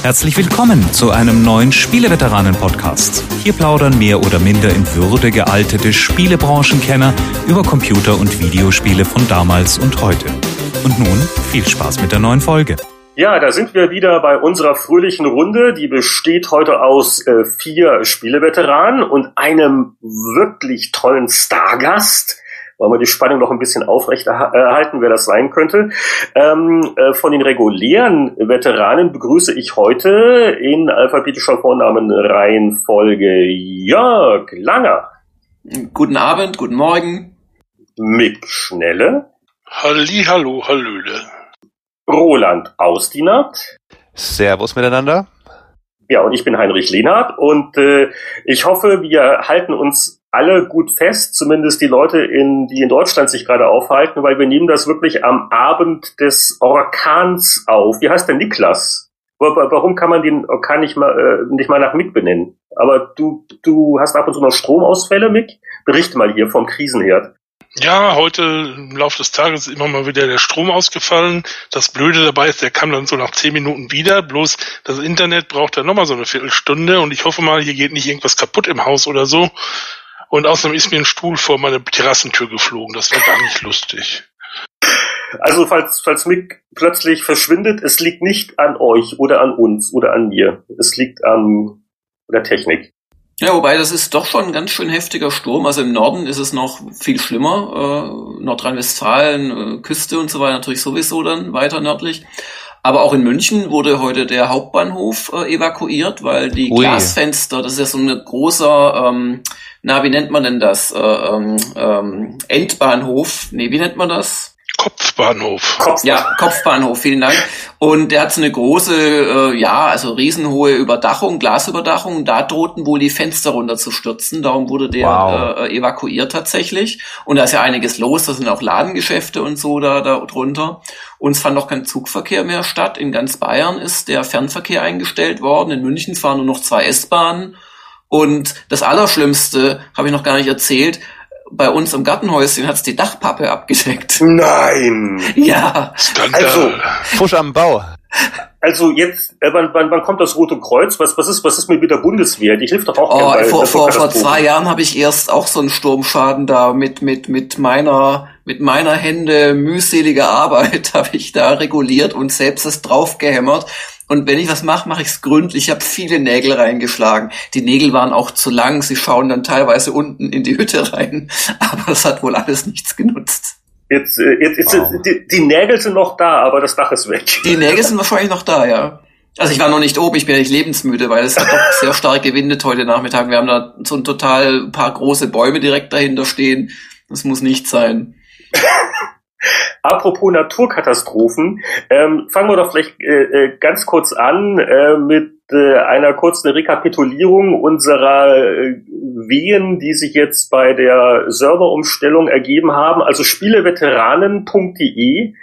Herzlich willkommen zu einem neuen Spieleveteranen-Podcast. Hier plaudern mehr oder minder in Würde gealtete Spielebranchenkenner über Computer- und Videospiele von damals und heute. Und nun viel Spaß mit der neuen Folge. Ja, da sind wir wieder bei unserer fröhlichen Runde. Die besteht heute aus äh, vier Spieleveteranen und einem wirklich tollen Stargast wollen wir die Spannung noch ein bisschen aufrechterhalten, wer das sein könnte. Ähm, äh, von den regulären Veteranen begrüße ich heute in alphabetischer Vornamenreihenfolge Jörg Langer. Guten Abend, guten Morgen. Mick Schnelle. Halli, hallo, hallöle. Roland Austinat. Servus miteinander. Ja, und ich bin Heinrich Lehnhardt und äh, ich hoffe, wir halten uns alle gut fest, zumindest die Leute, in, die in Deutschland sich gerade aufhalten, weil wir nehmen das wirklich am Abend des Orkans auf. Wie heißt der Niklas? Warum kann man den Orkan nicht mal, äh, nicht mal nach Mick benennen? Aber du, du hast ab und zu noch Stromausfälle, Mick? Berichte mal hier vom Krisenherd. Ja, heute im Laufe des Tages ist immer mal wieder der Strom ausgefallen. Das Blöde dabei ist, der kam dann so nach zehn Minuten wieder. Bloß das Internet braucht dann nochmal so eine Viertelstunde und ich hoffe mal, hier geht nicht irgendwas kaputt im Haus oder so. Und außerdem ist mir ein Stuhl vor meine Terrassentür geflogen. Das war gar nicht lustig. Also falls, falls Mick plötzlich verschwindet, es liegt nicht an euch oder an uns oder an mir. Es liegt an der Technik. Ja, wobei das ist doch schon ein ganz schön heftiger Sturm. Also im Norden ist es noch viel schlimmer. Äh, Nordrhein-Westfalen, äh, Küste und so weiter natürlich sowieso dann weiter nördlich. Aber auch in München wurde heute der Hauptbahnhof äh, evakuiert, weil die Ui. Glasfenster, das ist ja so ein großer ähm, na, wie nennt man denn das? Äh, ähm, ähm, Endbahnhof. Nee, wie nennt man das? Kopfbahnhof. Kopfbahnhof. Ja, Kopfbahnhof, vielen Dank. Und der hat so eine große, äh, ja, also riesenhohe Überdachung, Glasüberdachung. Da drohten wohl die Fenster runter zu stürzen. Darum wurde der wow. äh, evakuiert tatsächlich. Und da ist ja einiges los. Da sind auch Ladengeschäfte und so da, da drunter. Uns fand auch kein Zugverkehr mehr statt. In ganz Bayern ist der Fernverkehr eingestellt worden. In München fahren nur noch zwei S-Bahnen. Und das Allerschlimmste habe ich noch gar nicht erzählt. Bei uns im Gartenhäuschen hat's die Dachpappe abgedeckt. Nein! Ja. Skandal. Also, Fusch am Bau. Also jetzt, äh, wann, wann, wann kommt das Rote Kreuz? Was, was ist, was ist mit der Bundeswehr? Die hilft doch auch. Oh, bei, vor, vor, vor zwei Jahren habe ich erst auch so einen Sturmschaden da mit mit mit meiner mit meiner Hände mühseliger Arbeit habe ich da reguliert und selbst es draufgehämmert. Und wenn ich was mache, mache ich es gründlich. Ich habe viele Nägel reingeschlagen. Die Nägel waren auch zu lang. Sie schauen dann teilweise unten in die Hütte rein. Aber es hat wohl alles nichts genutzt. Jetzt, äh, jetzt, jetzt wow. die, die Nägel sind noch da, aber das Dach ist weg. Die Nägel sind wahrscheinlich noch da, ja. Also ich war noch nicht oben, ich bin ja nicht lebensmüde, weil es hat doch sehr stark gewindet heute Nachmittag. Wir haben da so ein total paar große Bäume direkt dahinter stehen. Das muss nicht sein. Apropos Naturkatastrophen, ähm, fangen wir doch vielleicht äh, äh, ganz kurz an äh, mit äh, einer kurzen Rekapitulierung unserer äh, Wehen, die sich jetzt bei der Serverumstellung ergeben haben. Also spieleveteranen.de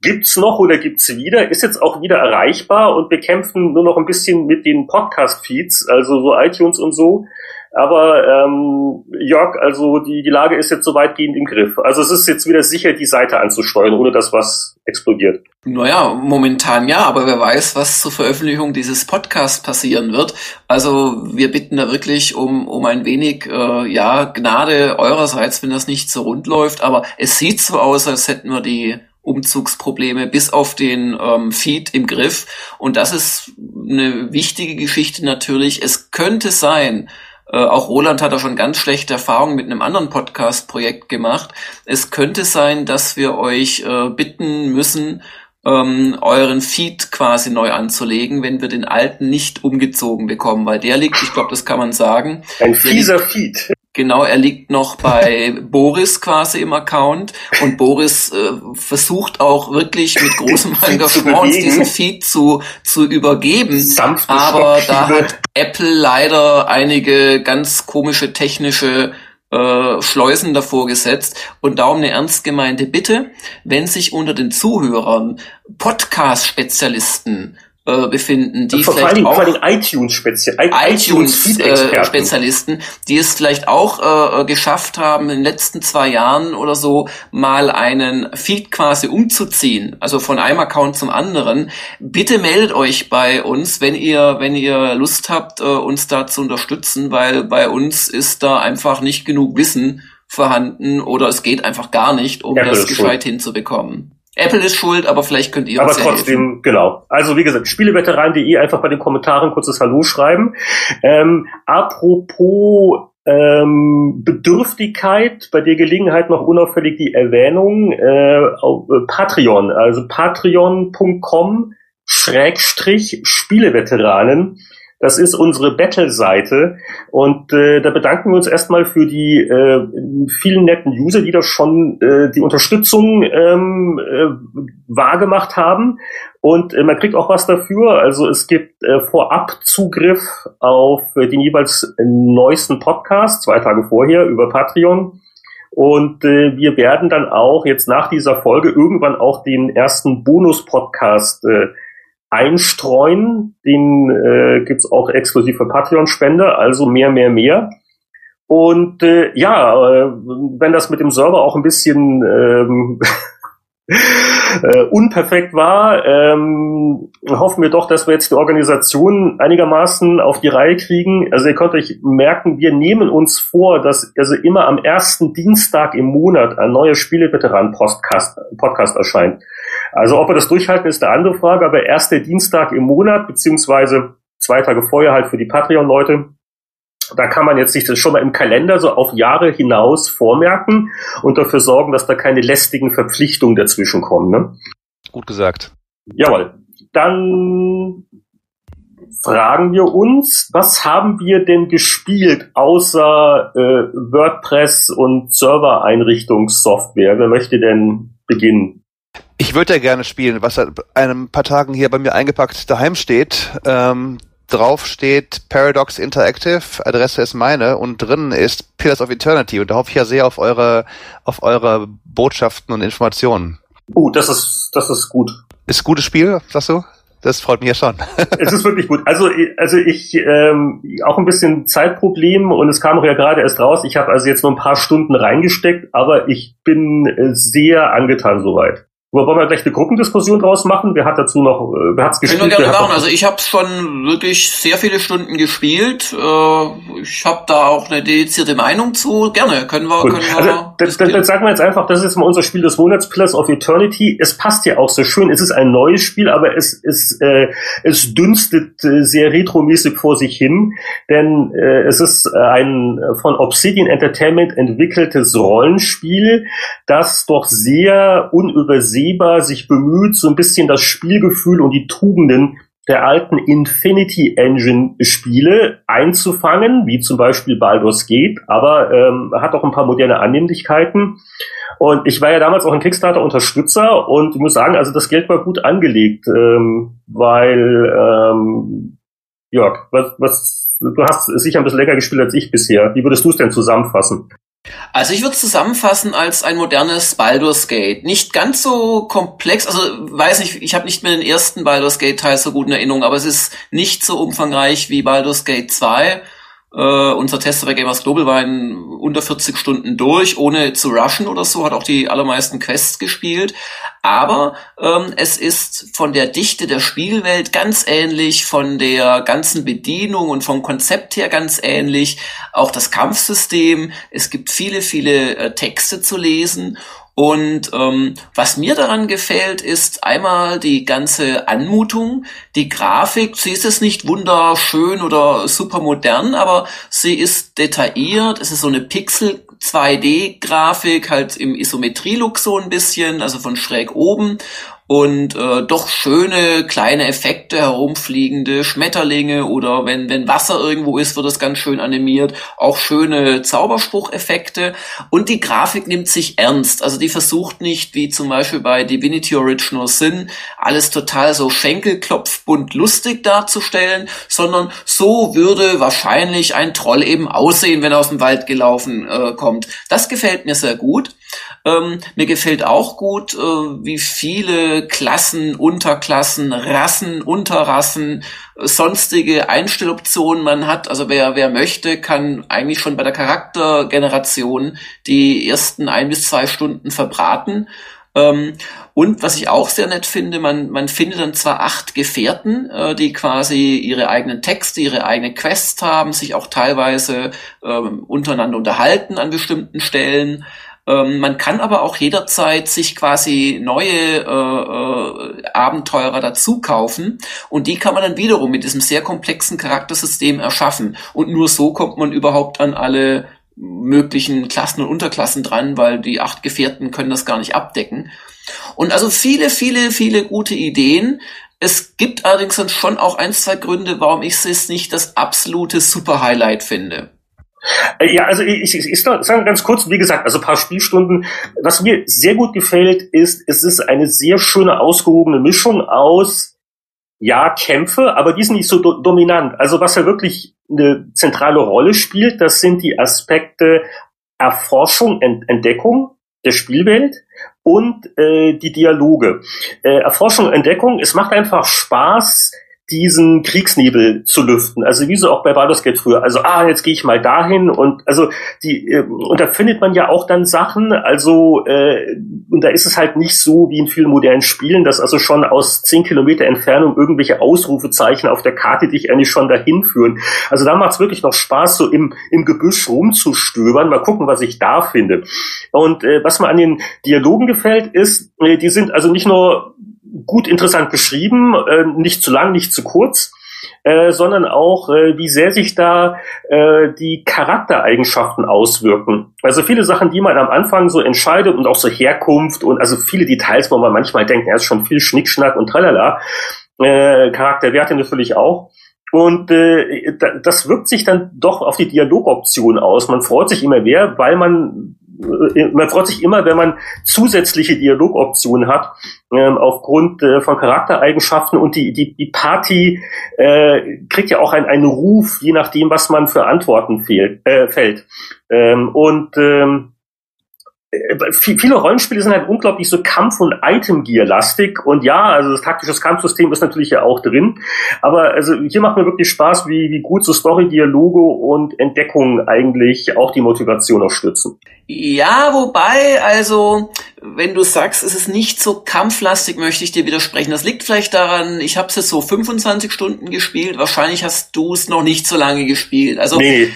gibt's noch oder gibt's wieder, ist jetzt auch wieder erreichbar und wir kämpfen nur noch ein bisschen mit den Podcast-Feeds, also so iTunes und so. Aber ähm, Jörg, also die, die Lage ist jetzt so weitgehend im Griff. Also es ist jetzt wieder sicher, die Seite anzusteuern, ohne dass was explodiert. Naja, momentan ja, aber wer weiß, was zur Veröffentlichung dieses Podcasts passieren wird. Also wir bitten da wirklich um, um ein wenig äh, ja, Gnade eurerseits, wenn das nicht so rund läuft. Aber es sieht so aus, als hätten wir die Umzugsprobleme bis auf den ähm, Feed im Griff. Und das ist eine wichtige Geschichte natürlich. Es könnte sein, äh, auch Roland hat da schon ganz schlechte Erfahrungen mit einem anderen Podcast-Projekt gemacht. Es könnte sein, dass wir euch äh, bitten müssen, ähm, euren Feed quasi neu anzulegen, wenn wir den alten nicht umgezogen bekommen, weil der liegt, ich glaube, das kann man sagen. Ein fieser Feed. Genau, er liegt noch bei Boris quasi im Account und Boris äh, versucht auch wirklich mit großem Engagement diesen Feed zu, zu übergeben. Sanfte aber da hat Apple leider einige ganz komische technische äh, Schleusen davor gesetzt. Und darum eine ernst gemeinte Bitte, wenn sich unter den Zuhörern Podcast-Spezialisten äh, befinden, die vor vielleicht allem, auch vor allem iTunes Spezialisten, iTunes äh, Spezialisten, die es vielleicht auch äh, geschafft haben in den letzten zwei Jahren oder so mal einen Feed quasi umzuziehen, also von einem Account zum anderen. Bitte meldet euch bei uns, wenn ihr wenn ihr Lust habt, äh, uns da zu unterstützen, weil bei uns ist da einfach nicht genug Wissen vorhanden oder es geht einfach gar nicht, um Apple das ist gescheit hinzubekommen. Apple ist schuld, aber vielleicht könnt ihr Aber uns ja trotzdem, helfen. genau. Also wie gesagt, spieleveteran.de einfach bei den Kommentaren kurzes Hallo schreiben. Ähm, apropos ähm, Bedürftigkeit, bei der Gelegenheit noch unauffällig die Erwähnung äh, auf äh, Patreon, also patreon.com Schrägstrich Spieleveteranen. Das ist unsere Battle-Seite und äh, da bedanken wir uns erstmal für die äh, vielen netten User, die da schon äh, die Unterstützung ähm, äh, wahrgemacht haben und äh, man kriegt auch was dafür. Also es gibt äh, vorab Zugriff auf äh, den jeweils neuesten Podcast, zwei Tage vorher über Patreon. Und äh, wir werden dann auch jetzt nach dieser Folge irgendwann auch den ersten Bonus-Podcast äh, einstreuen. Den äh, gibt's auch exklusiv für Patreon-Spender, also mehr, mehr, mehr. Und äh, ja, äh, wenn das mit dem Server auch ein bisschen ähm, äh, unperfekt war, ähm, hoffen wir doch, dass wir jetzt die Organisation einigermaßen auf die Reihe kriegen. Also ihr könnt euch merken, wir nehmen uns vor, dass also immer am ersten Dienstag im Monat ein neuer Spieleveteran-Podcast Podcast erscheint. Also ob wir das durchhalten, ist eine andere Frage, aber erster Dienstag im Monat, beziehungsweise zwei Tage vorher halt für die Patreon-Leute, da kann man jetzt sich das schon mal im Kalender so auf Jahre hinaus vormerken und dafür sorgen, dass da keine lästigen Verpflichtungen dazwischen kommen. Ne? Gut gesagt. Jawohl. Dann fragen wir uns, was haben wir denn gespielt außer äh, WordPress und Servereinrichtungssoftware? Wer möchte denn beginnen? Ich würde ja gerne spielen, was seit ein paar Tagen hier bei mir eingepackt daheim steht. Ähm, drauf steht Paradox Interactive, Adresse ist meine und drin ist Pillars of Eternity und da hoffe ich ja sehr auf eure, auf eure Botschaften und Informationen. Oh, das ist, das ist gut. Ist gutes Spiel, sagst du? Das freut mich ja schon. es ist wirklich gut. Also, also ich ähm, auch ein bisschen Zeitproblem und es kam auch ja gerade erst raus. Ich habe also jetzt nur ein paar Stunden reingesteckt, aber ich bin äh, sehr angetan soweit. Wollen wir gleich eine Gruppendiskussion draus machen? Wer hat dazu noch, äh, wer hat's gespielt? Können wir gerne machen. Also ich habe schon wirklich sehr viele Stunden gespielt. Äh, Ich habe da auch eine dedizierte Meinung zu. Gerne, können wir. Gut. Können wir Also, dann, dann, diskutieren. dann sagen wir jetzt einfach, das ist mal unser Spiel des Monats, Pillars of Eternity. Es passt ja auch so schön. Es ist ein neues Spiel, aber es, es, äh, es dünstet äh, sehr retromäßig vor sich hin, denn äh, es ist ein von Obsidian Entertainment entwickeltes Rollenspiel, das doch sehr unübersehbar sich bemüht, so ein bisschen das Spielgefühl und die Tugenden der alten Infinity Engine Spiele einzufangen, wie zum Beispiel Baldur's Gate, aber ähm, hat auch ein paar moderne Annehmlichkeiten. Und ich war ja damals auch ein Kickstarter-Unterstützer und ich muss sagen, also das Geld war gut angelegt, ähm, weil ähm, Jörg, was, was du hast sicher ein bisschen länger gespielt als ich bisher. Wie würdest du es denn zusammenfassen? Also ich würde zusammenfassen als ein modernes Baldur's Gate. Nicht ganz so komplex, also weiß nicht, ich habe nicht mehr den ersten Baldur's Gate Teil so gut in Erinnerung, aber es ist nicht so umfangreich wie Baldur's Gate 2. Äh, unser Tester bei Gamers Global war in unter 40 Stunden durch, ohne zu rushen oder so, hat auch die allermeisten Quests gespielt. Aber ähm, es ist von der Dichte der Spielwelt ganz ähnlich, von der ganzen Bedienung und vom Konzept her ganz ähnlich. Auch das Kampfsystem. Es gibt viele, viele äh, Texte zu lesen. Und ähm, was mir daran gefällt, ist einmal die ganze Anmutung, die Grafik. Sie ist jetzt nicht wunderschön oder super modern, aber sie ist detailliert. Es ist so eine Pixel 2D-Grafik, halt im Isometrie-Look so ein bisschen, also von schräg oben und äh, doch schöne kleine Effekte herumfliegende Schmetterlinge oder wenn wenn Wasser irgendwo ist, wird das ganz schön animiert, auch schöne Zaubersprucheffekte und die Grafik nimmt sich ernst, also die versucht nicht wie zum Beispiel bei Divinity Original Sin alles total so Schenkelklopfbunt lustig darzustellen, sondern so würde wahrscheinlich ein Troll eben aussehen, wenn er aus dem Wald gelaufen äh, kommt. Das gefällt mir sehr gut. Ähm, mir gefällt auch gut, äh, wie viele Klassen, Unterklassen, Rassen, Unterrassen, äh, sonstige Einstelloptionen man hat. Also wer, wer möchte, kann eigentlich schon bei der Charaktergeneration die ersten ein bis zwei Stunden verbraten ähm, und was ich auch sehr nett finde, man, man findet dann zwar acht Gefährten, äh, die quasi ihre eigenen Texte, ihre eigenen Quests haben, sich auch teilweise ähm, untereinander unterhalten an bestimmten Stellen. Ähm, man kann aber auch jederzeit sich quasi neue äh, äh, Abenteurer dazu kaufen und die kann man dann wiederum mit diesem sehr komplexen Charaktersystem erschaffen. Und nur so kommt man überhaupt an alle möglichen Klassen und Unterklassen dran, weil die acht Gefährten können das gar nicht abdecken. Und also viele, viele, viele gute Ideen. Es gibt allerdings schon auch ein, zwei Gründe, warum ich es nicht das absolute Super-Highlight finde. Äh, ja, also ich, ich, ich sage ganz kurz, wie gesagt, also paar Spielstunden. Was mir sehr gut gefällt, ist, es ist eine sehr schöne, ausgehobene Mischung aus ja, Kämpfe, aber die sind nicht so do dominant. Also was ja wirklich eine zentrale Rolle spielt, das sind die Aspekte Erforschung, Ent Entdeckung der Spielwelt und äh, die Dialoge. Äh, Erforschung, Entdeckung, es macht einfach Spaß, diesen Kriegsnebel zu lüften. Also wie so auch bei Baldur's Gate früher. Also, ah, jetzt gehe ich mal dahin und also die äh, und da findet man ja auch dann Sachen, also äh, und da ist es halt nicht so wie in vielen modernen Spielen, dass also schon aus zehn Kilometer Entfernung irgendwelche Ausrufezeichen auf der Karte dich eigentlich schon dahin führen. Also da macht es wirklich noch Spaß, so im, im Gebüsch rumzustöbern, mal gucken, was ich da finde. Und äh, was mir an den Dialogen gefällt, ist, äh, die sind also nicht nur gut interessant geschrieben, äh, nicht zu lang, nicht zu kurz, äh, sondern auch, äh, wie sehr sich da äh, die Charaktereigenschaften auswirken. Also viele Sachen, die man am Anfang so entscheidet und auch so Herkunft und also viele Details, wo man manchmal denkt, er ist schon viel Schnickschnack und tralala. Äh, Charakterwerte natürlich auch. Und äh, das wirkt sich dann doch auf die Dialogoption aus. Man freut sich immer mehr, weil man man freut sich immer, wenn man zusätzliche Dialogoptionen hat, ähm, aufgrund äh, von Charaktereigenschaften und die, die, die Party äh, kriegt ja auch einen, einen Ruf, je nachdem, was man für Antworten fehlt, äh, fällt. Ähm, und ähm, äh, viele Rollenspiele sind halt unglaublich so Kampf- und Item-Gear-lastig und ja, also das taktische Kampfsystem ist natürlich ja auch drin, aber also hier macht mir wirklich Spaß, wie, wie gut so Story, Dialoge und Entdeckungen eigentlich auch die Motivation unterstützen. Ja, wobei, also wenn du sagst, es ist nicht so kampflastig, möchte ich dir widersprechen. Das liegt vielleicht daran, ich habe es jetzt so 25 Stunden gespielt, wahrscheinlich hast du es noch nicht so lange gespielt. Also nee,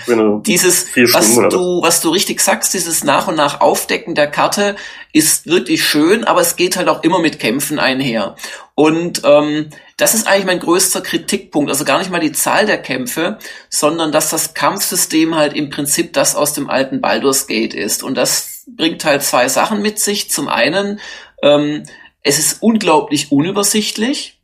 dieses, was du, was du richtig sagst, dieses nach und nach Aufdecken der Karte ist wirklich schön, aber es geht halt auch immer mit Kämpfen einher. Und ähm, das ist eigentlich mein größter Kritikpunkt. Also gar nicht mal die Zahl der Kämpfe, sondern dass das Kampfsystem halt im Prinzip das aus dem alten Baldur's Gate ist. Und das bringt halt zwei Sachen mit sich. Zum einen, ähm, es ist unglaublich unübersichtlich.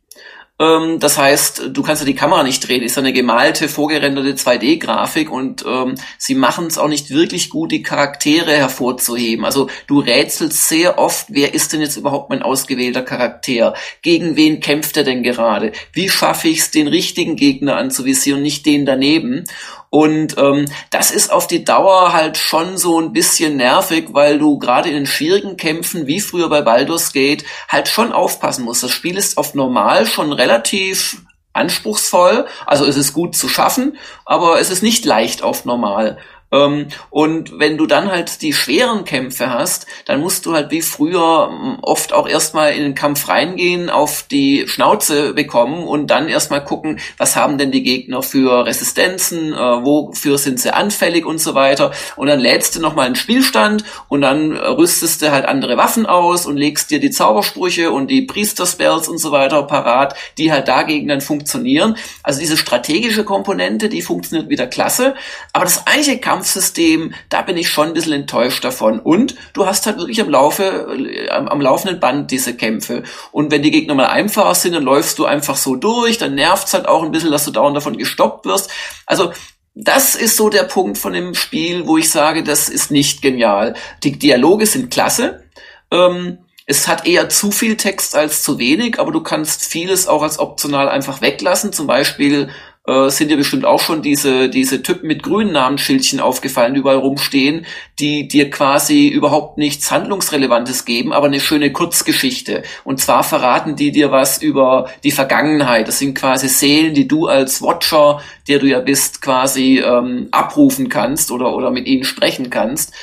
Ähm, das heißt, du kannst ja die Kamera nicht drehen, ist eine gemalte, vorgerenderte 2D-Grafik und ähm, sie machen es auch nicht wirklich gut, die Charaktere hervorzuheben. Also du rätselst sehr oft, wer ist denn jetzt überhaupt mein ausgewählter Charakter? Gegen wen kämpft er denn gerade? Wie schaffe ich es, den richtigen Gegner anzuvisieren, nicht den daneben? Und ähm, das ist auf die Dauer halt schon so ein bisschen nervig, weil du gerade in den schwierigen Kämpfen, wie früher bei Baldur's Gate, halt schon aufpassen musst. Das Spiel ist auf normal schon relativ anspruchsvoll, also es ist gut zu schaffen, aber es ist nicht leicht auf normal. Ähm, und wenn du dann halt die schweren Kämpfe hast, dann musst du halt wie früher ähm, oft auch erstmal in den Kampf reingehen, auf die Schnauze bekommen und dann erstmal gucken, was haben denn die Gegner für Resistenzen, äh, wofür sind sie anfällig und so weiter. Und dann lädst du nochmal einen Spielstand und dann rüstest du halt andere Waffen aus und legst dir die Zaubersprüche und die Priester-Spells und so weiter parat, die halt dagegen dann funktionieren. Also diese strategische Komponente, die funktioniert wieder klasse. Aber das eigentliche Kampf Kampfsystem, da bin ich schon ein bisschen enttäuscht davon. Und du hast halt wirklich am Laufe, äh, am, am laufenden Band diese Kämpfe. Und wenn die Gegner mal einfacher sind, dann läufst du einfach so durch, dann nervt's halt auch ein bisschen, dass du dauernd davon gestoppt wirst. Also das ist so der Punkt von dem Spiel, wo ich sage, das ist nicht genial. Die Dialoge sind klasse. Ähm, es hat eher zu viel Text als zu wenig, aber du kannst vieles auch als optional einfach weglassen. Zum Beispiel äh, sind dir bestimmt auch schon diese, diese Typen mit grünen Namensschildchen aufgefallen, die überall rumstehen, die dir quasi überhaupt nichts Handlungsrelevantes geben, aber eine schöne Kurzgeschichte. Und zwar verraten die dir was über die Vergangenheit. Das sind quasi Seelen, die du als Watcher, der du ja bist, quasi ähm, abrufen kannst oder, oder mit ihnen sprechen kannst.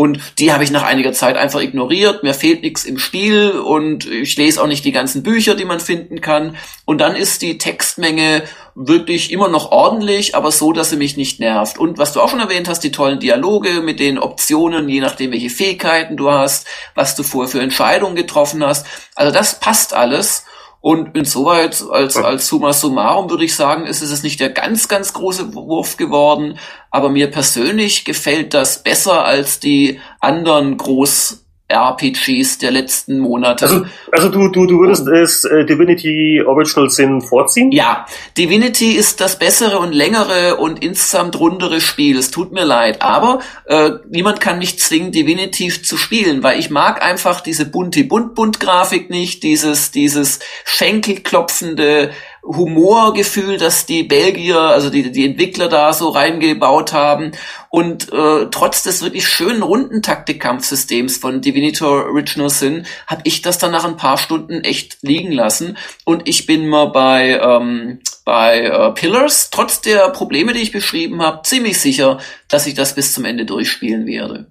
Und die habe ich nach einiger Zeit einfach ignoriert. Mir fehlt nichts im Spiel und ich lese auch nicht die ganzen Bücher, die man finden kann. Und dann ist die Textmenge wirklich immer noch ordentlich, aber so, dass sie mich nicht nervt. Und was du auch schon erwähnt hast, die tollen Dialoge mit den Optionen, je nachdem, welche Fähigkeiten du hast, was du vorher für Entscheidungen getroffen hast. Also das passt alles. Und insoweit als, als summa summarum würde ich sagen, ist es nicht der ganz, ganz große Wurf geworden, aber mir persönlich gefällt das besser als die anderen Groß RPGs der letzten Monate. Also, also du, du, du würdest es äh, Divinity Original Sin vorziehen? Ja, Divinity ist das bessere und längere und insgesamt rundere Spiel. Es tut mir leid, aber äh, niemand kann mich zwingen, Divinity zu spielen, weil ich mag einfach diese bunte Bunt-Bunt-Grafik nicht, dieses, dieses Schenkelklopfende Humorgefühl, das die Belgier, also die, die Entwickler da so reingebaut haben. Und äh, trotz des wirklich schönen runden Taktikkampfsystems von Divinitor Original Sin, habe ich das dann nach ein paar Stunden echt liegen lassen. Und ich bin mal bei, ähm, bei äh, Pillars, trotz der Probleme, die ich beschrieben habe, ziemlich sicher, dass ich das bis zum Ende durchspielen werde.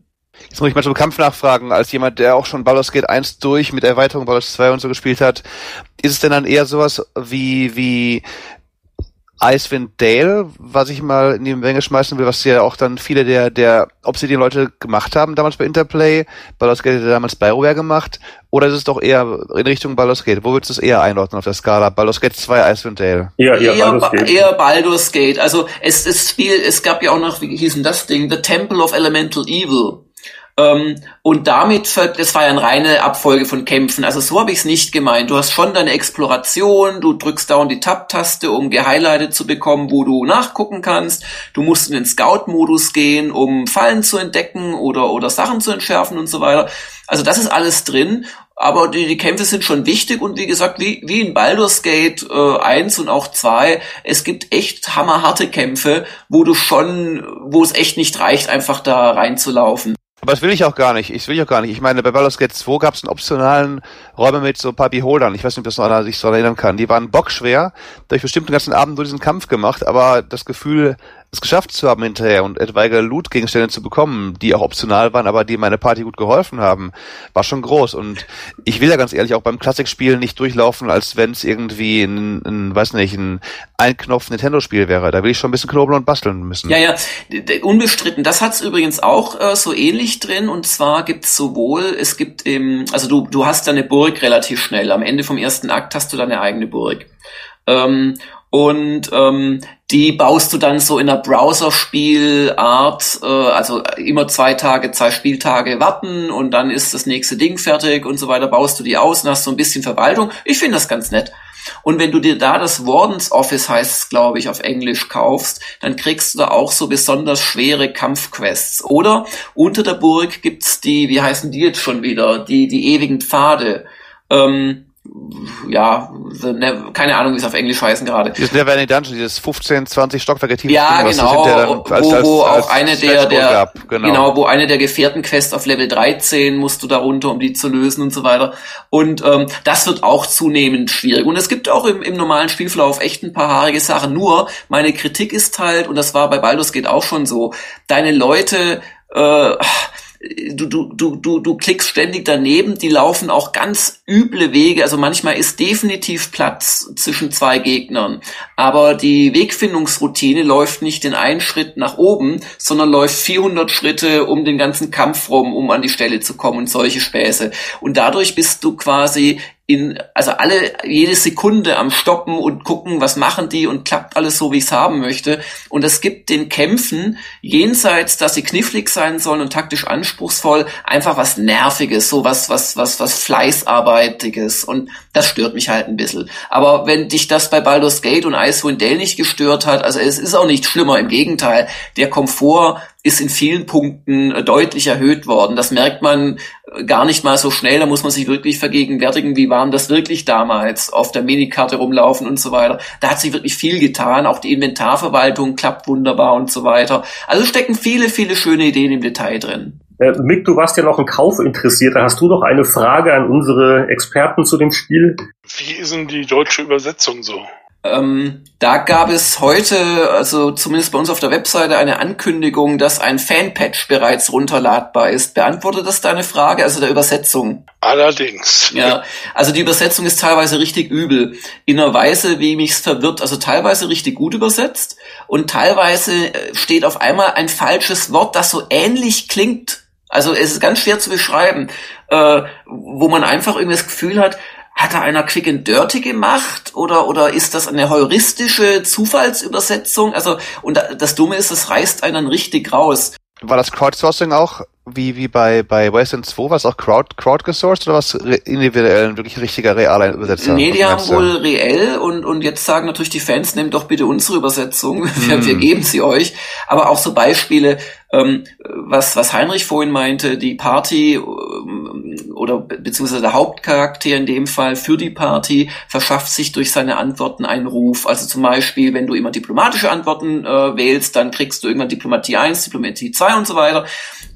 Jetzt muss ich mal zum Kampf nachfragen, als jemand, der auch schon Baldur's Gate 1 durch mit Erweiterung Baldur's 2 und so gespielt hat. Ist es denn dann eher sowas wie, wie Icewind Dale, was ich mal in die Menge schmeißen will, was ja auch dann viele der, der Obsidian-Leute gemacht haben, damals bei Interplay. Baldur's Gate hat damals Bioware gemacht. Oder ist es doch eher in Richtung Baldur's Gate? Wo würdest du es eher einordnen auf der Skala? Baldur's Gate 2, Icewind Dale? Ja, eher, eher, Baldur's Gate. eher Baldur's Gate. Also es, es Spiel, es gab ja auch noch, wie hieß denn das Ding? The Temple of Elemental Evil und damit, das war ja eine reine Abfolge von Kämpfen. Also so habe ich es nicht gemeint. Du hast schon deine Exploration, du drückst dauernd die Tab-Taste, um gehighlightet zu bekommen, wo du nachgucken kannst. Du musst in den Scout-Modus gehen, um Fallen zu entdecken oder, oder Sachen zu entschärfen und so weiter. Also das ist alles drin. Aber die, die Kämpfe sind schon wichtig und wie gesagt, wie, wie in Baldur's Gate äh, 1 und auch 2, es gibt echt hammerharte Kämpfe, wo du schon, wo es echt nicht reicht, einfach da reinzulaufen. Aber das will ich auch gar nicht. Ich will ich auch gar nicht. Ich meine, bei Baldur's Gate 2 gab es einen optionalen Räume mit so ein paar Beholdern. Ich weiß nicht, ob das noch einer sich so erinnern kann. Die waren bockschwer. Da habe ich bestimmt den ganzen Abend nur diesen Kampf gemacht, aber das Gefühl, es geschafft zu haben hinterher und etwaige Loot-Gegenstände zu bekommen, die auch optional waren, aber die meine Party gut geholfen haben, war schon groß. Und ich will ja ganz ehrlich auch beim Klassikspiel nicht durchlaufen, als wenn es irgendwie ein, ein, weiß nicht, ein Einknopf-Nintendo-Spiel wäre. Da will ich schon ein bisschen knobeln und basteln müssen. Ja, ja, unbestritten. Das hat's übrigens auch äh, so ähnlich drin. Und zwar gibt's sowohl, es gibt im, also du, du hast deine Burg relativ schnell. Am Ende vom ersten Akt hast du deine eigene Burg. Ähm, und ähm, die baust du dann so in einer Browser-Spielart, äh, also immer zwei Tage, zwei Spieltage warten und dann ist das nächste Ding fertig und so weiter, baust du die aus und hast so ein bisschen Verwaltung. Ich finde das ganz nett. Und wenn du dir da das Wardens Office heißt glaube ich, auf Englisch kaufst, dann kriegst du da auch so besonders schwere Kampfquests. Oder unter der Burg gibt's die, wie heißen die jetzt schon wieder, die, die ewigen Pfade. Ähm, ja, ne, keine Ahnung, wie es auf Englisch heißen gerade. Dieses Neverending Dungeon, dieses 15, 20 Stockwerke tief. Ja, Ding, genau, als, als, wo, wo als, auch eine der, der genau. genau. wo eine der Gefährtenquests auf Level 13 musst du da runter, um die zu lösen und so weiter. Und ähm, das wird auch zunehmend schwierig. Und es gibt auch im, im normalen Spielverlauf echt ein paar haarige Sachen. Nur, meine Kritik ist halt, und das war bei Baldur's geht auch schon so, deine Leute, äh, du, du, du, du, du klickst ständig daneben, die laufen auch ganz üble Wege, also manchmal ist definitiv Platz zwischen zwei Gegnern, aber die Wegfindungsroutine läuft nicht in einen Schritt nach oben, sondern läuft 400 Schritte um den ganzen Kampf rum, um an die Stelle zu kommen und solche Späße. Und dadurch bist du quasi in, also alle, jede Sekunde am Stoppen und gucken, was machen die und klappt alles so, wie ich es haben möchte. Und es gibt den Kämpfen, jenseits, dass sie knifflig sein sollen und taktisch anspruchsvoll, einfach was Nerviges, so was, was, was, was Fleißarbeitiges. Und das stört mich halt ein bisschen. Aber wenn dich das bei Baldur's Gate und Icewind Dale nicht gestört hat, also es ist auch nicht schlimmer, im Gegenteil, der Komfort ist in vielen Punkten äh, deutlich erhöht worden. Das merkt man äh, gar nicht mal so schnell. Da muss man sich wirklich vergegenwärtigen, wie waren das wirklich damals auf der Minikarte rumlaufen und so weiter. Da hat sich wirklich viel getan. Auch die Inventarverwaltung klappt wunderbar und so weiter. Also stecken viele, viele schöne Ideen im Detail drin. Äh, Mick, du warst ja noch ein Kaufinteressierter. Hast du noch eine Frage an unsere Experten zu dem Spiel? Wie ist denn die deutsche Übersetzung so? Ähm, da gab es heute, also zumindest bei uns auf der Webseite, eine Ankündigung, dass ein Fanpatch bereits runterladbar ist. Beantwortet das deine Frage, also der Übersetzung? Allerdings. Ja, also die Übersetzung ist teilweise richtig übel. In einer Weise, wie mich's verwirrt. Also teilweise richtig gut übersetzt und teilweise äh, steht auf einmal ein falsches Wort, das so ähnlich klingt. Also es ist ganz schwer zu beschreiben, äh, wo man einfach irgendwie das Gefühl hat, hat da einer Quick and Dirty gemacht oder oder ist das eine heuristische Zufallsübersetzung? Also und das Dumme ist, es reißt einen richtig raus. War das Crowdsourcing auch wie, wie bei, bei Western 2? War es auch Crowd, crowdgesourced oder was individuell ein wirklich richtiger realer Übersetzer? Nee, die haben wohl reell und, und jetzt sagen natürlich die Fans, nehmt doch bitte unsere Übersetzung. Wir, hm. wir geben sie euch. Aber auch so Beispiele, ähm, was, was Heinrich vorhin meinte, die Party ähm, oder beziehungsweise der Hauptcharakter in dem Fall für die Party verschafft sich durch seine Antworten einen Ruf. Also zum Beispiel, wenn du immer diplomatische Antworten äh, wählst, dann kriegst du irgendwann Diplomatie 1, Diplomatie 2 und so weiter.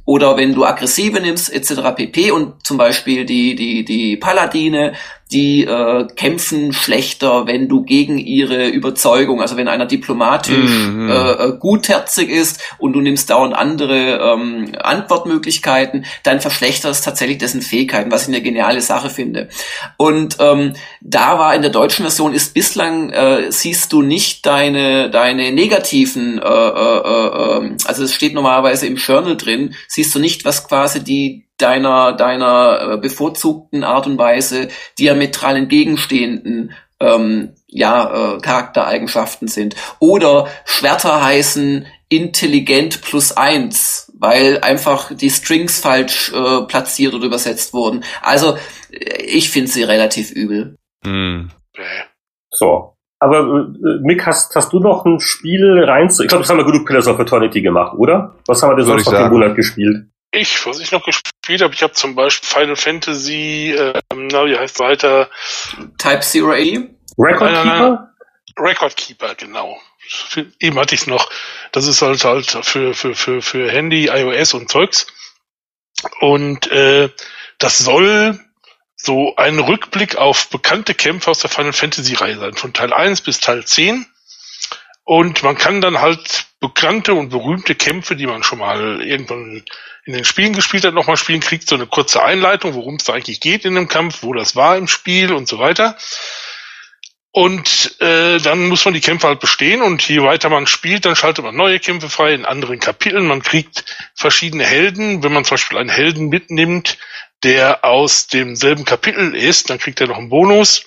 Oder wenn du aggressive nimmst, etc. pp. Und zum Beispiel die, die, die Paladine, die äh, kämpfen schlechter, wenn du gegen ihre Überzeugung, also wenn einer diplomatisch mm, Äh, äh, gutherzig ist und du nimmst dauernd andere ähm, Antwortmöglichkeiten, dann verschlechtert es tatsächlich dessen Fähigkeiten, was ich eine geniale Sache finde. Und ähm, da war in der deutschen Version ist bislang äh, siehst du nicht deine deine negativen, äh, äh, äh, ähm, also es steht normalerweise im Journal drin, siehst du nicht, was quasi die deiner, deiner äh, bevorzugten Art und Weise diametral entgegenstehenden ähm, ja, äh, Charaktereigenschaften sind. Oder Schwerter heißen intelligent plus eins, weil einfach die Strings falsch äh, platziert oder übersetzt wurden. Also äh, ich finde sie relativ übel. Hm. So. Aber äh, Mick, hast, hast du noch ein Spiel rein zu... Ich glaube, das haben wir genug Pillars of Eternity gemacht, oder? Was haben wir denn sonst noch im Monat gespielt? Ich, was ich noch gespielt habe, ich habe zum Beispiel Final Fantasy, ähm, na, wie heißt weiter? Type Zero A? Record nein, nein. Keeper? Record Keeper, genau. Eben hatte ich es noch. Das ist halt halt für, für, für, für Handy, iOS und Zeugs. Und äh, das soll so ein Rückblick auf bekannte Kämpfe aus der Final Fantasy Reihe sein, von Teil 1 bis Teil 10. Und man kann dann halt bekannte und berühmte Kämpfe, die man schon mal irgendwann in den Spielen gespielt hat, nochmal spielen, kriegt so eine kurze Einleitung, worum es da eigentlich geht in dem Kampf, wo das war im Spiel und so weiter. Und äh, dann muss man die Kämpfe halt bestehen und je weiter man spielt, dann schaltet man neue Kämpfe frei in anderen Kapiteln. Man kriegt verschiedene Helden. Wenn man zum Beispiel einen Helden mitnimmt, der aus demselben Kapitel ist, dann kriegt er noch einen Bonus.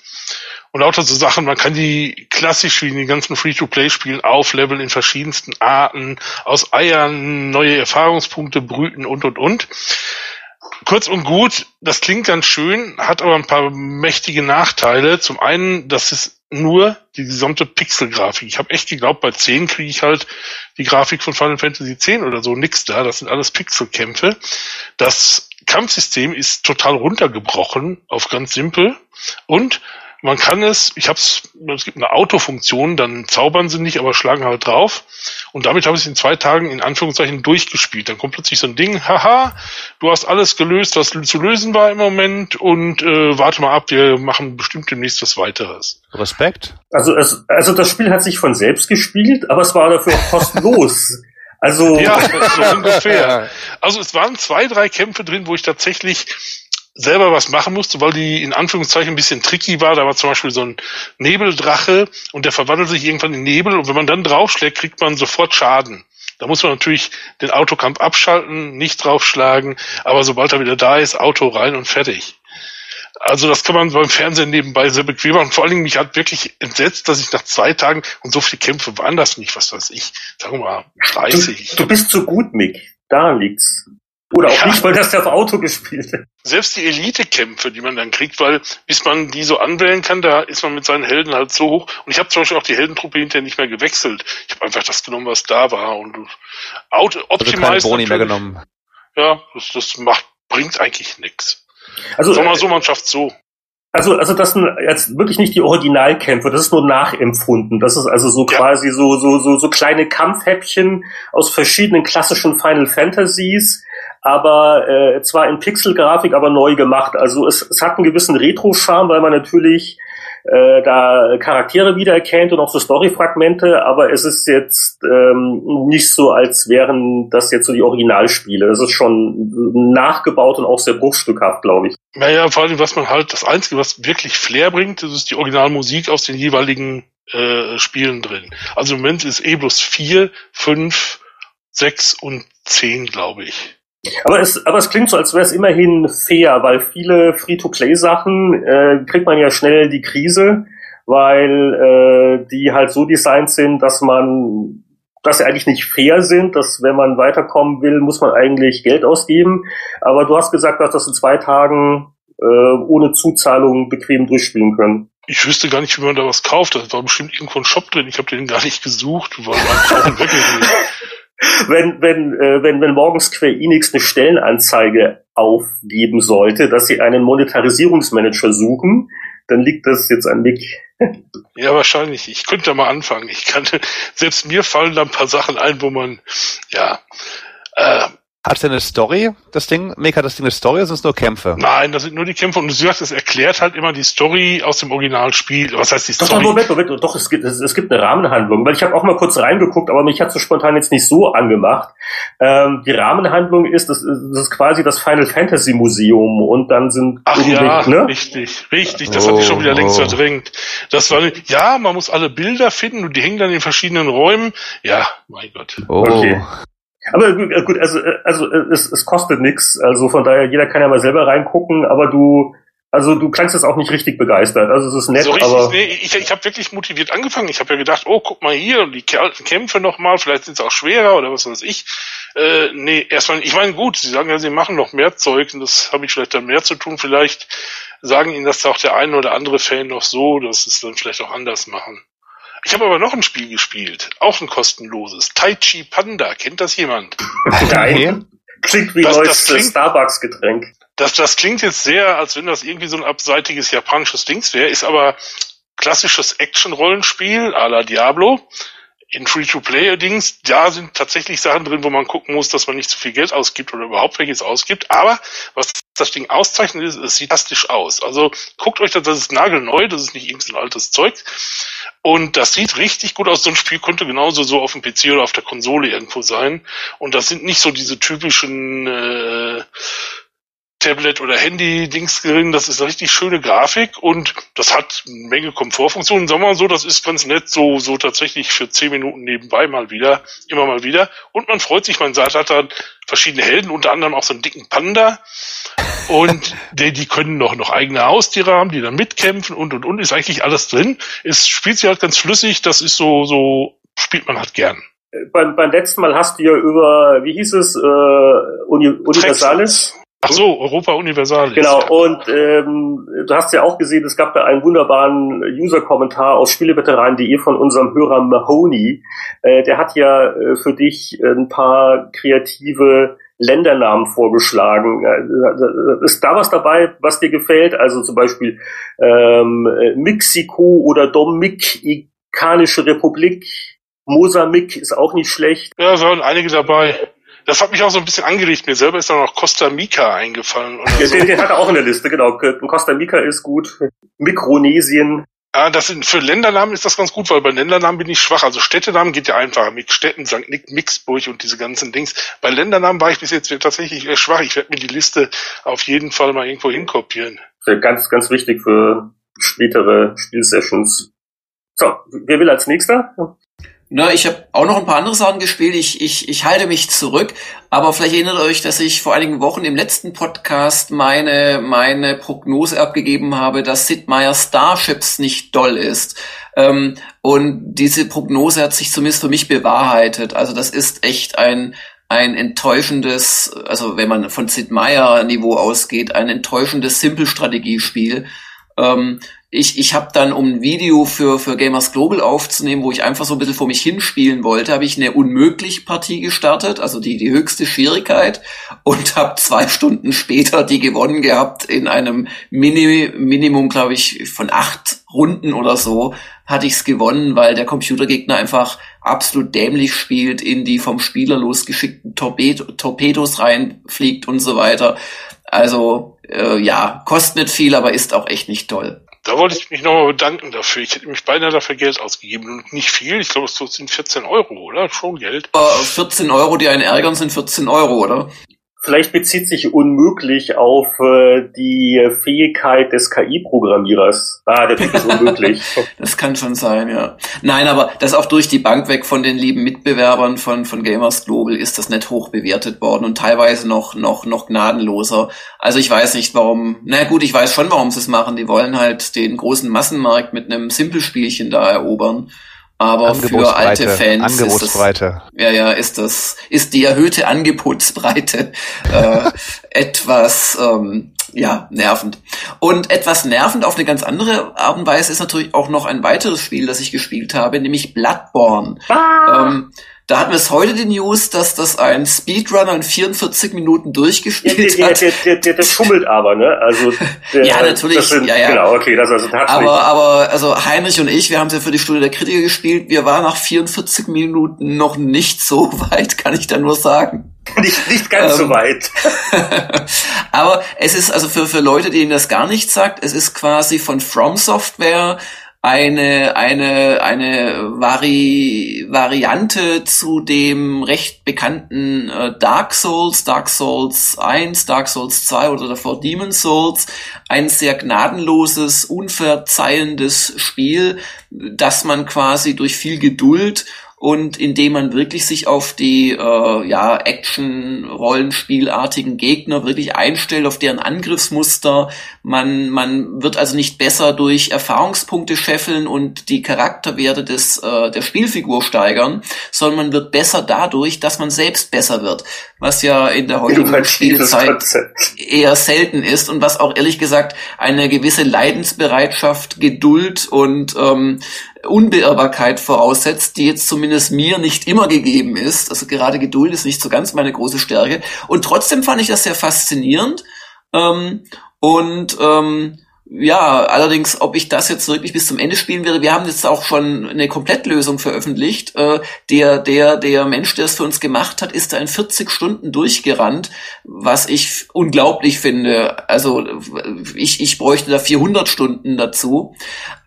Und lauter so Sachen, man kann die klassisch wie in den ganzen Free-to-Play-Spielen aufleveln in verschiedensten Arten, aus Eiern neue Erfahrungspunkte brüten und und und. Kurz und gut, das klingt ganz schön, hat aber ein paar mächtige Nachteile. Zum einen, das ist nur die gesamte Pixel-Grafik. Ich habe echt geglaubt, bei 10 kriege ich halt die Grafik von Final Fantasy 10 oder so, nix da. Das sind alles Pixelkämpfe. Das Kampfsystem ist total runtergebrochen auf ganz simpel und man kann es, ich habe es, es gibt eine Autofunktion, dann zaubern sie nicht, aber schlagen halt drauf. Und damit habe ich es in zwei Tagen in Anführungszeichen durchgespielt. Dann kommt plötzlich so ein Ding, haha, du hast alles gelöst, was zu lösen war im Moment und äh, warte mal ab, wir machen bestimmt demnächst was weiteres. Respekt. Also, es, also das Spiel hat sich von selbst gespielt, aber es war dafür auch kostenlos. Also ja, so ungefähr. Also es waren zwei, drei Kämpfe drin, wo ich tatsächlich selber was machen musste, weil die in Anführungszeichen ein bisschen tricky war. Da war zum Beispiel so ein Nebeldrache und der verwandelt sich irgendwann in Nebel und wenn man dann draufschlägt, kriegt man sofort Schaden. Da muss man natürlich den Autokampf abschalten, nicht draufschlagen, aber sobald er wieder da ist, Auto rein und fertig. Also das kann man beim Fernsehen nebenbei sehr bequem machen. Vor allen Dingen mich hat wirklich entsetzt, dass ich nach zwei Tagen und so viele Kämpfe waren das nicht, was weiß ich, sagen wir mal 30. Du, du bist zu gut, Mick. Da liegt's. Oder auch ja. nicht, weil das der auf Auto gespielt hat. Selbst die Elite-Kämpfe, die man dann kriegt, weil bis man die so anwählen kann, da ist man mit seinen Helden halt so hoch. Und ich habe zum Beispiel auch die Heldentruppe hinterher nicht mehr gewechselt. Ich habe einfach das genommen, was da war. Und Auto Optimize also Boni mehr genommen. Ja, das, das macht, bringt eigentlich nichts. Also, Sag mal so, man schafft so. Also, also das sind jetzt wirklich nicht die Originalkämpfe, das ist nur nachempfunden. Das ist also so ja. quasi so, so, so, so kleine Kampfhäppchen aus verschiedenen klassischen Final Fantasies, aber äh, zwar in Pixelgrafik, aber neu gemacht. Also es, es hat einen gewissen Retro-Charme, weil man natürlich äh, da Charaktere wiedererkennt und auch so Storyfragmente, aber es ist jetzt ähm, nicht so, als wären das jetzt so die Originalspiele. Es ist schon nachgebaut und auch sehr bruchstückhaft, glaube ich. Naja, vor allem, was man halt, das Einzige, was wirklich Flair bringt, das ist die Originalmusik aus den jeweiligen äh, Spielen drin. Also im Moment ist E plus 4, 5, 6 und 10, glaube ich. Aber es, aber es klingt so, als wäre es immerhin fair, weil viele Free-to-Play-Sachen äh, kriegt man ja schnell die Krise, weil äh, die halt so designt sind, dass man dass sie eigentlich nicht fair sind, dass wenn man weiterkommen will, muss man eigentlich Geld ausgeben. Aber du hast gesagt, dass das in zwei Tagen äh, ohne Zuzahlung bequem durchspielen können. Ich wüsste gar nicht, wie man da was kauft. Da war bestimmt irgendwo ein Shop drin. Ich habe den gar nicht gesucht, weil man wirklich nicht wenn, wenn, äh, wenn, wenn morgens Square Enix eine Stellenanzeige aufgeben sollte, dass sie einen Monetarisierungsmanager suchen, dann liegt das jetzt an Nick. ja, wahrscheinlich. Ich könnte mal anfangen. Ich kann, selbst mir fallen da ein paar Sachen ein, wo man, ja, äh, hat es denn eine Story, das Ding? Mega, das Ding eine Story oder sind es nur Kämpfe? Nein, das sind nur die Kämpfe und du sagst, es erklärt halt immer die Story aus dem Originalspiel. Was heißt die Story? Doch, Moment, Moment, doch, es gibt, es, es gibt eine Rahmenhandlung, weil ich habe auch mal kurz reingeguckt, aber mich hat so spontan jetzt nicht so angemacht. Ähm, die Rahmenhandlung ist, das, das ist quasi das Final Fantasy Museum und dann sind Ach ja, ne? richtig, richtig, das oh, hatte ich schon wieder oh. längst verdrängt. Das war, ja, man muss alle Bilder finden und die hängen dann in verschiedenen Räumen. Ja, mein Gott. Oh. Okay. Aber gut, also, also es, es kostet nichts, also von daher, jeder kann ja mal selber reingucken, aber du, also du klangst jetzt auch nicht richtig begeistert. Also es ist nett, so richtig, aber nee, ich, ich habe wirklich motiviert angefangen. Ich habe ja gedacht, oh, guck mal hier und die Kämpfe nochmal, vielleicht sind es auch schwerer oder was weiß ich. Äh, nee, erstmal, ich meine, gut, sie sagen ja, sie machen noch mehr Zeug und das habe ich vielleicht dann mehr zu tun. Vielleicht sagen ihnen das auch der eine oder andere Fan noch so, dass sie es dann vielleicht auch anders machen. Ich habe aber noch ein Spiel gespielt, auch ein kostenloses. Tai Chi Panda, kennt das jemand? Nein. Klingt wie das, neues Starbucks-Getränk. Das, das klingt jetzt sehr, als wenn das irgendwie so ein abseitiges japanisches Dings wäre, ist aber klassisches Action-Rollenspiel à la Diablo in Free-to-Play-Dings, da sind tatsächlich Sachen drin, wo man gucken muss, dass man nicht zu viel Geld ausgibt oder überhaupt welches ausgibt. Aber was das Ding auszeichnet, ist, es sieht fantastisch aus. Also guckt euch das, das ist nagelneu, das ist nicht irgendein altes Zeug. Und das sieht richtig gut aus. So ein Spiel könnte genauso so auf dem PC oder auf der Konsole irgendwo sein. Und das sind nicht so diese typischen äh, Tablet oder Handy-Dings drin. Das ist eine richtig schöne Grafik und das hat eine Menge Komfortfunktionen. Sagen wir mal so, das ist ganz nett, so, so tatsächlich für zehn Minuten nebenbei mal wieder, immer mal wieder. Und man freut sich, man sagt, hat dann verschiedene Helden, unter anderem auch so einen dicken Panda. Und die, die können noch, noch eigene Haustiere haben, die dann mitkämpfen und, und, und, ist eigentlich alles drin. Es spielt sich halt ganz flüssig, das ist so, so, spielt man halt gern. Beim, beim letzten Mal hast du ja über, wie hieß es, äh, Uni, Universalis? Ach so, Europa Universal. Genau, und ähm, du hast ja auch gesehen, es gab da einen wunderbaren User-Kommentar auf spieleveteran.de von unserem Hörer Mahoney. Äh, der hat ja äh, für dich ein paar kreative Ländernamen vorgeschlagen. Äh, ist da was dabei, was dir gefällt? Also zum Beispiel ähm, Mexiko oder Dominikanische Republik. Mosambik ist auch nicht schlecht. Ja, es waren einige dabei. Das hat mich auch so ein bisschen angeregt. Mir selber ist dann noch Costa Rica eingefallen. Oder so. den, den hat er auch in der Liste, genau. Costa Rica ist gut. Mikronesien. Ja, das sind, für Ländernamen ist das ganz gut, weil bei Ländernamen bin ich schwach. Also Städtenamen geht ja einfacher. Mit Städten, St. Nick, Mixburg und diese ganzen Dings. Bei Ländernamen war ich bis jetzt tatsächlich schwach. Ich werde mir die Liste auf jeden Fall mal irgendwo hinkopieren. Ganz, ganz wichtig für spätere Spielsessions. So, wer will als nächster? Na, ich habe auch noch ein paar andere Sachen gespielt. Ich, ich, ich halte mich zurück, aber vielleicht erinnert euch, dass ich vor einigen Wochen im letzten Podcast meine, meine Prognose abgegeben habe, dass Sid Meier Starships nicht doll ist. Ähm, und diese Prognose hat sich zumindest für mich bewahrheitet. Also das ist echt ein, ein enttäuschendes, also wenn man von Sid Meier Niveau ausgeht, ein enttäuschendes Simple-Strategiespiel. Ähm, ich, ich habe dann, um ein Video für, für Gamers Global aufzunehmen, wo ich einfach so ein bisschen vor mich hinspielen wollte, habe ich eine Unmöglich-Partie gestartet, also die, die höchste Schwierigkeit, und habe zwei Stunden später die gewonnen gehabt in einem Mini, Minimum, glaube ich, von acht Runden oder so, hatte ich's gewonnen, weil der Computergegner einfach absolut dämlich spielt, in die vom Spieler losgeschickten Torpedo, Torpedos reinfliegt und so weiter. Also äh, ja, kostet nicht viel, aber ist auch echt nicht toll. Da wollte ich mich nochmal bedanken dafür. Ich hätte mich beinahe dafür Geld ausgegeben. Und nicht viel. Ich glaube, es sind 14 Euro, oder? Schon Geld. 14 Euro, die einen ärgern, sind 14 Euro, oder? Vielleicht bezieht sich unmöglich auf äh, die Fähigkeit des KI-Programmierers. Ah, der Typ ist unmöglich. das kann schon sein, ja. Nein, aber das auch durch die Bank weg von den lieben Mitbewerbern von, von Gamers Global ist das nicht hoch bewertet worden und teilweise noch, noch, noch gnadenloser. Also ich weiß nicht, warum, na gut, ich weiß schon, warum sie es machen. Die wollen halt den großen Massenmarkt mit einem Simpelspielchen da erobern. Aber für alte Fans Angebotsbreite. Ist das, ja, ja, ist das, ist die erhöhte Angebotsbreite äh, etwas ähm, ja, nervend. Und etwas nervend auf eine ganz andere Art und Weise ist natürlich auch noch ein weiteres Spiel, das ich gespielt habe, nämlich Bloodborne. Ah. Ähm, da hatten wir es heute die News, dass das ein Speedrunner in 44 Minuten durchgespielt ja, der, der, der, der, der schummelt aber, ne? Also der, ja, natürlich. Sind, ja, ja. Genau, okay, das also aber, aber also Heinrich und ich, wir haben es ja für die Stunde der Kritiker gespielt. Wir waren nach 44 Minuten noch nicht so weit, kann ich da nur sagen. Nicht, nicht ganz ähm, so weit. aber es ist also für, für Leute, denen das gar nichts sagt, es ist quasi von From Software eine, eine, eine Vari Variante zu dem recht bekannten äh, Dark Souls, Dark Souls 1, Dark Souls 2 oder davor Demon Souls. Ein sehr gnadenloses, unverzeihendes Spiel, das man quasi durch viel Geduld und indem man wirklich sich auf die äh, ja, Action-Rollenspielartigen Gegner wirklich einstellt, auf deren Angriffsmuster. Man, man wird also nicht besser durch Erfahrungspunkte scheffeln und die Charakterwerte des, äh, der Spielfigur steigern, sondern man wird besser dadurch, dass man selbst besser wird, was ja in der heutigen Spielzeit eher selten ist und was auch ehrlich gesagt eine gewisse Leidensbereitschaft, Geduld und ähm, Unbeirrbarkeit voraussetzt, die jetzt zumindest mir nicht immer gegeben ist. Also gerade Geduld ist nicht so ganz meine große Stärke. Und trotzdem fand ich das sehr faszinierend. Ähm, und ähm, ja, allerdings, ob ich das jetzt wirklich bis zum Ende spielen werde, wir haben jetzt auch schon eine Komplettlösung veröffentlicht. Äh, der, der, der Mensch, der es für uns gemacht hat, ist da in 40 Stunden durchgerannt, was ich unglaublich finde. Also ich, ich bräuchte da 400 Stunden dazu.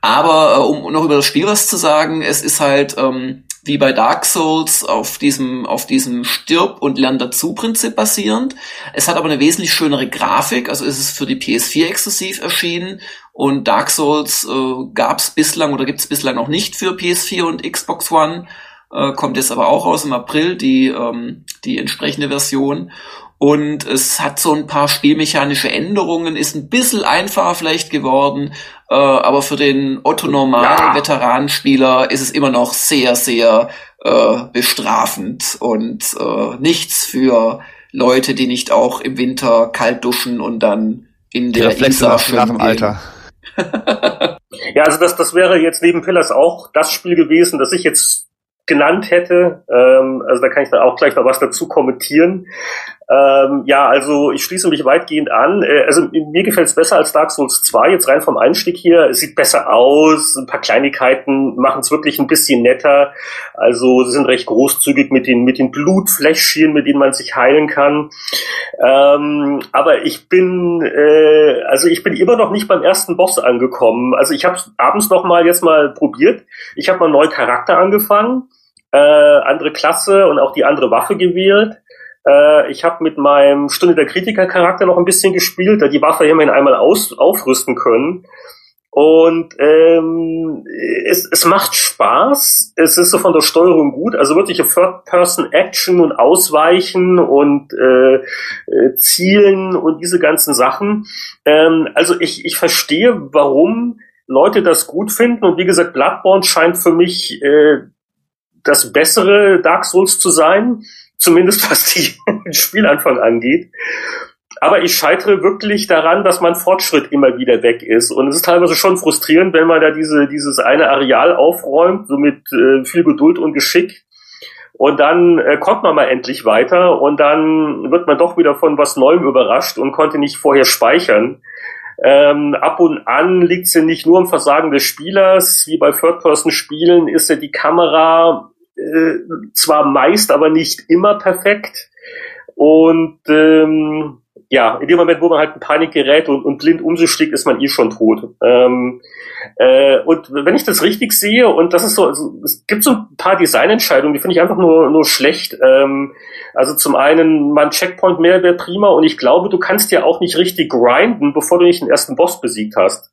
Aber äh, um noch über das Spiel was zu sagen, es ist halt ähm, wie bei Dark Souls auf diesem, auf diesem Stirb- und Lern dazu-Prinzip basierend. Es hat aber eine wesentlich schönere Grafik, also ist es für die PS4 exklusiv erschienen und Dark Souls äh, gab es bislang oder gibt es bislang noch nicht für PS4 und Xbox One, äh, kommt jetzt aber auch aus im April, die, ähm, die entsprechende Version. Und es hat so ein paar spielmechanische Änderungen, ist ein bisschen einfacher vielleicht geworden, äh, aber für den Otto-Normal-Veteranspieler ist es immer noch sehr, sehr äh, bestrafend und äh, nichts für Leute, die nicht auch im Winter kalt duschen und dann in der die Isar nach dem Alter. ja, also das, das wäre jetzt neben Pillars auch das Spiel gewesen, das ich jetzt genannt hätte. Ähm, also da kann ich dann auch gleich noch was dazu kommentieren. Ähm, ja, also ich schließe mich weitgehend an. Äh, also mir gefällt es besser als Dark Souls 2, jetzt rein vom Einstieg hier. Es sieht besser aus, ein paar Kleinigkeiten machen es wirklich ein bisschen netter. Also sie sind recht großzügig mit den, mit den Blutfläschchen, mit denen man sich heilen kann. Ähm, aber ich bin, äh, also ich bin immer noch nicht beim ersten Boss angekommen. Also ich habe abends noch mal jetzt mal probiert. Ich habe mal einen neuen Charakter angefangen, äh, andere Klasse und auch die andere Waffe gewählt. Äh, ich habe mit meinem Stunde der Kritiker-Charakter noch ein bisschen gespielt, da die Waffe immerhin einmal aus, aufrüsten können. Und ähm, es, es macht Spaß. Es ist so von der Steuerung gut. Also wirkliche Third-Person-Action und Ausweichen und äh, äh, Zielen und diese ganzen Sachen. Ähm, also ich, ich verstehe, warum Leute das gut finden. Und wie gesagt, Bloodborne scheint für mich äh, das bessere Dark Souls zu sein. Zumindest was die Spielanfang angeht. Aber ich scheitere wirklich daran, dass mein Fortschritt immer wieder weg ist. Und es ist teilweise schon frustrierend, wenn man da diese, dieses eine Areal aufräumt, so mit äh, viel Geduld und Geschick. Und dann äh, kommt man mal endlich weiter und dann wird man doch wieder von was Neuem überrascht und konnte nicht vorher speichern. Ähm, ab und an liegt es ja nicht nur im Versagen des Spielers, wie bei Third-Person-Spielen ist ja die Kamera äh, zwar meist, aber nicht immer perfekt. Und ähm, ja, in dem Moment, wo man halt in Panik gerät und, und blind um sich schlägt, ist man eh schon tot. Ähm, äh, und wenn ich das richtig sehe, und das ist so, also, es gibt so ein paar Designentscheidungen, die finde ich einfach nur, nur schlecht. Ähm, also zum einen, mein Checkpoint mehr wäre prima und ich glaube, du kannst ja auch nicht richtig grinden, bevor du nicht den ersten Boss besiegt hast.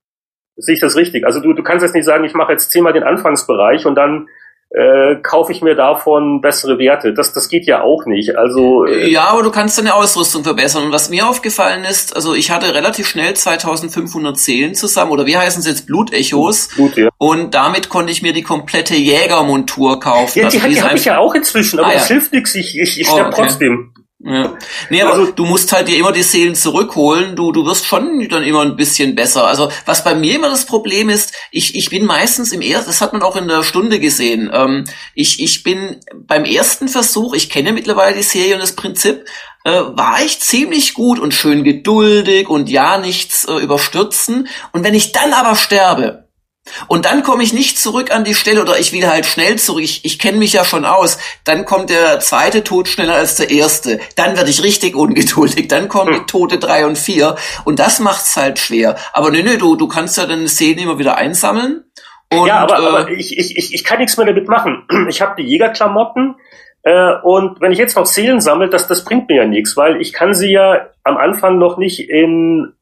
Sehe ich das richtig? Also du, du kannst jetzt nicht sagen, ich mache jetzt zehnmal den Anfangsbereich und dann äh, kaufe ich mir davon bessere Werte. Das, das geht ja auch nicht. Also äh ja, aber du kannst deine Ausrüstung verbessern. Und was mir aufgefallen ist, also ich hatte relativ schnell 2500 Seelen zusammen oder wie heißen sie jetzt Blutechos. Blut, ja. Und damit konnte ich mir die komplette Jägermontur kaufen. Ja, die, also, die, die habe ich ja auch inzwischen, aber ah, das ja. hilft nichts. Ich, ich, ich sterbe oh, okay. trotzdem. Ja. Nee, aber also, du musst halt dir immer die Seelen zurückholen. Du, du wirst schon dann immer ein bisschen besser. Also, was bei mir immer das Problem ist, ich, ich bin meistens im ersten, das hat man auch in der Stunde gesehen. Ähm, ich, ich bin beim ersten Versuch, ich kenne mittlerweile die Serie und das Prinzip, äh, war ich ziemlich gut und schön geduldig und ja nichts äh, überstürzen. Und wenn ich dann aber sterbe, und dann komme ich nicht zurück an die Stelle oder ich will halt schnell zurück. Ich, ich kenne mich ja schon aus. Dann kommt der zweite Tod schneller als der erste. Dann werde ich richtig ungeduldig. Dann kommen die hm. Tote drei und vier. Und das macht's halt schwer. Aber nö, nö, du, du kannst ja deine Szenen immer wieder einsammeln. Und, ja, aber, äh, aber ich, ich, ich, ich kann nichts mehr damit machen. Ich habe die Jägerklamotten. Äh, und wenn ich jetzt noch Seelen sammle, das, das bringt mir ja nichts, weil ich kann sie ja am Anfang noch nicht in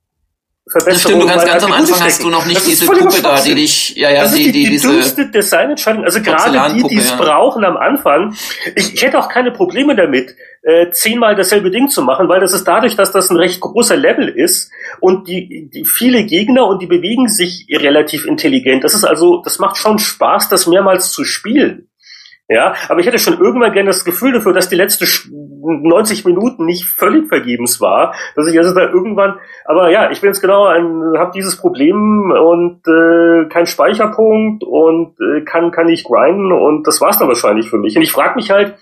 Verbesserung. Das stimmt, du kannst ganz am Anfang hast du noch nicht diese Puppe da, die dich, ja, ja, das die, die, die, die dümmste Designentscheidung. Also gerade die, die es ja. brauchen am Anfang. Ich, ich hätte auch keine Probleme damit, äh, zehnmal dasselbe Ding zu machen, weil das ist dadurch, dass das ein recht großer Level ist und die, die viele Gegner und die bewegen sich relativ intelligent. Das ist also, das macht schon Spaß, das mehrmals zu spielen. Ja, aber ich hätte schon irgendwann gerne das Gefühl dafür, dass die letzte 90 Minuten nicht völlig vergebens war, dass ich also da irgendwann, aber ja, ich bin jetzt genau ein, habe dieses Problem und äh, kein Speicherpunkt und äh, kann kann nicht grinden und das war's dann wahrscheinlich für mich. Und ich frage mich halt,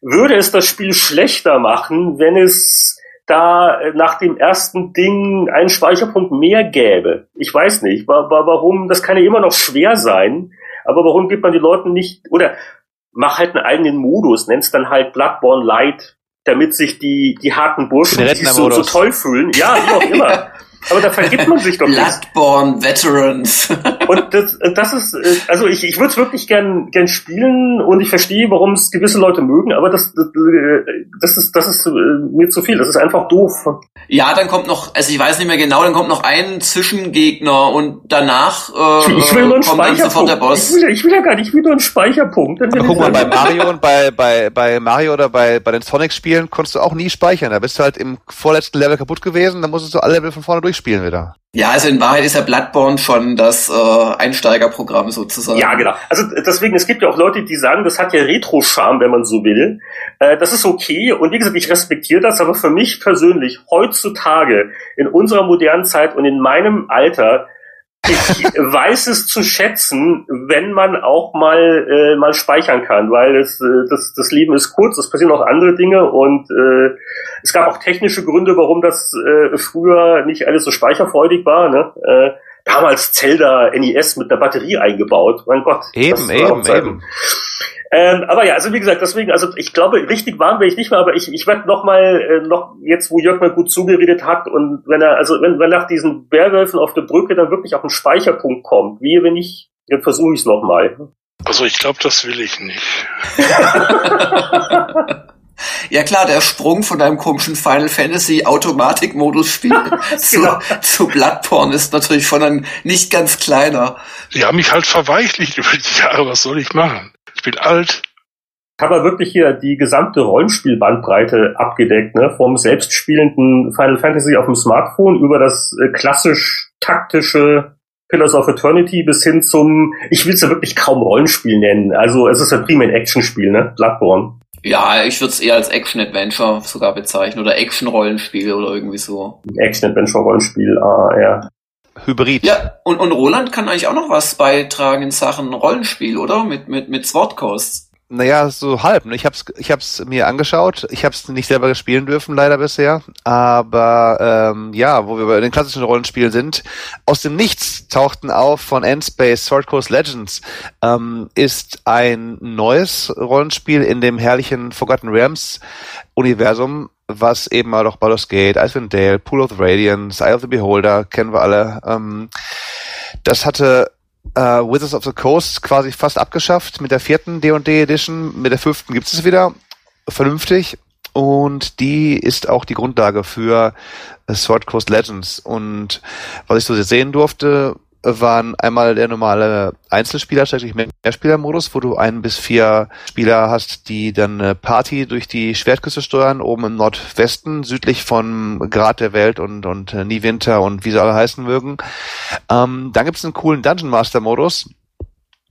würde es das Spiel schlechter machen, wenn es da nach dem ersten Ding einen Speicherpunkt mehr gäbe? Ich weiß nicht, warum, das kann ja immer noch schwer sein, aber warum gibt man die Leuten nicht, oder mach halt einen eigenen Modus, nenn's dann halt Bloodborne Light, damit sich die, die harten Burschen sich so, so toll fühlen. Ja, wie auch immer. Aber da vergibt man sich doch nicht. Bloodborne Veterans. und das, das ist, äh, also ich, ich würde es wirklich gern, gern spielen und ich verstehe, warum es gewisse Leute mögen, aber das, das, das ist, das ist äh, mir zu viel. Das ist einfach doof. Ja, dann kommt noch, also ich weiß nicht mehr genau, dann kommt noch ein Zwischengegner und danach äh, ich will nur einen kommt dann sofort der Boss. Ich will, ich will ja gar nicht, ich will nur einen Speicherpunkt. Dann aber guck mal, bei Mario und bei, bei, bei Mario oder bei, bei den Sonic-Spielen konntest du auch nie speichern. Da bist du halt im vorletzten Level kaputt gewesen, dann musstest du alle Level von vorne durch durchspielen wieder. Ja, also in Wahrheit ist ja Bloodborne schon das äh, Einsteigerprogramm sozusagen. Ja, genau. Also deswegen, es gibt ja auch Leute, die sagen, das hat ja Retro-Charme, wenn man so will. Äh, das ist okay und wie gesagt, ich respektiere das, aber für mich persönlich heutzutage in unserer modernen Zeit und in meinem Alter ich weiß es zu schätzen, wenn man auch mal äh, mal speichern kann, weil es, äh, das, das Leben ist kurz, es passieren auch andere Dinge und äh, es gab auch technische Gründe, warum das äh, früher nicht alles so speicherfreudig war. Ne? Äh, damals Zelda NES mit einer Batterie eingebaut. Mein Gott. Eben, eben, eben. Ähm, aber ja, also wie gesagt, deswegen, also ich glaube, richtig warm wäre ich nicht mehr, aber ich, ich werde noch mal, äh, noch jetzt, wo Jörg mal gut zugeredet hat und wenn er, also wenn, wenn nach diesen Bärwölfen auf der Brücke dann wirklich auf einen Speicherpunkt kommt, wie wenn ich, dann versuche ich es noch mal. Also ich glaube, das will ich nicht. Ja klar, der Sprung von einem komischen Final Fantasy Automatikmodus Spiel zu, genau. zu Bloodborne ist natürlich schon ein nicht ganz kleiner. Die haben mich halt verweichlicht über die Jahre, was soll ich machen? Ich bin alt. Ich habe wirklich hier die gesamte Rollenspielbandbreite abgedeckt, ne? vom selbstspielenden Final Fantasy auf dem Smartphone über das äh, klassisch taktische Pillars of Eternity bis hin zum, ich will es ja wirklich kaum Rollenspiel nennen. Also es ist ja primär ein Actionspiel, ne? Bloodborne. Ja, ich würde es eher als Action-Adventure sogar bezeichnen oder Action-Rollenspiel oder irgendwie so. Action-Adventure-Rollenspiel, ah, ja. Hybrid. Ja, und, und Roland kann eigentlich auch noch was beitragen in Sachen Rollenspiel, oder? Mit, mit, mit Sword Coast. Naja, so halb. Ne? Ich hab's, ich hab's mir angeschaut. Ich hab's nicht selber spielen dürfen, leider bisher. Aber ähm, ja, wo wir bei den klassischen Rollenspielen sind, aus dem Nichts tauchten auf von Endspace Sword Coast Legends ähm, ist ein neues Rollenspiel in dem herrlichen Forgotten Realms Universum, was eben mal doch Baldur's Gate, Icewind Dale, Pool of the Radiance, Eye of the Beholder, kennen wir alle. Ähm, das hatte äh, Wizards of the Coast quasi fast abgeschafft mit der vierten D&D Edition. Mit der fünften gibt es wieder vernünftig und die ist auch die Grundlage für Sword Coast Legends. Und was ich so sehen durfte, waren einmal der normale Einzelspieler, schrägstrich Mehrspielermodus, wo du ein bis vier Spieler hast, die dann eine Party durch die Schwertküste steuern, oben im Nordwesten, südlich von Grad der Welt und, und äh, Niewinter und wie sie alle heißen mögen. Ähm, dann gibt es einen coolen Dungeon Master Modus,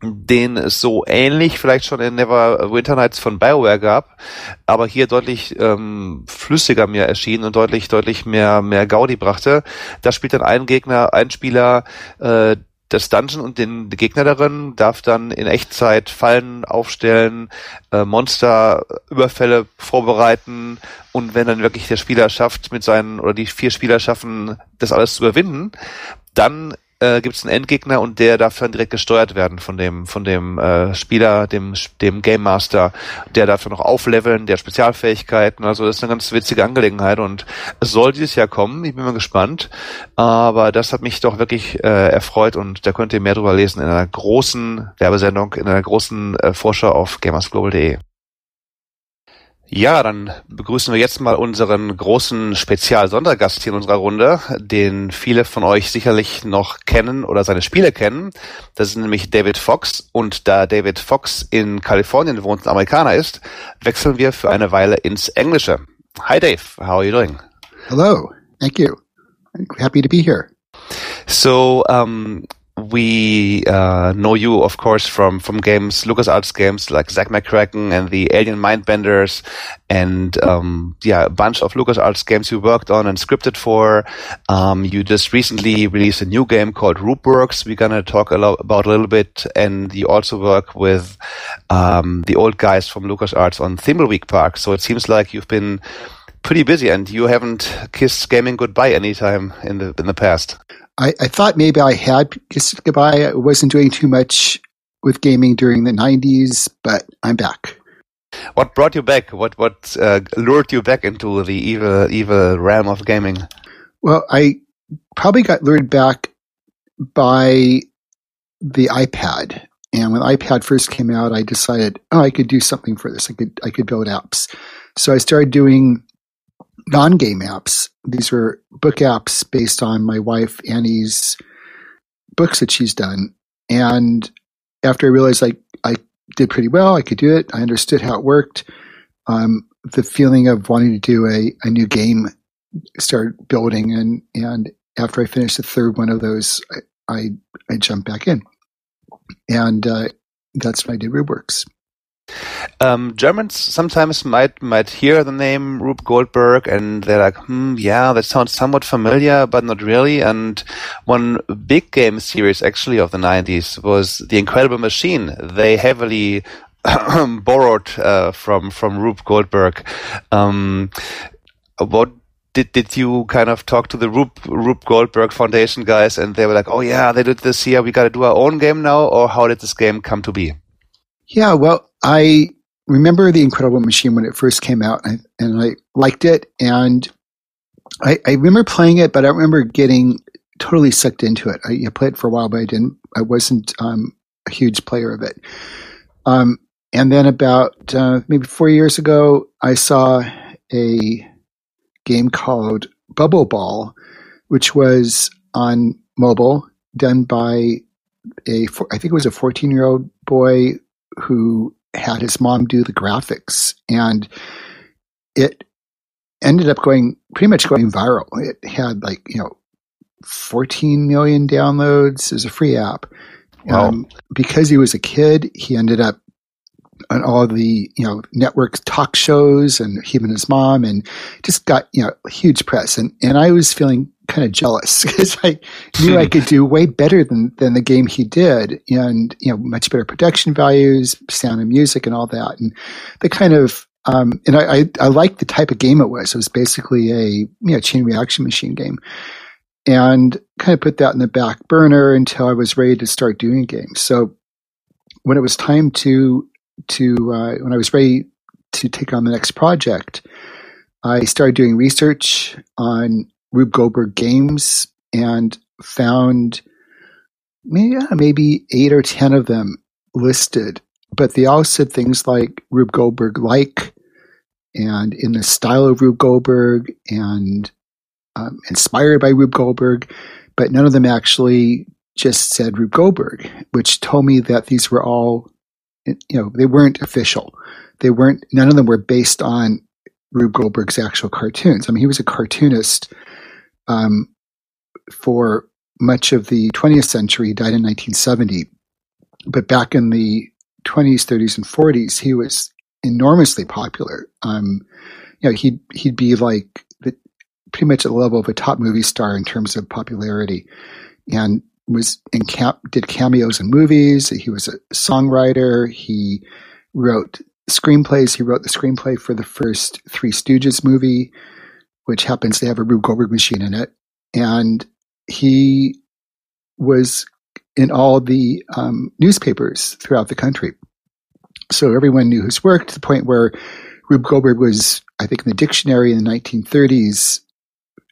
den es so ähnlich vielleicht schon in Never Winter Nights von BioWare gab, aber hier deutlich ähm, flüssiger mir erschien und deutlich, deutlich mehr, mehr Gaudi brachte. Da spielt dann ein Gegner, ein Spieler äh, das Dungeon und den Gegner darin, darf dann in Echtzeit Fallen aufstellen, äh, Monsterüberfälle vorbereiten und wenn dann wirklich der Spieler schafft, mit seinen, oder die vier Spieler schaffen, das alles zu überwinden, dann äh, gibt es einen Endgegner und der darf dann direkt gesteuert werden von dem von dem äh, Spieler, dem dem Game Master. Der darf dann noch aufleveln, der Spezialfähigkeiten. Also das ist eine ganz witzige Angelegenheit und es soll dieses Jahr kommen. Ich bin mal gespannt. Aber das hat mich doch wirklich äh, erfreut und da könnt ihr mehr drüber lesen in einer großen Werbesendung, in einer großen äh, Vorschau auf gamersglobal.de. Ja, dann begrüßen wir jetzt mal unseren großen Spezial-Sondergast hier in unserer Runde, den viele von euch sicherlich noch kennen oder seine Spiele kennen. Das ist nämlich David Fox. Und da David Fox in Kalifornien wohnt und Amerikaner ist, wechseln wir für eine Weile ins Englische. Hi Dave, how are you doing? Hello, thank you. Happy to be here. So, um, we uh, know you, of course, from from games, LucasArts games like Zack McCracken and the Alien Mindbenders, and um, yeah, a bunch of LucasArts games you worked on and scripted for. Um, you just recently released a new game called Roopworks. We're gonna talk a lot about a little bit, and you also work with um, the old guys from LucasArts on Thimbleweed Park. So it seems like you've been pretty busy, and you haven't kissed gaming goodbye anytime in the in the past. I, I thought maybe I had kissed goodbye. I wasn't doing too much with gaming during the 90s, but I'm back. What brought you back? What what uh, lured you back into the evil evil realm of gaming? Well, I probably got lured back by the iPad. And when iPad first came out, I decided, oh, I could do something for this. I could I could build apps. So I started doing non-game apps. These were book apps based on my wife Annie's books that she's done. And after I realized I, I did pretty well, I could do it. I understood how it worked. Um, the feeling of wanting to do a, a new game started building. And, and after I finished the third one of those, I, I, I jumped back in. And uh, that's what I did Rootworks. Um, Germans sometimes might might hear the name Rube Goldberg and they're like, hmm, yeah, that sounds somewhat familiar, but not really. And one big game series actually of the 90s was The Incredible Machine. They heavily borrowed uh, from from Rube Goldberg. Um, what did did you kind of talk to the Rube, Rube Goldberg Foundation guys and they were like, oh yeah, they did this here, we got to do our own game now, or how did this game come to be? Yeah, well, I remember the Incredible Machine when it first came out, and, and I liked it. And I, I, remember playing it, but I remember getting totally sucked into it. I, I played it for a while, but I didn't. I wasn't um, a huge player of it. Um, and then about uh, maybe four years ago, I saw a game called Bubble Ball, which was on mobile, done by a I think it was a 14 year old boy who had his mom do the graphics and it ended up going pretty much going viral. It had like, you know, 14 million downloads as a free app. Wow. Um, because he was a kid, he ended up on all the you know network talk shows and him and his mom and just got you know huge press and and I was feeling kind of jealous because I knew I could do way better than than the game he did and you know much better production values sound and music and all that and the kind of um, and I, I, I liked the type of game it was. It was basically a you know chain reaction machine game, and kind of put that in the back burner until I was ready to start doing games. So when it was time to to uh, when I was ready to take on the next project, I started doing research on Rube Goldberg games and found maybe, maybe eight or ten of them listed. But they all said things like Rube Goldberg like and in the style of Rube Goldberg and um, inspired by Rube Goldberg, but none of them actually just said Rube Goldberg, which told me that these were all, you know, they weren't official. They weren't, none of them were based on Rube Goldberg's actual cartoons. I mean, he was a cartoonist um, for much of the 20th century. He died in 1970. But back in the 20s, 30s, and 40s, he was enormously popular. Um, you know, he'd he'd be like the, pretty much at the level of a top movie star in terms of popularity, and was in camp did cameos in movies. He was a songwriter. He wrote screenplays. He wrote the screenplay for the first Three Stooges movie, which happens to have a Rube Goldberg machine in it, and he was in all the um, newspapers throughout the country. So everyone knew his work to the point where Rube Goldberg was, I think, in the dictionary in the 1930s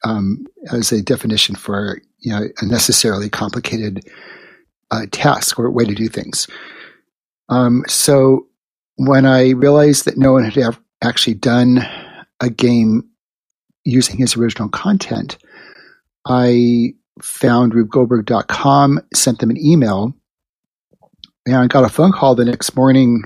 um, as a definition for you know a necessarily complicated uh, task or way to do things. Um, so when I realized that no one had actually done a game using his original content, I found RubeGoldberg.com, sent them an email, and I got a phone call the next morning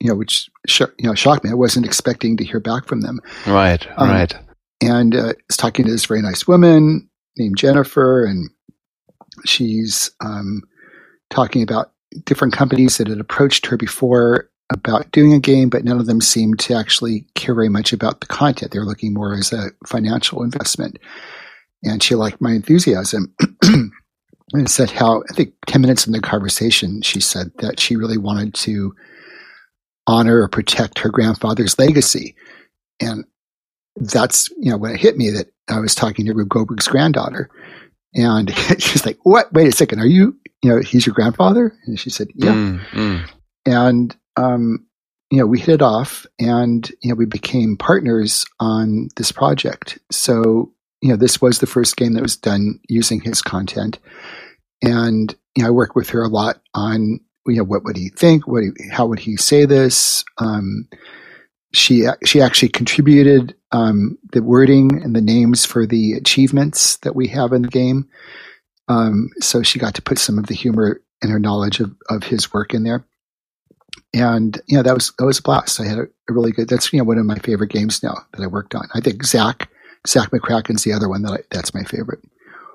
you know, which sh- you know shocked me. I wasn't expecting to hear back from them. Right, um, right. And uh, I was talking to this very nice woman named Jennifer, and she's um, talking about different companies that had approached her before about doing a game, but none of them seemed to actually care very much about the content. They were looking more as a financial investment. And she liked my enthusiasm. and said how, I think 10 minutes in the conversation, she said that she really wanted to honor or protect her grandfather's legacy. And that's, you know, when it hit me that I was talking to Rube Goldberg's granddaughter. And she's like, what? Wait a second. Are you, you know, he's your grandfather? And she said, yeah. Mm, mm. And, um, you know, we hit it off and, you know, we became partners on this project. So, you know, this was the first game that was done using his content. And, you know, I work with her a lot on you know, what would he think? What, how would he say this? Um, she she actually contributed um, the wording and the names for the achievements that we have in the game. Um, so she got to put some of the humor and her knowledge of, of his work in there. And you know that was that was a blast. I had a, a really good. That's you know one of my favorite games now that I worked on. I think Zach Zach McCracken's the other one that I, that's my favorite.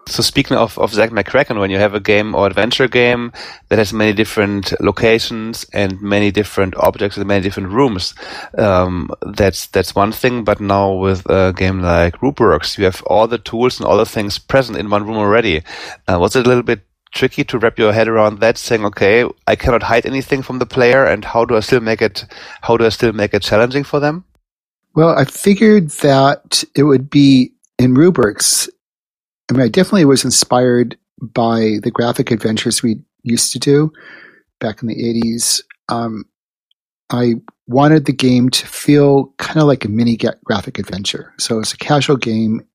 So speaking of, of Zach McCracken, when you have a game or adventure game that has many different locations and many different objects and many different rooms, um, that's that's one thing. But now with a game like RubeWorks, you have all the tools and all the things present in one room already. Uh, was it a little bit tricky to wrap your head around that, saying, "Okay, I cannot hide anything from the player, and how do I still make it? How do I still make it challenging for them?" Well, I figured that it would be in rubrics I mean, I definitely was inspired by the graphic adventures we used to do back in the 80s. Um, I wanted the game to feel kind of like a mini graphic adventure. So it's a casual game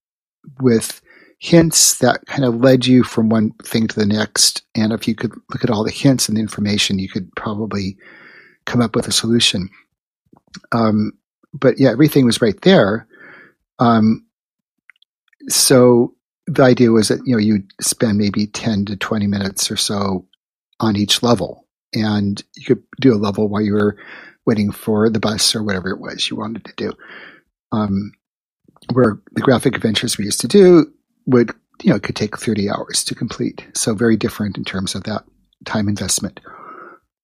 with hints that kind of led you from one thing to the next. And if you could look at all the hints and the information, you could probably come up with a solution. Um, but yeah, everything was right there. Um, so the idea was that you know you'd spend maybe 10 to 20 minutes or so on each level and you could do a level while you were waiting for the bus or whatever it was you wanted to do um, where the graphic adventures we used to do would you know it could take 30 hours to complete so very different in terms of that time investment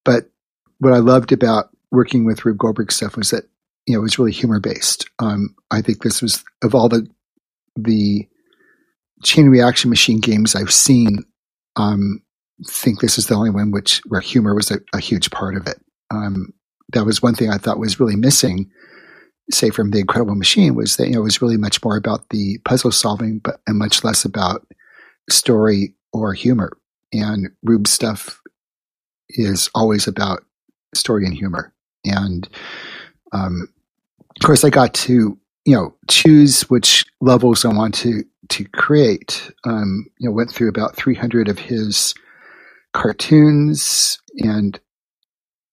but what i loved about working with Rube Goldberg stuff was that you know it was really humor based. Um, I think this was of all the the chain reaction machine games I've seen. Um, think this is the only one which where humor was a, a huge part of it. Um, that was one thing I thought was really missing, say from the Incredible Machine, was that you know it was really much more about the puzzle solving, but and much less about story or humor. And Rube's stuff is always about story and humor. And um, of course, I got to you know choose which levels I want to to create. Um, you know, went through about 300 of his cartoons, and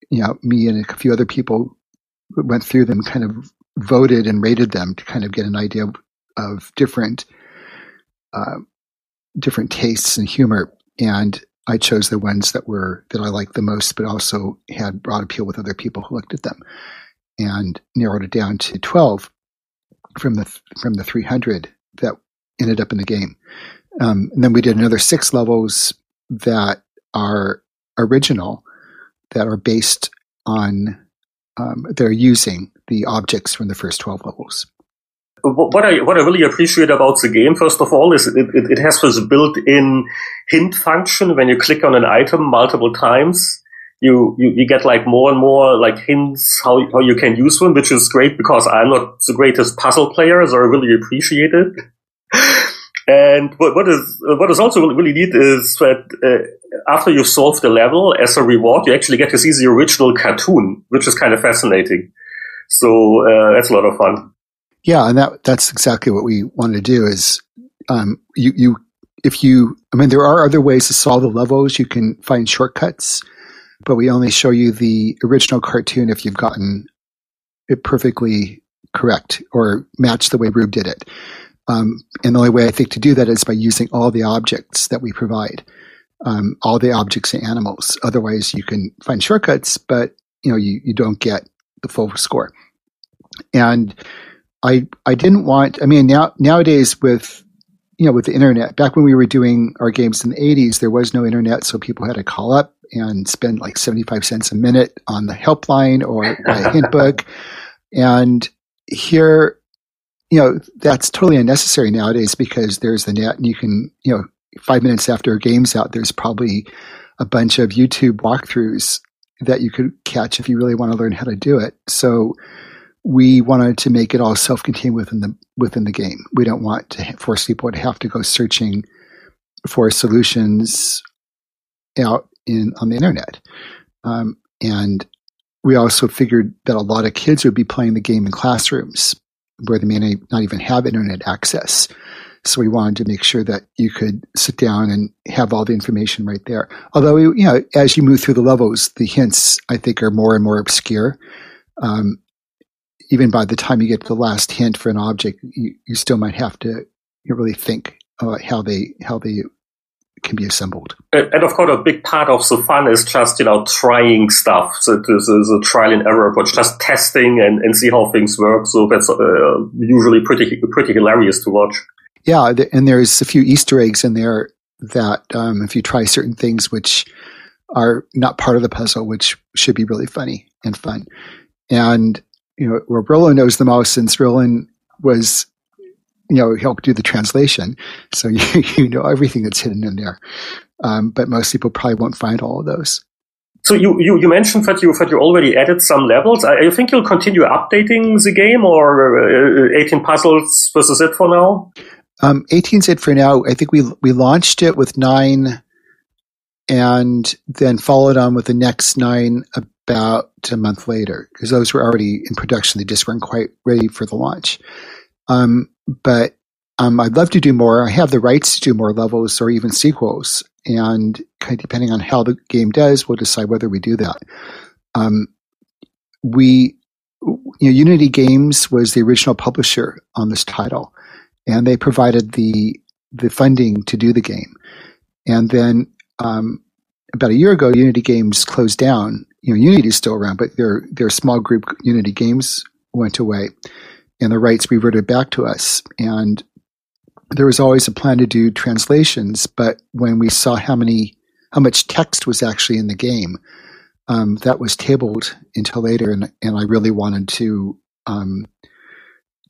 you know, me and a few other people went through them, kind of voted and rated them to kind of get an idea of, different uh, different tastes and humor. And I chose the ones that were that I liked the most, but also had broad appeal with other people who looked at them, and narrowed it down to twelve from the from the three hundred that ended up in the game. Um, and then we did another six levels that are original, that are based on um, they're using the objects from the first twelve levels what I what I really appreciate about the game, first of all, is it, it, it, has this built-in hint function. When you click on an item multiple times, you, you, you get like more and more like hints how how you can use them, which is great because I'm not the greatest puzzle player, so I really appreciate it. and what, what is what is also really, really neat is that uh, after you solve the level, as a reward, you actually get to see the original cartoon, which is kind of fascinating. So uh, that's a lot of fun. Yeah, and that that's exactly what we wanted to do. Is um, you you if you I mean there are other ways to solve the levels. You can find shortcuts, but we only show you the original cartoon if you've gotten it perfectly correct or matched the way Rube did it. Um, and the only way I think to do that is by using all the objects that we provide, um, all the objects and animals. Otherwise, you can find shortcuts, but you know you, you don't get the full score. And I I didn't want. I mean, now nowadays with you know with the internet, back when we were doing our games in the '80s, there was no internet, so people had to call up and spend like 75 cents a minute on the helpline or a hint book. And here, you know, that's totally unnecessary nowadays because there's the net and you can, you know, five minutes after a game's out, there's probably a bunch of YouTube walkthroughs that you could catch if you really want to learn how to do it. So we wanted to make it all self-contained within the within the game. We don't want to force people to have to go searching for solutions out in on the internet. Um, and we also figured that a lot of kids would be playing the game in classrooms where they may not even have internet access. So we wanted to make sure that you could sit down and have all the information right there. Although, you know, as you move through the levels, the hints I think are more and more obscure. Um, even by the time you get to the last hint for an object, you, you still might have to really think about how they how they can be assembled. And of course, a big part of the fun is just you know trying stuff. So there's a trial and error approach, just testing and, and see how things work. So that's uh, usually pretty pretty hilarious to watch. Yeah, and there's a few Easter eggs in there that um, if you try certain things which are not part of the puzzle, which should be really funny and fun. And you know, where Roland knows the most since Roland was, you know, helped do the translation. So you, you know everything that's hidden in there. Um, but most people probably won't find all of those. So you, you, you mentioned that you that you already added some levels. I, I think you'll continue updating the game, or uh, 18 puzzles. This is it for now. Um, 18's it for now. I think we we launched it with nine, and then followed on with the next nine about a month later because those were already in production. They just weren't quite ready for the launch. Um, but um, I'd love to do more. I have the rights to do more levels or even sequels, and kind of depending on how the game does, we'll decide whether we do that. Um, we, you know, Unity Games was the original publisher on this title, and they provided the the funding to do the game. And then um, about a year ago, Unity Games closed down, you know, Unity is still around, but their their small group Unity games went away, and the rights reverted back to us. And there was always a plan to do translations, but when we saw how many how much text was actually in the game, um, that was tabled until later, and and I really wanted to um,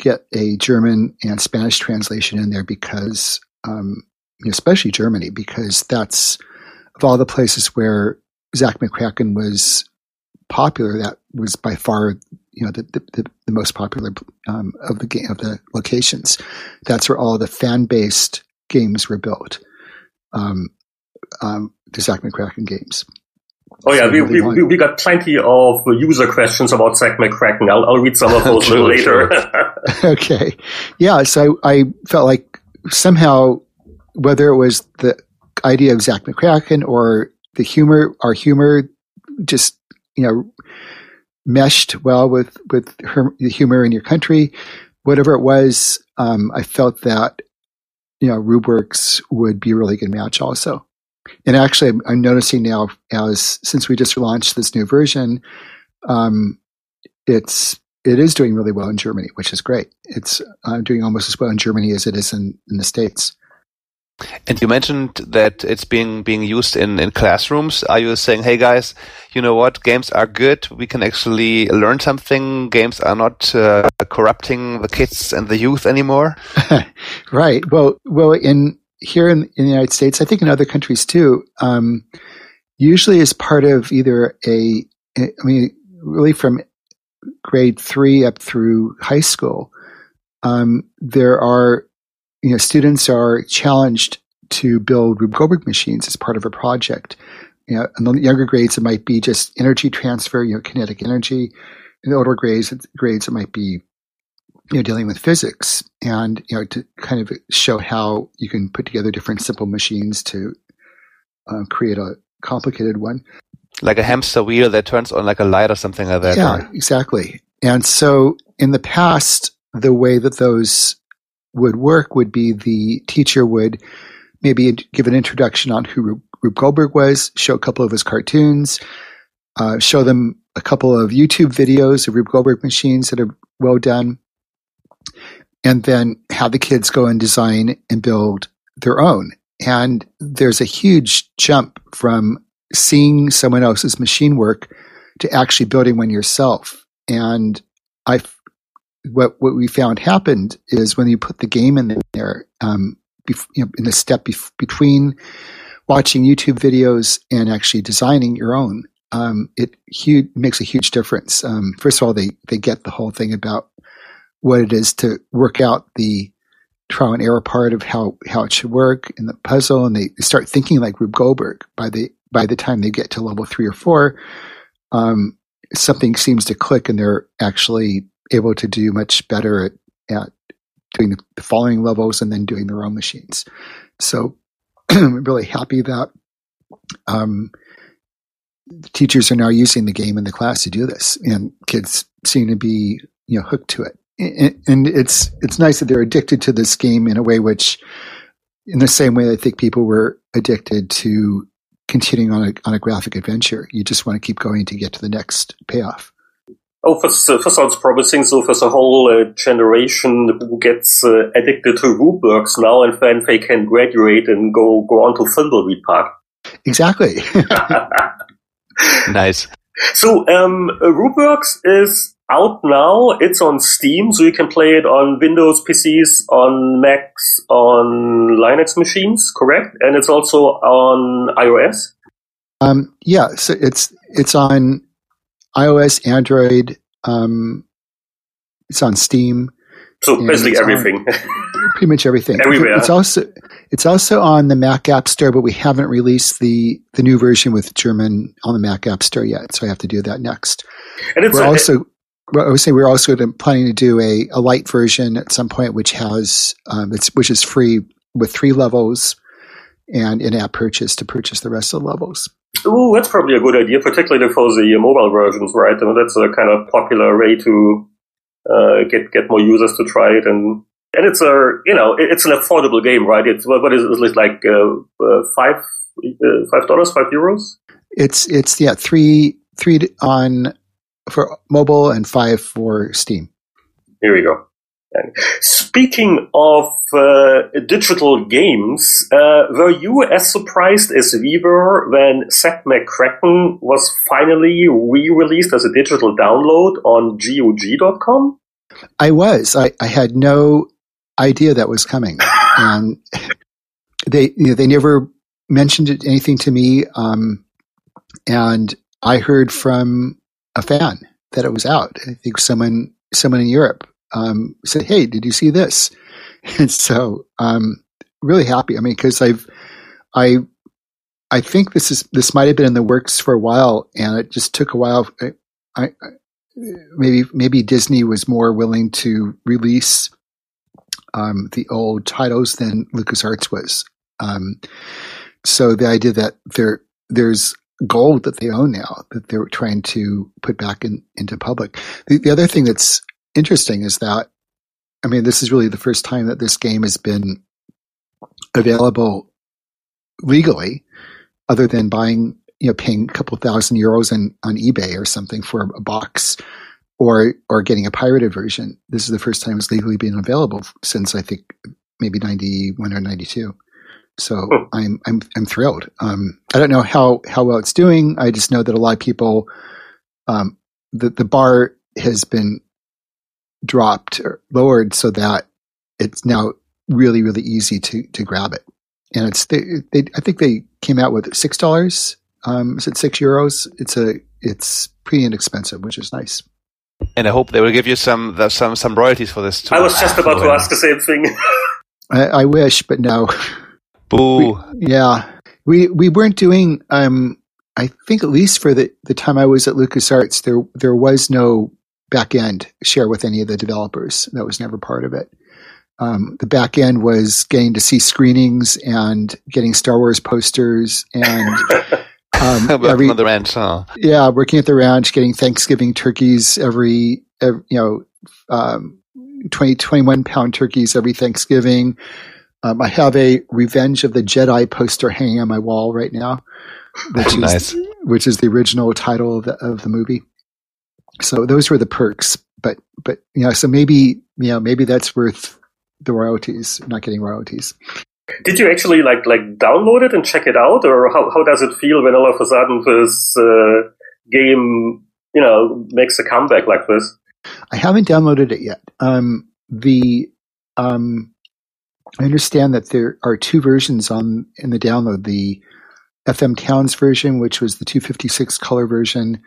get a German and Spanish translation in there because, um, especially Germany, because that's of all the places where Zach McKracken was popular, that was by far you know the the, the most popular um, of the game of the locations. That's where all the fan based games were built. Um, um, the Zach McKracken games. Oh yeah, we, we, we, we, got plenty of user questions about Zak McKracken. I'll, I'll read some of those little later. okay. Yeah, so I, felt like somehow, whether it was the idea of Zak McKracken or the humor, our humor just, you know, meshed well with, with her, the humor in your country, whatever it was, um, I felt that, you know, Rubrics would be a really good match also. And actually, I'm, I'm noticing now as since we just launched this new version, um, it's it is doing really well in Germany, which is great. It's uh, doing almost as well in Germany as it is in, in the states. And you mentioned that it's being being used in, in classrooms. Are you saying, hey guys, you know what? Games are good. We can actually learn something. Games are not uh, corrupting the kids and the youth anymore. right. Well, well, in here in, in, the United States, I think in other countries too, um, usually as part of either a, I mean, really from grade three up through high school, um, there are, you know, students are challenged to build Rube Goldberg machines as part of a project. You know, in the younger grades, it might be just energy transfer, you know, kinetic energy. In the older grades, grades it might be you know, dealing with physics and, you know, to kind of show how you can put together different simple machines to uh, create a complicated one. Like a hamster wheel that turns on like a light or something like that. Yeah, exactly. And so in the past, the way that those would work would be the teacher would maybe give an introduction on who Rube Goldberg was, show a couple of his cartoons, uh, show them a couple of YouTube videos of Rube Goldberg machines that are well done, and then have the kids go and design and build their own. And there's a huge jump from seeing someone else's machine work to actually building one yourself. And I, what what we found happened is when you put the game in there, um, bef- you know, in the step bef- between watching YouTube videos and actually designing your own, um, it huge, makes a huge difference. Um, first of all, they they get the whole thing about what it is to work out the trial and error part of how, how it should work in the puzzle and they start thinking like Rube Goldberg by the by the time they get to level three or four, um, something seems to click and they're actually able to do much better at, at doing the, following levels and then doing their own machines. So I'm really happy that um, teachers are now using the game in the class to do this and kids seem to be you know hooked to it and it's it's nice that they're addicted to this game in a way which, in the same way I think people were addicted to continuing on a on a graphic adventure. You just want to keep going to get to the next payoff. Oh, first, uh, first sounds promising. So there's a whole uh, generation who gets uh, addicted to RubeWorks now, and then they can graduate and go go on to Thimbleweed Park. Exactly. nice. So um, RubeWorks is out now. It's on Steam, so you can play it on Windows PCs, on Macs, on Linux machines, correct? And it's also on iOS. Um, yeah, so it's it's on iOS, Android. Um, it's on Steam. So basically everything. pretty much everything. Everywhere. It's also it's also on the Mac App Store, but we haven't released the the new version with German on the Mac App Store yet. So I have to do that next. And it's we're a, also I would say we're also planning to do a, a light version at some point, which has um, it's which is free with three levels and in-app purchase to purchase the rest of the levels. Oh, that's probably a good idea, particularly for the mobile versions, right? I mean, that's a kind of popular way to uh, get get more users to try it, and and it's a you know it's an affordable game, right? It's what is it like uh, uh, five uh, five dollars, five euros? It's it's yeah three three on for mobile and five for Steam. Here we go. Speaking of uh, digital games, uh, were you as surprised as we were when Zack McCracken was finally re-released as a digital download on GOG.com? I was. I, I had no idea that was coming, and they you know, they never mentioned it, anything to me. Um, and I heard from a fan that it was out. I think someone someone in Europe um, said, "Hey, did you see this?" And so, um, really happy. I mean, because I've, I, I think this is this might have been in the works for a while, and it just took a while. I, I maybe maybe Disney was more willing to release um, the old titles than LucasArts was. Um, so the idea that there there's gold that they own now that they're trying to put back in, into public. The, the other thing that's interesting is that, I mean, this is really the first time that this game has been available legally, other than buying, you know, paying a couple thousand euros on, on eBay or something for a box or, or getting a pirated version. This is the first time it's legally been available since I think maybe 91 or 92. So hmm. I'm I'm I'm thrilled. Um, I don't know how how well it's doing. I just know that a lot of people, um, the the bar has been dropped or lowered so that it's now really really easy to to grab it. And it's they, they I think they came out with six dollars. Um, is it six euros? It's a it's pretty inexpensive, which is nice. And I hope they will give you some some some royalties for this too. I was just about to ask the same thing. I, I wish, but no. Boo. We, yeah, we we weren't doing. Um, I think at least for the the time I was at LucasArts, there there was no back end share with any of the developers. That was never part of it. Um, the back end was getting to see screenings and getting Star Wars posters and um, every, on the ranch. Huh? Yeah, working at the ranch, getting Thanksgiving turkeys every, every you know, um, 20, 21 pound turkeys every Thanksgiving. Um, I have a Revenge of the Jedi poster hanging on my wall right now, which is which is the original title of the of the movie. So those were the perks, but but you know, so maybe you know maybe that's worth the royalties, not getting royalties. Did you actually like like download it and check it out, or how how does it feel when all of a sudden this uh, game you know makes a comeback like this? I haven't downloaded it yet. Um, the um, I understand that there are two versions on in the download: the FM Towns version, which was the 256 color version,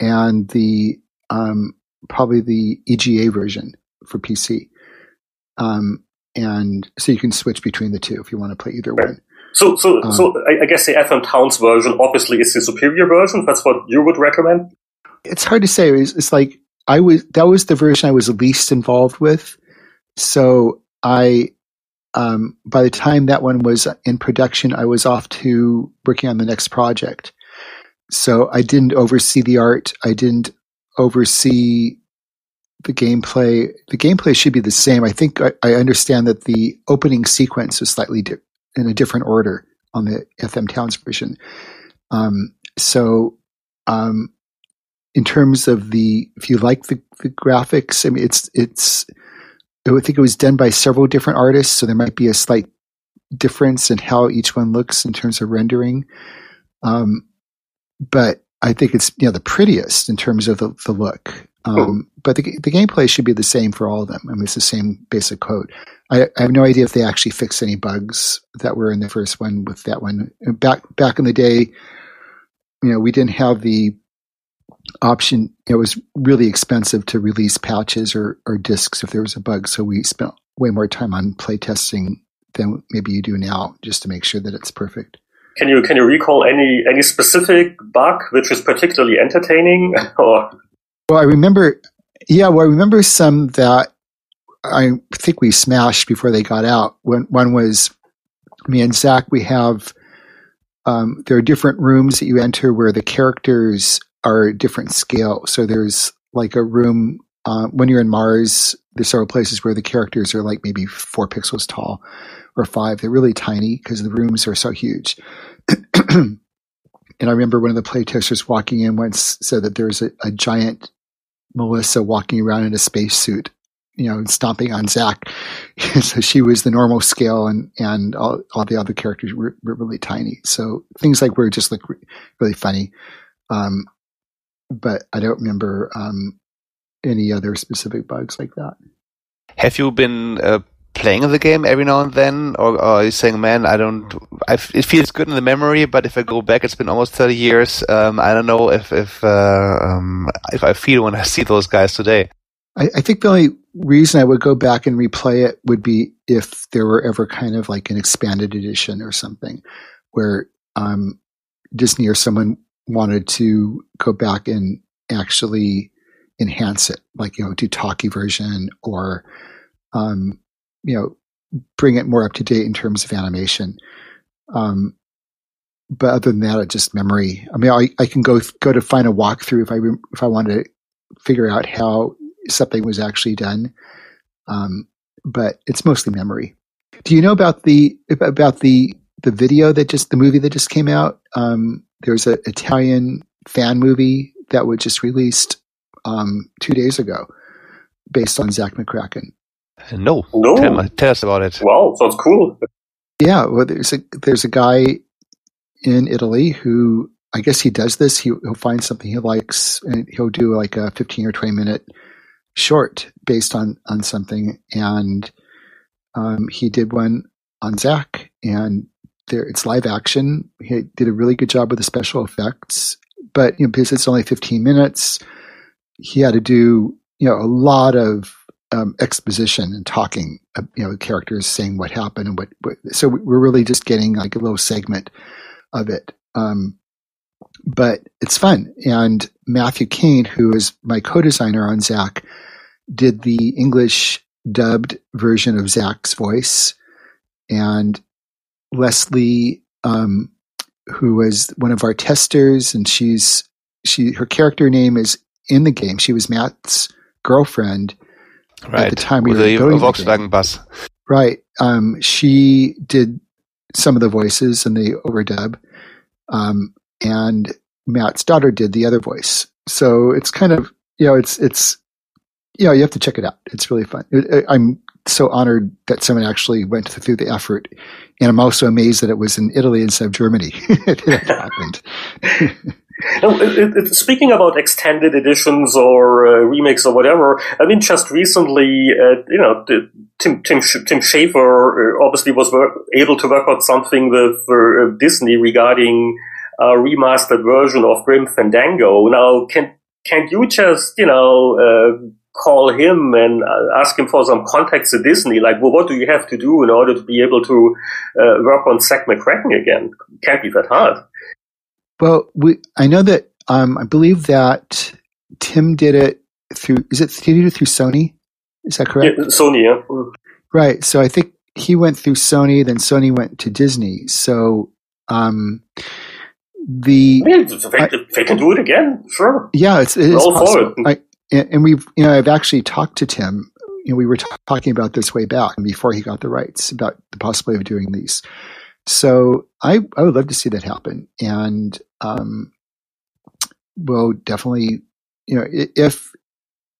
and the um, probably the EGA version for PC. Um, and so you can switch between the two if you want to play either right. one. So, so, um, so I, I guess the FM Towns version obviously is the superior version. That's what you would recommend. It's hard to say. It's, it's like I was that was the version I was least involved with. So I um, by the time that one was in production, I was off to working on the next project. So I didn't oversee the art. I didn't oversee the gameplay. The gameplay should be the same. I think I, I understand that the opening sequence is slightly di- in a different order on the FM Towns version. Um, so, um, in terms of the, if you like the, the graphics, I mean, it's it's I think it was done by several different artists, so there might be a slight difference in how each one looks in terms of rendering. Um, but I think it's you know the prettiest in terms of the, the look. Um, But the the gameplay should be the same for all of them. I mean, it's the same basic code. I, I, have no idea if they actually fixed any bugs that were in the first one with that one. Back back in the day, you know, we didn't have the option. It was really expensive to release patches or, or disks if there was a bug. So we spent way more time on play testing than maybe you do now just to make sure that it's perfect. Can you can you recall any any specific bug which was particularly entertaining or Well I remember yeah, well I remember some that I think we smashed before they got out. When one was me and Zach we have um, there are different rooms that you enter where the characters are different scale. So there's like a room uh, when you're in Mars. There's several places where the characters are like maybe four pixels tall or five. They're really tiny because the rooms are so huge. and I remember one of the playtesters walking in once said that there's a, a giant Melissa walking around in a spacesuit you know, stomping on Zach. so she was the normal scale, and and all, all the other characters were, were really tiny. So things like were just like really funny. Um, but I don't remember um, any other specific bugs like that. Have you been uh, playing the game every now and then, or, or are you saying, "Man, I don't"? I f- it feels good in the memory, but if I go back, it's been almost thirty years. Um, I don't know if if uh, um, if I feel when I see those guys today. I, I think the only reason I would go back and replay it would be if there were ever kind of like an expanded edition or something, where um, Disney or someone wanted to go back and actually enhance it, like you know, do talkie version or um, you know, bring it more up to date in terms of animation. Um, but other than that, it's just memory. I mean, I, I can go go to find a walkthrough if I if I want to figure out how something was actually done. Um, but it's mostly memory. Do you know about the about the the video that just the movie that just came out? Um, there's an Italian fan movie that was just released um, two days ago, based on Zach McKracken. No, No. Tell, tell us about it. Wow, sounds cool. Yeah, well, there's a there's a guy in Italy who I guess he does this. He, he'll find something he likes, and he'll do like a 15 or 20 minute short based on on something. And um, he did one on Zach, and there it's live action. He did a really good job with the special effects, but you know because it's only 15 minutes, he had to do you know a lot of um, exposition and talking, uh, you know, characters saying what happened and what, what. So we're really just getting like a little segment of it. Um, but it's fun. And Matthew Kane, who is my co-designer on Zach, did the English dubbed version of Zach's voice, and Leslie, um, who was one of our testers, and she's she her character name is in the game. She was Matt's girlfriend Right. the time we with were the the Volkswagen bus. Right. Um, she did some of the voices in the overdub, um, and Matt's daughter did the other voice. So it's kind of you know it's it's you know you have to check it out. It's really fun. I'm so honored that someone actually went through the effort, and I'm also amazed that it was in Italy instead of Germany. that happened. No, it, it, speaking about extended editions or uh, remakes or whatever, I mean, just recently, uh, you know, the, Tim Tim Tim Schafer uh, obviously was work, able to work out something with uh, Disney regarding a remastered version of Grim Fandango. Now, can can you just you know uh, call him and uh, ask him for some contacts at Disney? Like, well, what do you have to do in order to be able to uh, work on Zak McKracken again? Can't be that hard. Well, we I know that um, I believe that Tim did it through. Is it did he it through Sony? Is that correct? Yeah, Sony, yeah. Right. So I think he went through Sony, then Sony went to Disney. So um, the mean, they, I- they can do it again, sure. yeah, it's it is All for possible. it. I, and and we've you know I've actually talked to Tim. You know, we were t- talking about this way back before he got the rights about the possibility of doing these. So I I would love to see that happen, and um, we'll definitely you know if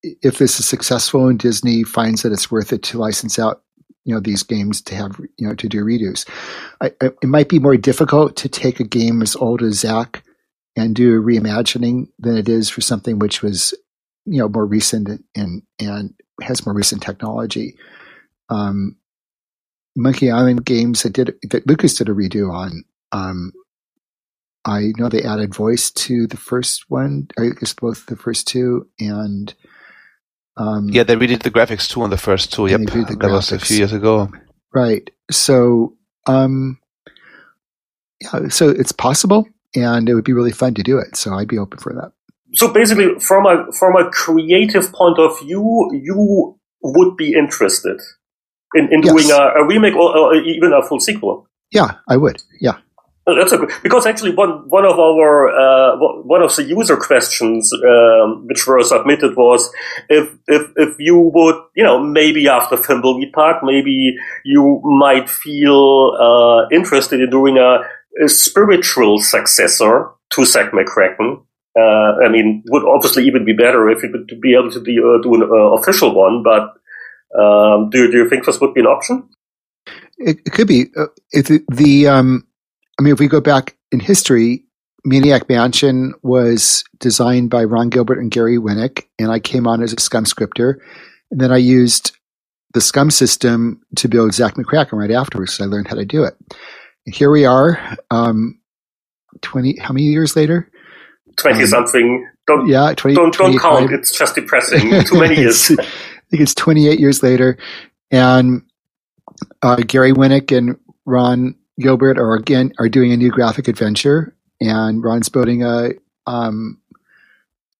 if this is successful and Disney finds that it's worth it to license out you know these games to have you know to do redos, I, I, it might be more difficult to take a game as old as Zack and do a reimagining than it is for something which was you know more recent and and has more recent technology. Um, Monkey Island games that did that Lucas did a redo on. Um, I know they added voice to the first one. I guess both the first two and um, Yeah, they redid the graphics too on the first two. Yep, And they the that was a few years ago. Right. So, um, yeah, so it's possible and it would be really fun to do it. So I'd be open for that. So basically, from a from a creative point of view, you would be interested in, in Yes. doing a, a remake or, or even a full sequel. Yeah, I would. Yeah. Uh, That's a good, because actually one one of our uh, one of the user questions um, which were submitted was if if if you would you know maybe after Thimbleweed Park maybe you might feel uh, interested in doing a, a spiritual successor to Zack McCracken. Uh, I mean, would obviously even be better if you could be able to do, uh, do an uh, official one, but Um, do, do you think this would be an option? It, it could be. Uh, if the, the um, I mean, if we go back in history, Maniac Mansion was designed by Ron Gilbert and Gary Winnick, and I came on as a Scum scripter. And then I used the Scum system to build Zak McKracken right afterwards. So I learned how to do it. And here we are, um, twenty. How many years later? Twenty um, something. Don't yeah. 20, don't don't count. It's just depressing. Too many years. I think it's twenty eight years later, and uh, Gary Winnick and Ron Gilbert are again are doing a new graphic adventure, and Ron's building a um,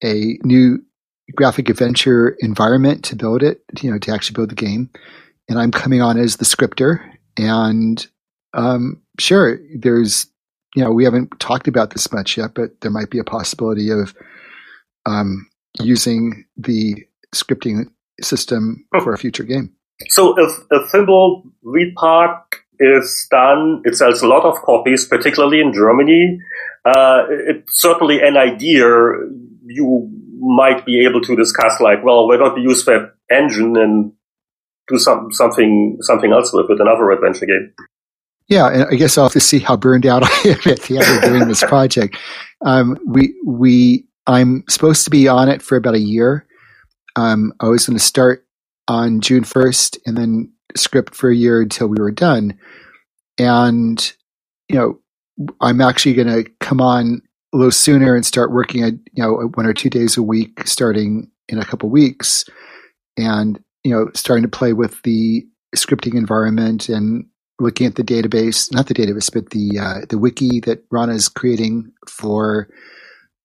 a new graphic adventure environment to build it, you know, to actually build the game. And I'm coming on as the scripter. And um, sure, there's, you know, we haven't talked about this much yet, but there might be a possibility of um, using the scripting system for a future game. So if a Thimble Reed Park is done, it sells a lot of copies, particularly in Germany. Uh, it's certainly an idea you might be able to discuss like, well, why don't we use that engine and do some, something, something else with it, another adventure game? Yeah, and I guess I'll have to see how burned out I am at the end of doing this project. Um, we, we, I'm supposed to be on it for about a year. Um, I was going to start on June 1st and then script for a year until we were done. And, you know, I'm actually going to come on a little sooner and start working at, you know, one or two days a week starting in a couple weeks and, you know, starting to play with the scripting environment and looking at the database, not the database, but the, uh, the wiki that Rana is creating for,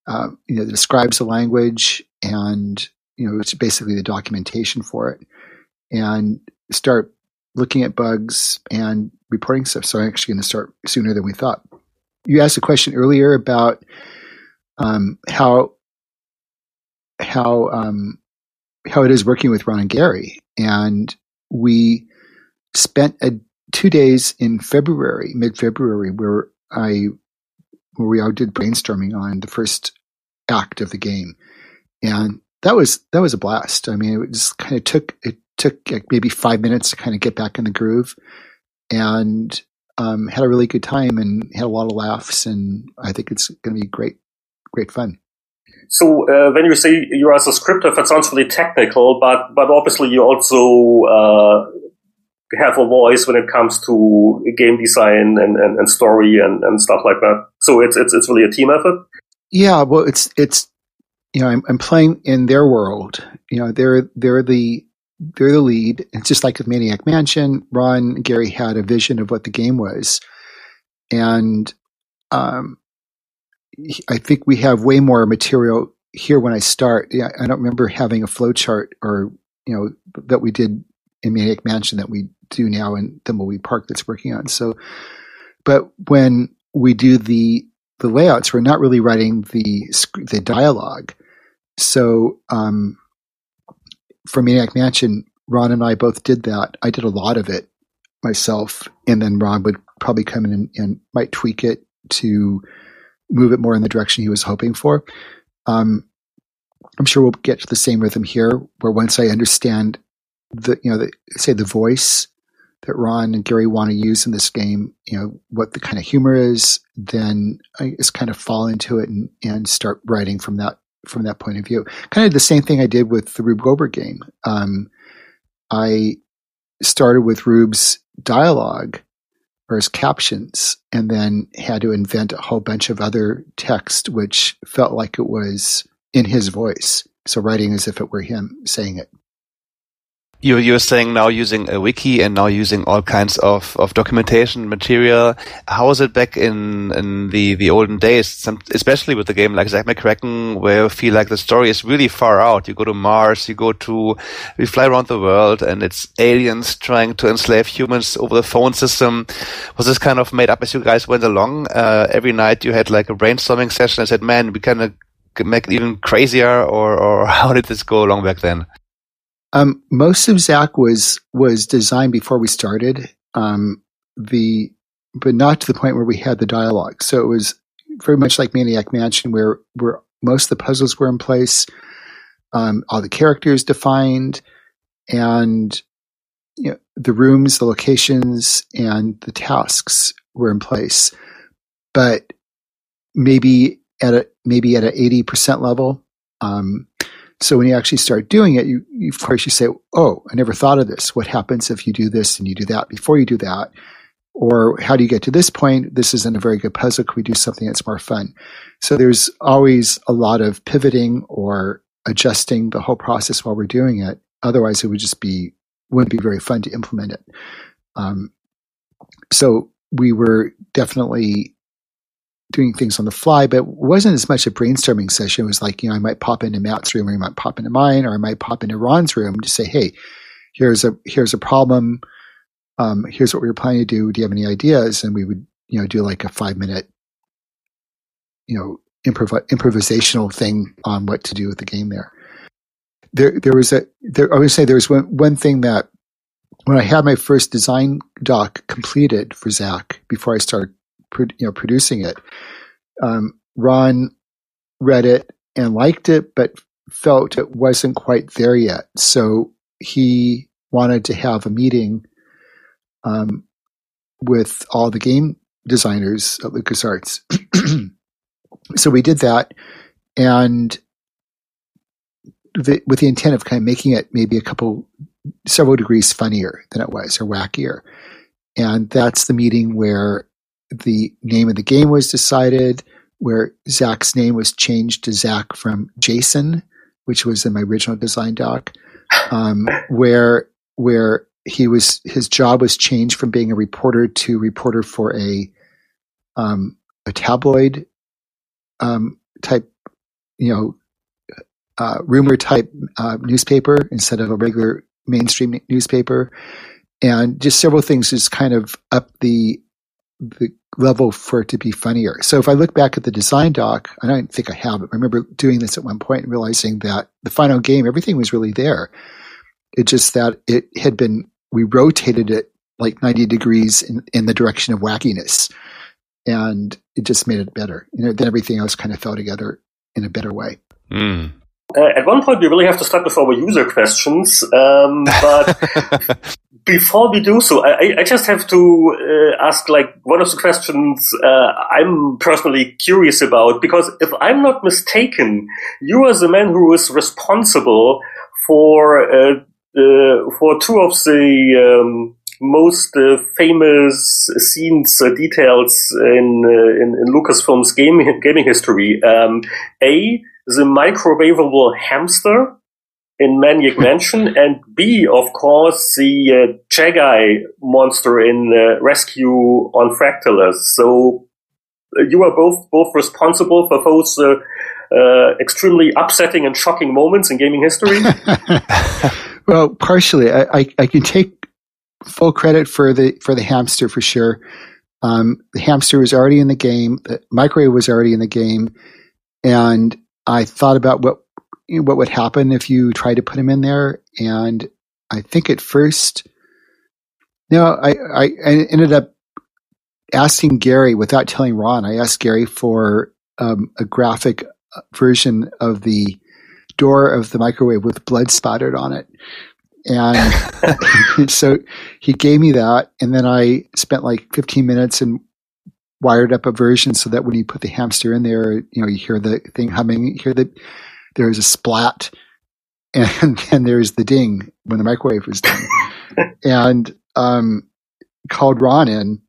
uh, you know, that describes the language and, you know, it's basically the documentation for it and start looking at bugs and reporting stuff. So I'm actually going to start sooner than we thought. You asked a question earlier about um, how how um, how it is working with Ron and Gary, and we spent a, two days in February, mid February, where I where we all did brainstorming on the first act of the game, and that was that was a blast. I mean, it just kind of took it took like maybe five minutes to kind of get back in the groove, and um, had a really good time and had a lot of laughs. And I think it's going to be great, great fun. So uh, when you say you're a scripter, that sounds really technical, but but obviously you also uh, have a voice when it comes to game design and, and, and story and, and stuff like that. So it's it's it's really a team effort. Yeah, well, it's it's you know I'm, I'm playing in their world. You know they're they're the they're the lead. It's just like with Maniac Mansion. Ron Gary had a vision of what the game was, and um, I think we have way more material here when I start. Yeah, I don't remember having a flow chart or you know that we did in Maniac Mansion that we do now in Thimbleweed Park that's working on. So, but when we do the the layouts, we're not really writing the the dialogue. So um, for Maniac Mansion, Ron and I both did that. I did a lot of it myself, and then Ron would probably come in and, and might tweak it to move it more in the direction he was hoping for. Um, I'm sure we'll get to the same rhythm here, where once I understand the, you know, the, say the voice that Ron and Gary want to use in this game, you know, what the kind of humor is, then I just kind of fall into it and, and start writing from that from that point of view. Kind of the same thing I did with the Rube Goldberg game. Um, I started with Rube's dialogue or his captions and then had to invent a whole bunch of other text which felt like it was in his voice. So writing as if it were him saying it you you're saying now using a wiki and now using all kinds of, of documentation material. How was it back in in the the olden days? Some, especially with the game like Zak McKracken, where you feel like the story is really far out. You go to Mars, you go to, we fly around the world, and it's aliens trying to enslave humans over the phone system. Was this kind of made up as you guys went along? Uh, every night you had like a brainstorming session and said, "Man, we kind of make it even crazier," or or how did this go along back then? Um, most of Zach was was designed before we started. Um, the but not to the point where we had the dialogue. So it was very much like Maniac Mansion, where where most of the puzzles were in place, um, all the characters defined, and you know, the rooms, the locations, and the tasks were in place, but maybe at a maybe at an eighty percent level. Um, so when you actually start doing it, you, you, of course you say, "Oh, I never thought of this. What happens if you do this and you do that before you do that?" Or how do you get to this point? This isn't a very good puzzle. Can we do something that's more fun? So there's always a lot of pivoting or adjusting the whole process while we're doing it. Otherwise, it would just be wouldn't be very fun to implement it. Um, so we were definitely doing things on the fly, but wasn't as much a brainstorming session. It was like, you know, I might pop into Matt's room or I might pop into mine or I might pop into Ron's room to say, Hey, here's a, here's a problem. Um, here's what we were planning to do. Do you have any ideas? And we would, you know, do like a five minute, you know, improv- improvisational thing on what to do with the game there. There, there was a, there, I would say there was one, one thing that when I had my first design doc completed for Zach before I started you know producing it. Um, Ron read it and liked it, but felt it wasn't quite there yet. So he wanted to have a meeting um, with all the game designers at LucasArts. so we did that, and the, with the intent of kind of making it maybe a couple, several degrees funnier than it was or wackier. And that's the meeting where the name of the game was decided, where Zach's name was changed to Zach from Jason, which was in my original design doc, um, where where he was his job was changed from being a reporter to reporter for a um, a tabloid um, type, you know, uh, rumor type uh, newspaper instead of a regular mainstream newspaper, and just several things just kind of up the the level for it to be funnier. So if I look back at the design doc, I don't think I have it. I remember doing this at one point and realizing that the final game, everything was really there. It just that it had been, we rotated it like 90 degrees in, in the direction of wackiness. And it just made it better. You know, then everything else kind of fell together in a better way. Mm. Uh, at one point, we really have to start with our user questions, um, but before we do so, I, I just have to uh, ask like one of the questions uh, I'm personally curious about because if I'm not mistaken, you are the man who is responsible for uh, for two of the um, most uh, famous scenes uh, details in, uh, in, in Lucasfilm's game gaming history. Um, a the microwavable hamster in Maniac Mansion, and B, of course, the uh, Jagai monster in uh, Rescue on Fractalus. So uh, you are both both responsible for those uh, uh, extremely upsetting and shocking moments in gaming history. well, partially, I, I, I, can take full credit for the for the hamster for sure. Um, the hamster was already in the game. The microwave was already in the game, and I thought about what what would happen if you tried to put him in there. And I think at first, no, I, I, I ended up asking Gary without telling Ron. I asked Gary for um, a graphic uh, version of the door of the microwave with blood spotted on it. And so he gave me that. And then I spent like 15 minutes and wired up a version so that when you put the hamster in there, you know, you hear the thing humming, you hear the there's a splat, and then there's the ding when the microwave was done. and um, called Ron in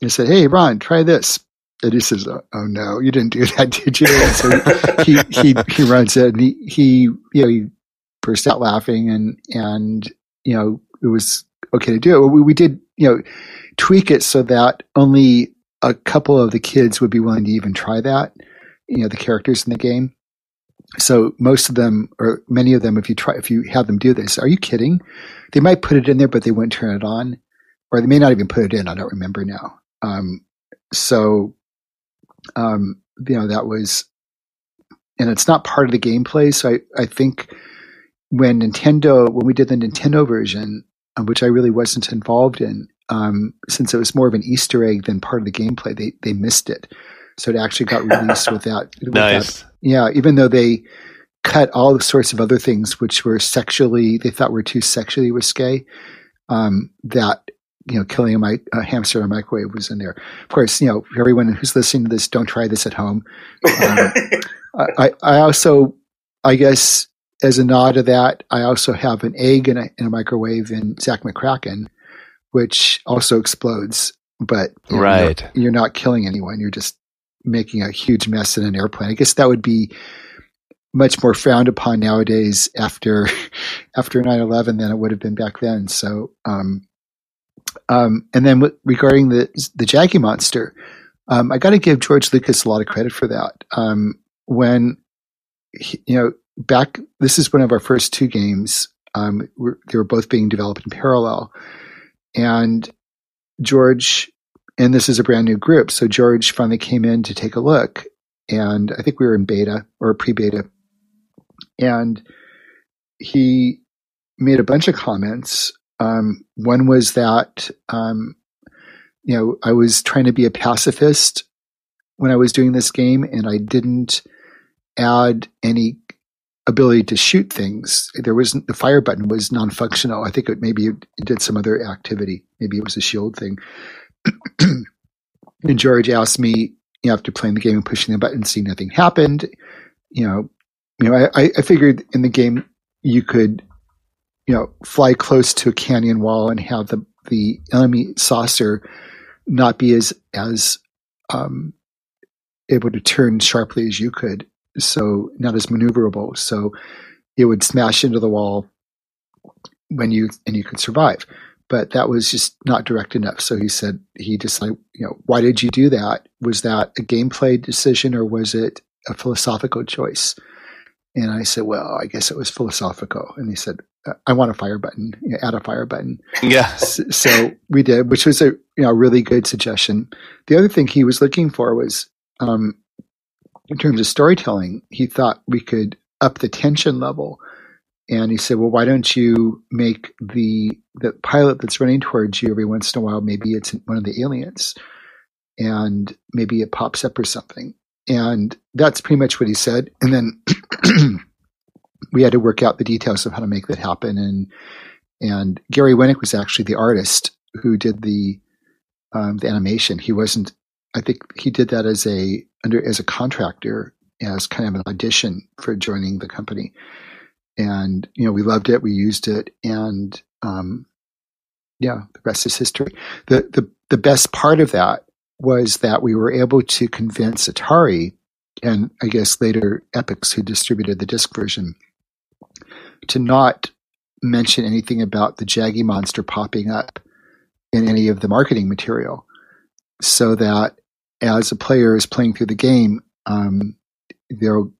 and said, "Hey, Ron, try this." And he says, "Oh, oh no, you didn't do that, did you?" And so he he he runs it, and he he you know he burst out laughing, and and you know it was okay to do it. We, we did you know tweak it so that only a couple of the kids would be willing to even try that. You know, the characters in the game. So most of them or many of them if you try if you have them do this are you kidding? They might put it in there but they wouldn't turn it on or they may not even put it in. I don't remember now. Um, so um, you know that was and it's not part of the gameplay. So i, I think when nintendo when we did the nintendo version uh, which i really wasn't involved in um, since it was more of an easter egg than part of the gameplay they they missed it so it actually got released without, nice. yeah, even though they cut all sorts of other things which were sexually they thought were too sexually risque. um, that you know killing a, mi- a hamster in a microwave was in there. Of course, you know everyone who's listening to this, don't try this at home. Um, I, I I also, I guess, as a nod to that, I also have an egg in a, in a microwave in Zach McCracken, which also explodes. But you know, Right. you're, you're not killing anyone. You're just making a huge mess in an airplane. I guess that would be much more frowned upon nowadays after after 9-11 than it would have been back then. So, um, um, and then w- regarding the the Jaggy monster, um, I got to give George Lucas a lot of credit for that. Um, when he, you know back, this is one of our first two games. Um, we're, they were both being developed in parallel, and George, and this is a brand new group. So George finally came in to take a look, and I think we were in beta or pre-beta, and he made a bunch of comments. Um, one was that um, you know I was trying to be a pacifist when I was doing this game, and I didn't add any ability to shoot things. There was the fire button was non-functional. I think it maybe it did some other activity. Maybe it was a shield thing. and George asked me you know, after playing the game and pushing the button, seeing nothing happened. You know, you know, I, I figured in the game you could, you know, fly close to a canyon wall and have the the enemy saucer not be as as um, able to turn sharply as you could, so not as maneuverable. So it would smash into the wall when you and you could survive. But that was just not direct enough. So he said he just like you know why did you do that? Was that a gameplay decision or was it a philosophical choice? And I said, well, I guess it was philosophical. And he said, I want a fire button, you know, add a fire button. Yeah. S- so we did, which was a you know really good suggestion. The other thing he was looking for was um, in terms of storytelling, he thought we could up the tension level. And he said, "Well, why don't you make the the pilot that's running towards you every once in a while? Maybe it's one of the aliens, and maybe it pops up or something." And that's pretty much what he said. And then we had to work out the details of how to make that happen. And and Gary Winnick was actually the artist who did the um, the animation. He wasn't. I think he did that as a under as a contractor as kind of an audition for joining the company. And you know, we loved it. We used it, and um, yeah, the rest is history. the the The best part of that was that we were able to convince Atari, and I guess later Epics, who distributed the disc version, to not mention anything about the Jaggy monster popping up in any of the marketing material, so that as a player is playing through the game, um, they'll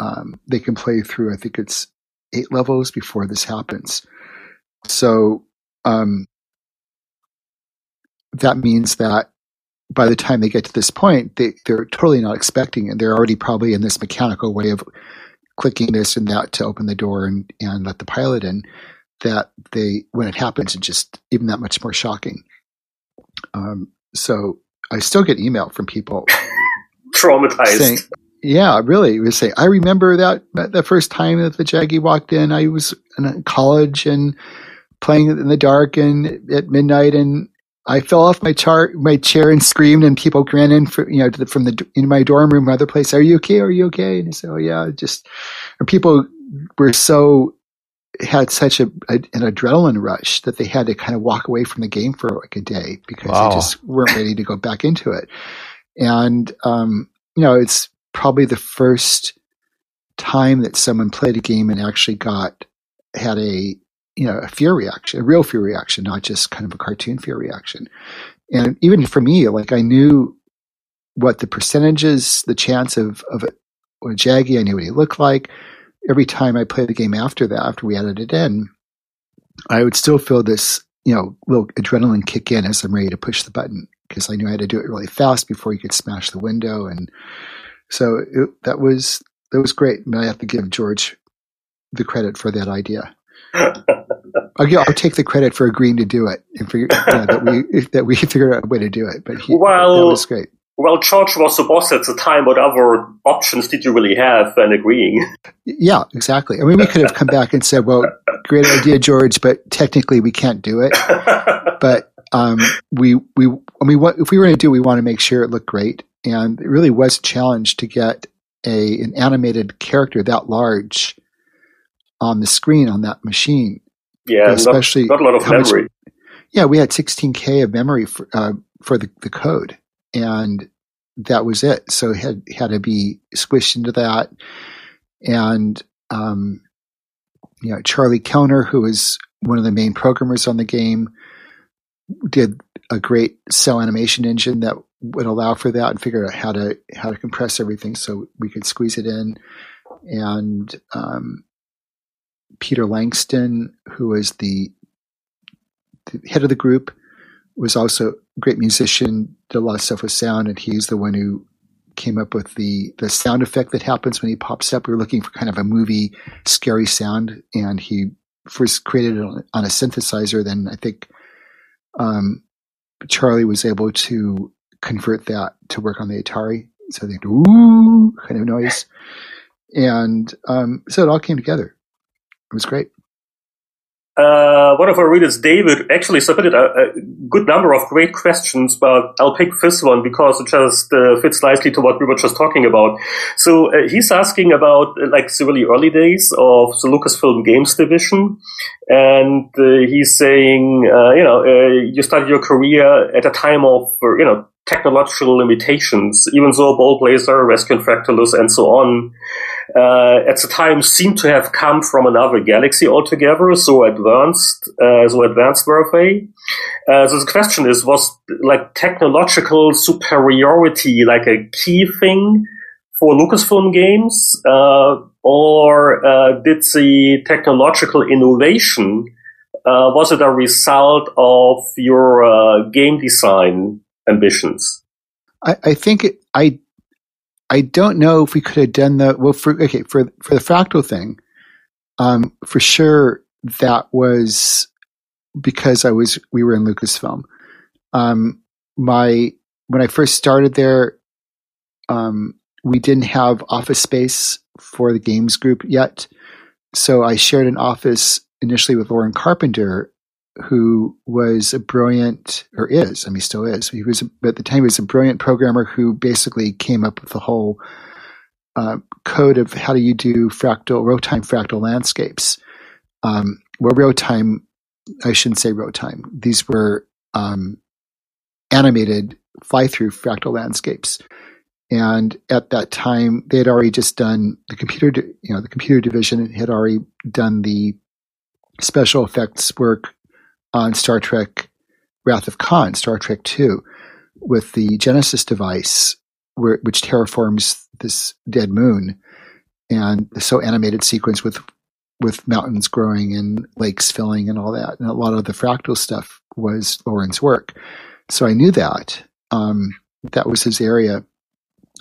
um, they can play through. I think it's eight levels before this happens. So um, that means that by the time they get to this point, they, they're totally not expecting it. They're already probably in this mechanical way of clicking this and that to open the door and, and let the pilot in. That they, when it happens, it's just even that much more shocking. Um, so I still get email from people Traumatized. saying, "Yeah, really." We say, "I remember that the first time that the Jaggy walked in. I was in college and playing in the dark and at midnight, and I fell off my char- my chair and screamed, and people ran in for you know to the, from the in my dorm room, other place. Are you okay? Are you okay?" And I said, "Oh yeah." Just and people were so had such a, a, an adrenaline rush that they had to kind of walk away from the game for like a day because Wow. they just weren't ready to go back into it. And um, you know, it's probably the first time that someone played a game and actually got had a you know a fear reaction, a real fear reaction, not just kind of a cartoon fear reaction. And even for me, like I knew what the percentages, the chance of of a, a Jaggy, I knew what he looked like. Every time I played the game after that, after we added it in, I would still feel this, you know, little adrenaline kick in as I'm ready to push the button because I knew I had to do it really fast before you could smash the window, and so it, that was that was great. And I have to give George the credit for that idea. I'll, I'll take the credit for agreeing to do it and for, know, that we that we figured out a way to do it. But he, Well- that was great. Well, George was the boss at the time. What other options did you really have when agreeing? Yeah, exactly. I mean, we could have come back and said, "Well, great idea, George, but technically we can't do it. but um, we we I mean, what if we were going to do? it, We want to make sure it looked great, and it really was a challenge to get a an animated character that large on the screen on that machine. yeah, especially not, not a lot of how much- memory. Yeah, we had 16k of memory for uh, for the, the code, and that was it. So had had to be squished into that, and um, you know, Charlie Kellner, who was one of the main programmers on the game, did a great cell animation engine that would allow for that and figure out how to how to compress everything so we could squeeze it in. And um, Peter Langston, who is the, the head of the group, was also a great musician, did a lot of stuff with sound, and he's the one who came up with the the sound effect that happens when he pops up. We were looking for kind of a movie scary sound, and he first created it on, on a synthesizer. Then I think um, Charlie was able to convert that to work on the Atari, so they ooh kind of noise, and um, so it all came together. It was great. Uh, one of our readers, David, actually submitted a, a good number of great questions, but I'll pick this one because it just uh, fits nicely to what we were just talking about. So uh, he's asking about uh, like the really early days of the Lucasfilm Games division, and uh, he's saying, uh, you know, you started your career at a time of, you know, technological limitations, even though Ball Blazer, Rescue Fractalus, and so on uh, at the time seemed to have come from another galaxy altogether, so advanced, uh, so advanced were they. Uh, so the question is, was like technological superiority like a key thing for Lucasfilm games, uh, or uh, did the technological innovation uh, was it a result of your game design ambitions? I, I think it, I I don't know if we could have done the well for okay for for the fractal thing. Um, for sure that was because I was we were in Lucasfilm. Um, my when I first started there, um, we didn't have office space for the games group yet, so I shared an office initially with Lauren Carpenter, who was a brilliant or is I mean still is he was at the time he was a brilliant programmer who basically came up with the whole uh, code of how do you do fractal real time fractal landscapes. Um, well, row time I shouldn't say real time, These were um, animated fly through fractal landscapes. And at that time, they had already just done the computer, you know, the computer division had already done the special effects work on Star Trek Wrath of Khan, Star Trek 2, with the Genesis device, where, which terraforms this dead moon, and the so animated sequence with with mountains growing and lakes filling and all that. And a lot of the fractal stuff was Lauren's work. So I knew that. Um, that was his area.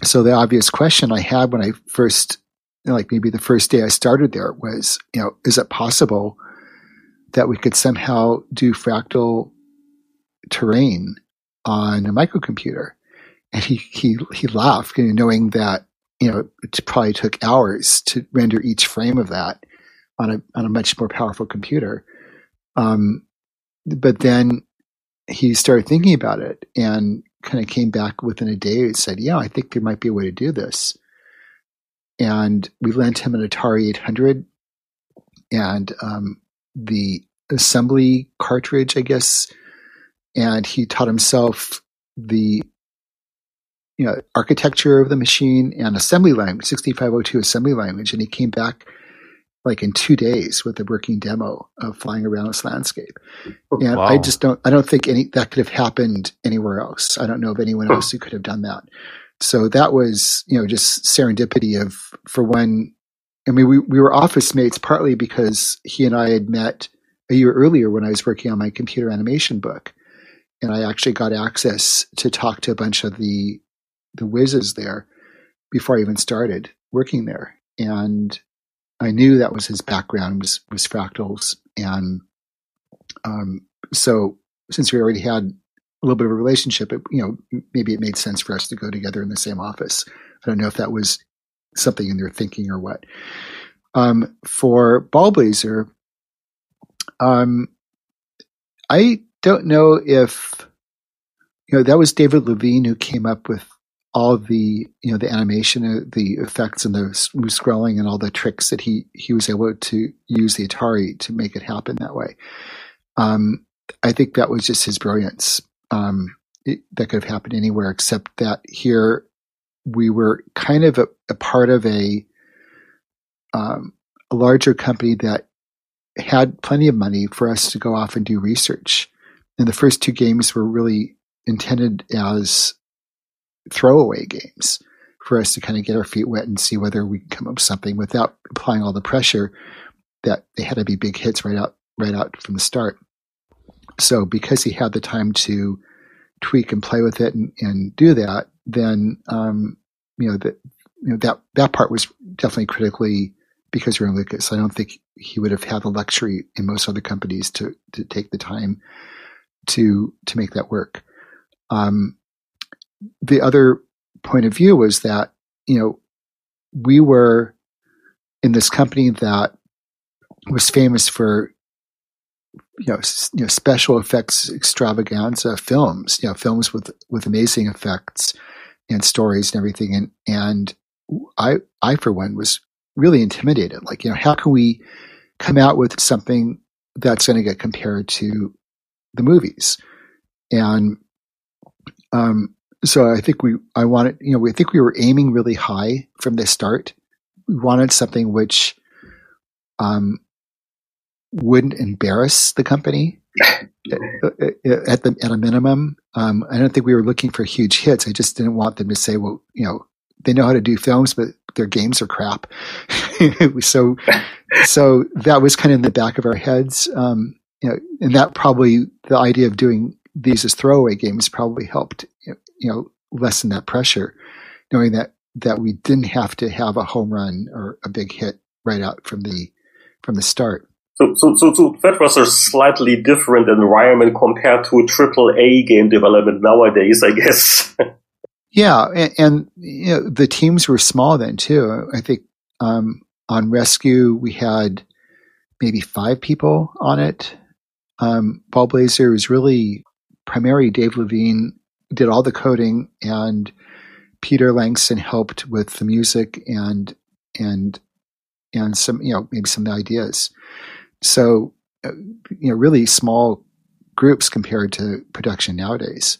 So the obvious question I had when I first, like maybe the first day I started there was, you know, is it possible that we could somehow do fractal terrain on a microcomputer? And he, he, he laughed, you know, knowing that, you know, it probably took hours to render each frame of that on a, on a much more powerful computer. Um, but then he started thinking about it and kind of came back within a day and said, yeah, I think there might be a way to do this. And we lent him an Atari 800 and um, the assembly cartridge, I guess. And he taught himself the you know architecture of the machine and assembly language, 6502 assembly language. And he came back like in two days with a working demo of flying around this landscape. Oh, and Wow. I just don't, I don't think any, that could have happened anywhere else. I don't know of anyone else who could have done that. So that was, you know, just serendipity of, for when, I mean, we, we were office mates partly because he and I had met a year earlier when I was working on my computer animation book. And I actually got access to talk to a bunch of the, the whizzes there before I even started working there. And I knew that was his background was was fractals, and um, so since we already had a little bit of a relationship, it, you know, maybe it made sense for us to go together in the same office. I don't know if that was something in their thinking or what. Um, for Ballblazer, Um, I don't know if you know that was David Levine who came up with all the you know the animation, uh, the effects, and the scrolling, and all the tricks that he he was able to use the Atari to make it happen that way. Um, I think that was just his brilliance. Um, it, that could have happened anywhere except that here we were kind of a, a part of a um, a larger company that had plenty of money for us to go off and do research. And the first two games were really intended as throwaway games for us to kind of get our feet wet and see whether we can come up with something without applying all the pressure that they had to be big hits right out right out from the start. So because he had the time to tweak and play with it and, and do that, then um, you know that you know that that part was definitely critically because we're in Lucas. I don't think he would have had the luxury in most other companies to to take the time to to make that work. Um, the other point of view was that you know we were in this company that was famous for you know, you know special effects extravaganza films you know films with with amazing effects and stories and everything. And and i i for one was really intimidated. Like you know how can we come out with something that's going to get compared to the movies? And um so I think we, I wanted, you know, we I think we were aiming really high from the start. We wanted something which, um, wouldn't embarrass the company at the at a minimum. Um, I don't think we were looking for huge hits. I just didn't want them to say, well, you know, they know how to do films, but their games are crap. so, so that was kind of in the back of our heads. Um, you know, and that probably the idea of doing these as throwaway games probably helped you know lessen that pressure, knowing that that we didn't have to have a home run or a big hit right out from the from the start. So, so, so, so that was a slightly different environment compared to triple A game development nowadays, I guess. yeah, and, and, you know, the teams were small then too. I think um, on Rescue we had maybe five people on it. Um, Ballblazer was really primarily Dave Levine did all the coding and Peter Langston helped with the music and and and some you know maybe some ideas. So uh, you know really small groups compared to production nowadays.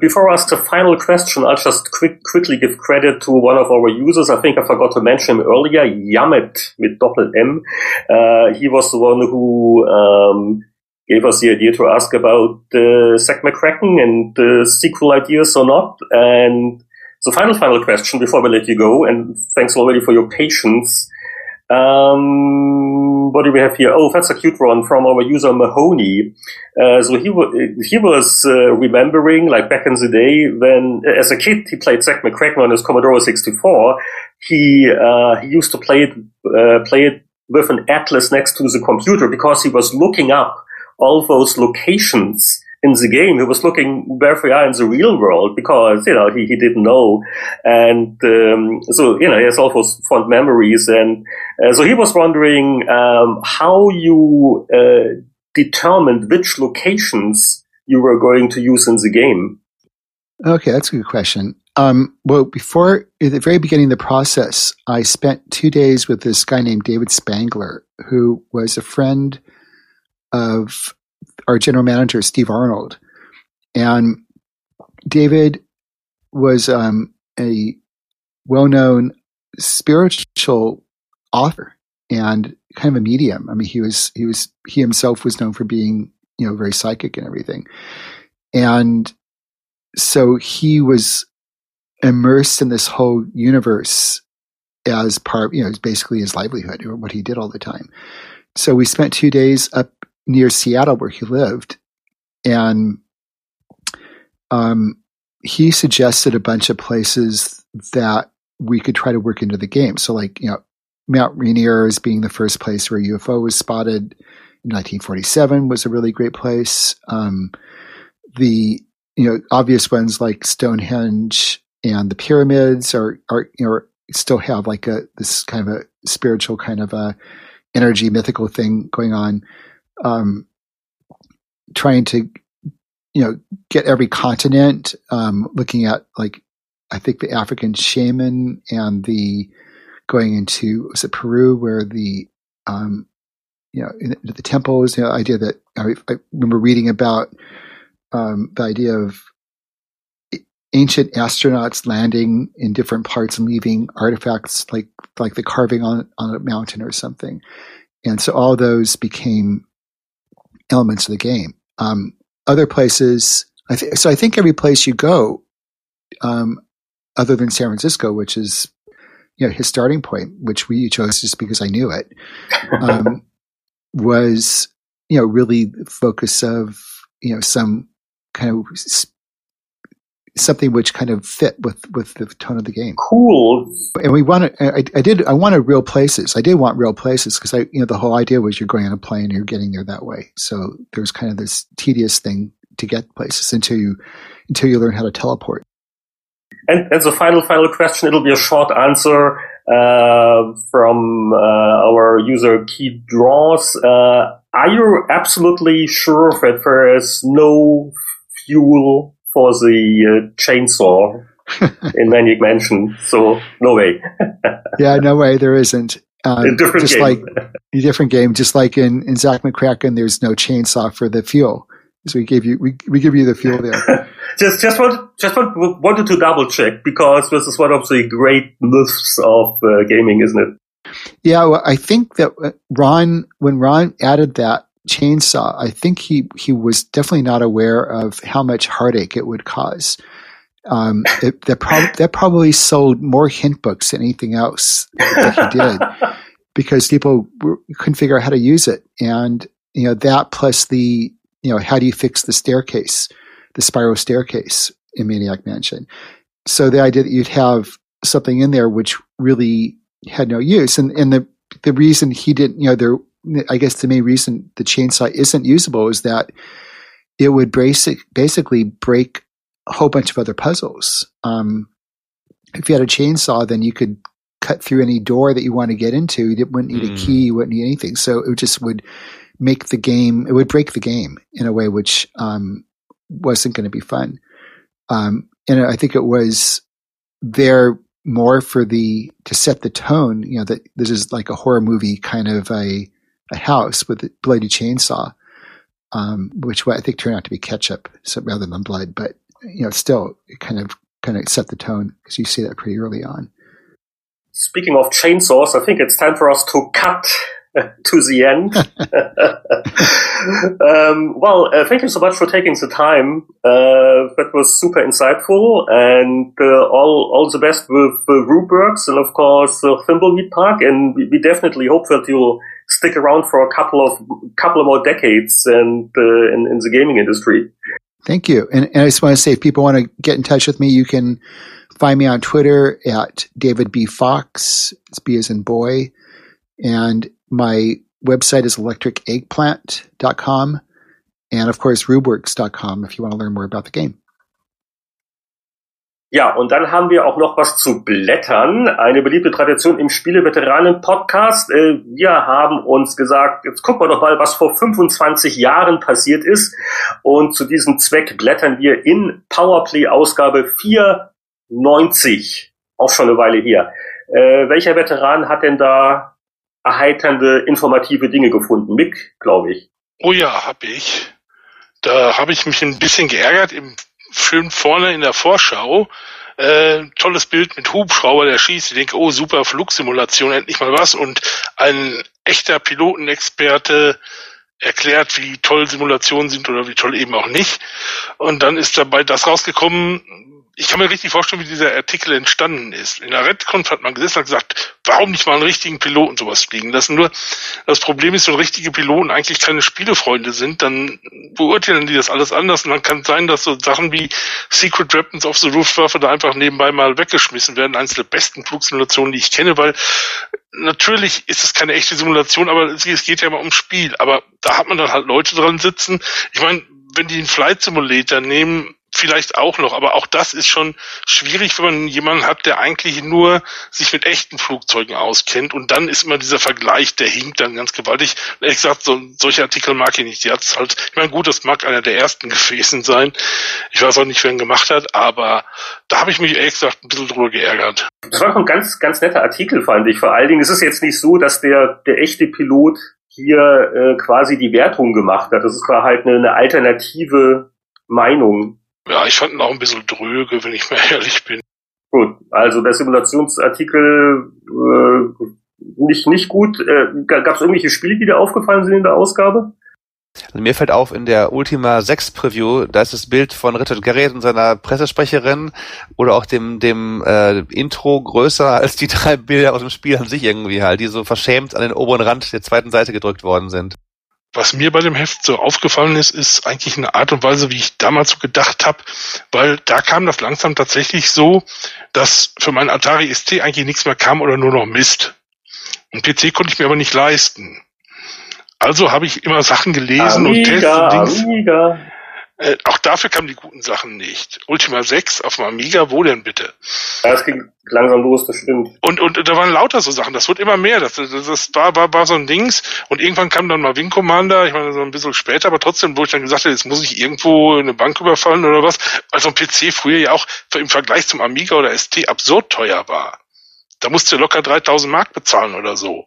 Before I ask the final question, I'll just quick, quickly give credit to one of our users. I think I forgot to mention him earlier, Yamet with doppel M. Uh, he was the one who um, gave us the idea to ask about uh, Zak McKracken and the sequel ideas or not. And so final, final question before we let you go. And thanks already for your patience. Um, what do we have here? Oh, that's a cute one from our user Mahoney. Uh, so he, w- he was uh, remembering, like back in the day, when as a kid he played Zak McKracken on his Commodore 64. He uh, he used to play it uh, play it with an atlas next to the computer because he was looking up all those locations in the game. He was looking where they are in the real world because, you know, he, he didn't know. And, um, so, you know, he has all those fond memories. And uh, so he was wondering, um, how you, uh, determined which locations you were going to use in the game. Okay, that's a good question. Um, well, before at the very beginning of the process, I spent two days with this guy named David Spangler, who was a friend of our general manager, Steve Arnold. And David was um, a well known spiritual author and kind of a medium. I mean, he was, he was, he himself was known for being, you know, very psychic and everything. And so he was immersed in this whole universe as part, you know, basically his livelihood or what he did all the time. So we spent two days up near Seattle where he lived, and um, he suggested a bunch of places that we could try to work into the game. So, like you know, Mount Rainier as being the first place where UFO was spotted in 1947 was a really great place. Um, the you know obvious ones like Stonehenge and the pyramids are are you know still have like a this kind of a spiritual kind of a energy mythical thing going on. Um, trying to, you know, get every continent, um, looking at like, I think the African shaman and the going into, was it Peru where the, um, you know, in, the temples, the idea that I, I remember reading about, um, the idea of ancient astronauts landing in different parts and leaving artifacts like like the carving on on a mountain or something. And so all those became elements of the game. Um, other places, I th- so I think every place you go, um, other than San Francisco, which is you know his starting point, which we chose just because I knew it, um, was you know really focus of you know some kind of something which kind of fit with with the tone of the game. Cool. And we wanted, I, I did, I wanted real places. I did want real places because I, you know, the whole idea was you're going on a plane, and you're getting there that way. So there's kind of this tedious thing to get places until you until you learn how to teleport. And, and the final final question, it'll be a short answer uh, from uh, our user Key Draws. Uh, are you absolutely sure that there is no fuel for the uh, chainsaw in Maniac Mansion. So no way. yeah, no way. There isn't. Um, different just game. like a different game, just like in, in Zach McKracken, there's no chainsaw for the fuel. So we gave you we, we give you the fuel there. just just want, just want, wanted to double check because this is one of the great myths of uh, gaming, isn't it? Yeah, well, I think that uh, Ron when Ron added that chainsaw, I think he he was definitely not aware of how much heartache it would cause. Um, it, that, prob- that probably sold more hint books than anything else that he did because people were, couldn't figure out how to use it. And, you know, that plus the, you know, how do you fix the staircase, the spiral staircase in Maniac Mansion? So the idea that you'd have something in there which really had no use. And, and the, the reason he didn't, you know, there I guess the main reason the chainsaw isn't usable is that it would basic, basically break a whole bunch of other puzzles. Um, if you had a chainsaw, then you could cut through any door that you want to get into. You wouldn't need mm. a hmm. key, you wouldn't need anything. So it just would make the game, it would break the game in a way which um, wasn't going to be fun. Um, and I think it was there more for the to set the tone. You know that this is like a horror movie kind of a a house with a bloody chainsaw, um, which I think turned out to be ketchup so, rather than blood. But you know, still, it kind of kind of set the tone because you see that pretty early on. Speaking of chainsaws, I think it's time for us to cut to the end. um, well, uh, thank you so much for taking the time. Uh, that was super insightful, and uh, all all the best with the Rubergs and of course uh, Thimbleweed Park. And we, we, definitely hope that you'll stick around for a couple of couple of more decades and uh, in, in the gaming industry. Thank you. And, and I just want to say, if people want to get in touch with me, you can find me on Twitter at David B. Fox. It's B as in boy. And my website is electriceggplant.com. And of course, rubeworks.com if you want to learn more about the game. Ja, und dann haben wir auch noch was zu blättern. Eine beliebte Tradition im Spieleveteranen-Podcast. Äh, wir haben uns gesagt, jetzt gucken wir doch mal, was vor 25 Jahren passiert ist. Und zu diesem Zweck blättern wir in Powerplay-Ausgabe 490. Auch schon eine Weile hier. Äh, welcher Veteran hat denn da erheiternde, informative Dinge gefunden? Mick, glaube ich. Oh ja, habe ich. Da habe ich mich ein bisschen geärgert im schön vorne in der Vorschau. Äh, tolles Bild mit Hubschrauber, der schießt. Ich denke, oh super, Flugsimulation, endlich mal was. Und ein echter Pilotenexperte erklärt, wie toll Simulationen sind oder wie toll eben auch nicht. Und dann ist dabei das rausgekommen, ich kann mir richtig vorstellen, wie dieser Artikel entstanden ist. In der Redconf hat man gesessen und gesagt, warum nicht mal einen richtigen Piloten sowas fliegen lassen? Nur das Problem ist, wenn richtige Piloten eigentlich keine Spielefreunde sind, dann beurteilen die das alles anders und dann kann es sein, dass so Sachen wie Secret Weapons of the Luftwaffe da einfach nebenbei mal weggeschmissen werden. Eines der besten Flugsimulationen, die ich kenne, weil natürlich ist es keine echte Simulation, aber es geht ja immer ums Spiel. Aber da hat man dann halt Leute dran sitzen. Ich meine, wenn die einen Flight Simulator nehmen, vielleicht auch noch, aber auch das ist schon schwierig, wenn man jemanden hat, der eigentlich nur sich mit echten Flugzeugen auskennt und dann ist immer dieser Vergleich, der hinkt dann ganz gewaltig. Ehrlich gesagt, so, solche Artikel mag ich nicht. Die hat's halt, ich meine, gut, das mag einer der ersten gewesen sein. Ich weiß auch nicht, wer ihn gemacht hat, aber da habe ich mich ehrlich gesagt ein bisschen drüber geärgert. Das war ein ganz, ganz netter Artikel, fand ich. Vor allen Dingen ist es jetzt nicht so, dass der, der echte Pilot hier äh, quasi die Wertung gemacht hat. Das ist halt eine, eine alternative Meinung. Ja, ich fand ihn auch ein bisschen dröge, wenn ich mal ehrlich bin. Gut, also der Simulationsartikel äh, nicht, nicht gut. Äh, Gab es irgendwelche Spiele, die dir aufgefallen sind in der Ausgabe? Also mir fällt auf, in der Ultima 6 Preview, da ist das Bild von Richard Garriott und seiner Pressesprecherin oder auch dem, dem äh, Intro größer als die drei Bilder aus dem Spiel an sich irgendwie halt, die so verschämt an den oberen Rand der zweiten Seite gedrückt worden sind. Was mir bei dem Heft so aufgefallen ist, ist eigentlich eine Art und Weise, wie ich damals so gedacht habe, weil da kam das langsam tatsächlich so, dass für meinen Atari ST eigentlich nichts mehr kam oder nur noch Mist. Und PC konnte ich mir aber nicht leisten. Also habe ich immer Sachen gelesen Amiga, und Testdings. Amiga. Äh, auch dafür kamen die guten Sachen nicht. Ultima 6 auf dem Amiga, wo denn bitte? Ja, es ging langsam los, das stimmt. Und, und da waren lauter so Sachen, das wird immer mehr. Das, das, das war, war, war so ein Dings. Und irgendwann kam dann mal Wing Commander, ich meine so ein bisschen später, aber trotzdem, wo ich dann gesagt habe, jetzt muss ich irgendwo eine Bank überfallen oder was. Also ein PC früher ja auch im Vergleich zum Amiga oder ST absurd teuer war. Da musste locker 3000 Mark bezahlen oder so.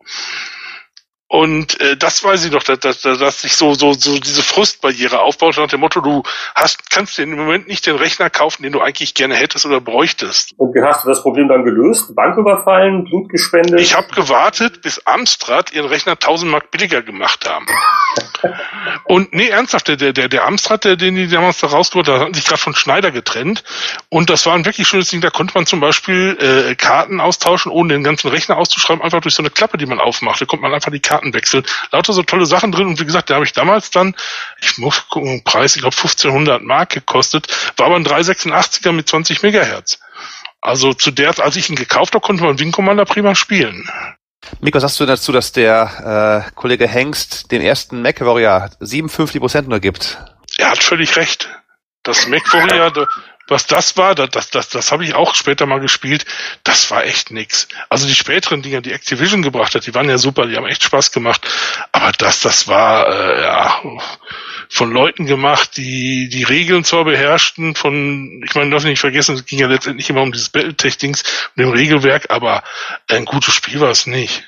Und äh, das weiß ich doch, dass, dass, dass sich so, so, so diese Frustbarriere aufbaut nach dem Motto, du hast, kannst dir im Moment nicht den Rechner kaufen, den du eigentlich gerne hättest oder bräuchtest. Und wie hast du das Problem dann gelöst? Bank überfallen, Blut gespendet? Ich habe gewartet, bis Amstrad ihren Rechner 1000 Mark billiger gemacht haben. Und nee, ernsthaft, der, der, der Amstrad, der, den die damals da rausgeholt haben, hatten sich gerade von Schneider getrennt. Und das war ein wirklich schönes Ding. Da konnte man zum Beispiel äh, Karten austauschen, ohne den ganzen Rechner auszuschreiben, einfach durch so eine Klappe, die man aufmacht. Da konnte man einfach die Karten wechseln. Lauter so tolle Sachen drin. Und wie gesagt, da habe ich damals dann, ich muss gucken, Preis, ich glaube 1500 Mark gekostet, war aber ein 386er mit 20 Megahertz. Also zu der, als ich ihn gekauft habe, konnte man Wing Commander prima spielen. Miko, sagst du dazu, dass der äh, Kollege Hengst den ersten Mac Warrior 57 Prozent nur gibt? Er hat völlig recht. Das Mac Warrior, was das war, das, das, das, das habe ich auch später mal gespielt, das war echt nix. Also die späteren Dinger, die Activision gebracht hat, die waren ja super, die haben echt Spaß gemacht. Aber das, das war äh, ja von Leuten gemacht, die die Regeln zwar beherrschten, von, ich meine, darf nicht vergessen, es ging ja letztendlich immer um dieses Battletech-Dings, um dem Regelwerk, aber ein gutes Spiel war es nicht.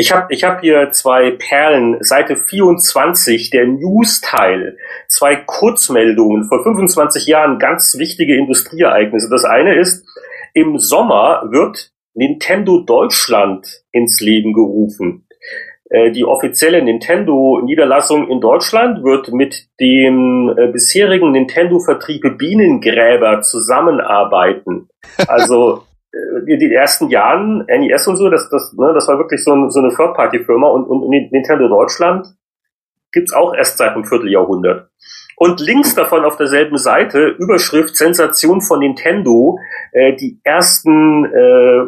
Ich habe ich hab hier zwei Perlen, Seite 24, der News-Teil, zwei Kurzmeldungen vor 25 Jahren, ganz wichtige Industrieereignisse. Das eine ist, im Sommer wird Nintendo Deutschland ins Leben gerufen. Äh, die offizielle Nintendo-Niederlassung in Deutschland wird mit dem äh, bisherigen Nintendo-Vertrieb Bienengräber zusammenarbeiten. Also äh, die ersten Jahren, NES und so, das, das, ne, das war wirklich so, ein, so eine Third-Party-Firma und, und Nintendo Deutschland gibt's auch erst seit einem Vierteljahrhundert. Und links davon auf derselben Seite, Überschrift Sensation von Nintendo, äh, die ersten äh,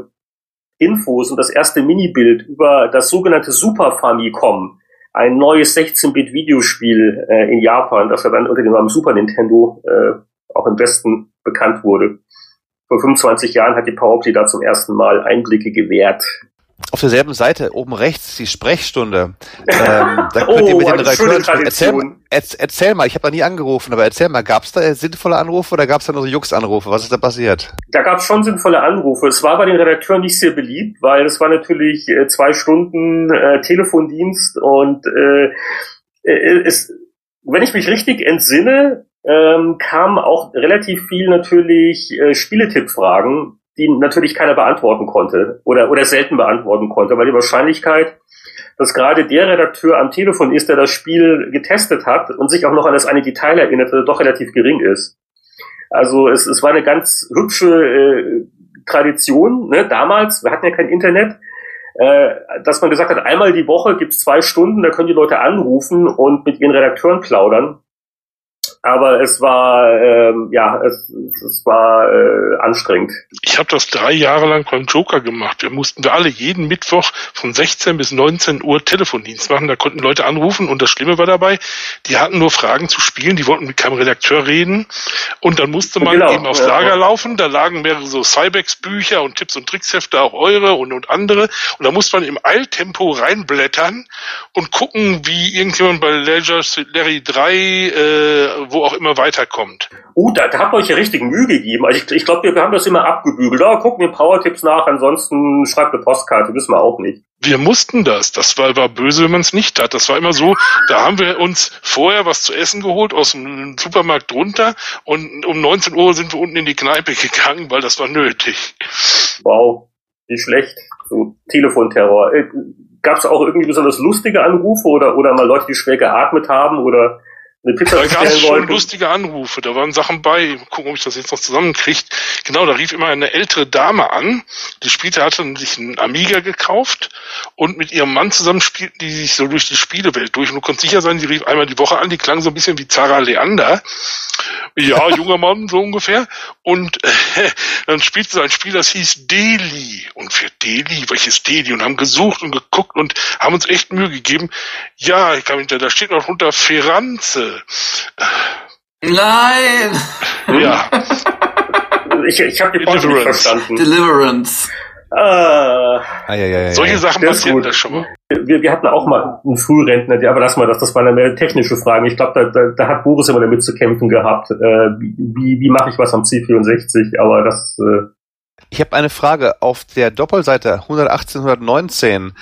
Infos und das erste Minibild über das sogenannte Super Famicom, ein neues 16-Bit-Videospiel äh, in Japan, das ja dann unter dem Namen Super Nintendo äh, auch im Westen bekannt wurde. Vor 25 Jahren hat die Powerplay da zum ersten Mal Einblicke gewährt. Auf derselben Seite, oben rechts, die Sprechstunde. Ähm, da könnt ihr Oh, mit den Redakteuren erzähl, erzähl mal, ich habe da nie angerufen, aber erzähl mal, gab es da sinnvolle Anrufe oder gab es da nur so Jux-Anrufe? Was ist da passiert? Da gab es schon sinnvolle Anrufe. Es war bei den Redakteuren nicht sehr beliebt, weil es war natürlich äh, zwei Stunden äh, Telefondienst und äh, äh, es, wenn ich mich richtig entsinne, ähm, kamen auch relativ viel natürlich äh, Spieletippfragen, die natürlich keiner beantworten konnte oder, oder selten beantworten konnte, weil die Wahrscheinlichkeit, dass gerade der Redakteur am Telefon ist, der das Spiel getestet hat und sich auch noch an das eine Detail erinnerte, doch relativ gering ist. Also es, es war eine ganz hübsche äh, Tradition, ne, damals, wir hatten ja kein Internet, äh, dass man gesagt hat, einmal die Woche gibt's zwei Stunden, da können die Leute anrufen und mit ihren Redakteuren plaudern. Aber es war ähm, ja es, es war äh, anstrengend. Ich habe das drei Jahre lang beim Joker gemacht. Wir mussten wir alle jeden Mittwoch von 16 bis 19 Uhr Telefondienst machen. Da konnten Leute anrufen und das Schlimme war dabei, die hatten nur Fragen zu spielen, die wollten mit keinem Redakteur reden und dann musste man genau, eben aufs Lager laufen. Da lagen mehrere so Cybex Bücher und Tipps und Trickshefte, auch eure und und andere und da musste man im Eiltempo reinblättern und gucken, wie irgendjemand bei Leisure Larry 3 äh, wo auch immer weiterkommt. Uh, da, da habt ihr euch ja richtig Mühe gegeben. Also ich, ich glaube, wir, haben das immer abgebügelt. Da oh, gucken wir Power-Tipps nach, ansonsten schreibt eine Postkarte, wissen wir auch nicht. Wir mussten das. Das war, war böse, wenn man es nicht hat. Das war immer so, da haben wir uns vorher was zu essen geholt aus dem Supermarkt drunter und um 19 Uhr sind wir unten in die Kneipe gegangen, weil das war nötig. Wow, wie schlecht. So Telefonterror. Äh, Gab es auch irgendwie besonders lustige Anrufe oder, oder mal Leute, die schwer geatmet haben oder eine Pizza da gab es schon lustige Anrufe, da waren Sachen bei, gucken, ob ich das jetzt noch zusammenkriege. Genau, da rief immer eine ältere Dame an, die spielte, hatte sich einen Amiga gekauft und mit ihrem Mann zusammen spielten die sich so durch die Spielewelt durch. Und du konntest sicher sein, die rief einmal die Woche an, die klang so ein bisschen wie Zara Leander. Ja, junger Mann, so ungefähr. Und äh, dann spielte sie ein Spiel, das hieß Delhi. Und für Delhi, welches Delhi? Und haben gesucht und geguckt und haben uns echt Mühe gegeben. Ja, ich kam hinter, da steht noch drunter Ferranze. Nein! Ja. ich ich habe die Pointe nicht verstanden. Deliverance. Ah, ah, ja, ja, ja, Solche Sachen passieren da schon mal. Wir, wir hatten auch mal einen Frührentner, aber lass mal das, das waren mehr technische Fragen. Ich glaube, da, da, da hat Boris immer damit zu kämpfen gehabt. Äh, wie wie mache ich was am C64? Aber das. Äh ich habe eine Frage. Auf der Doppelseite 118, 119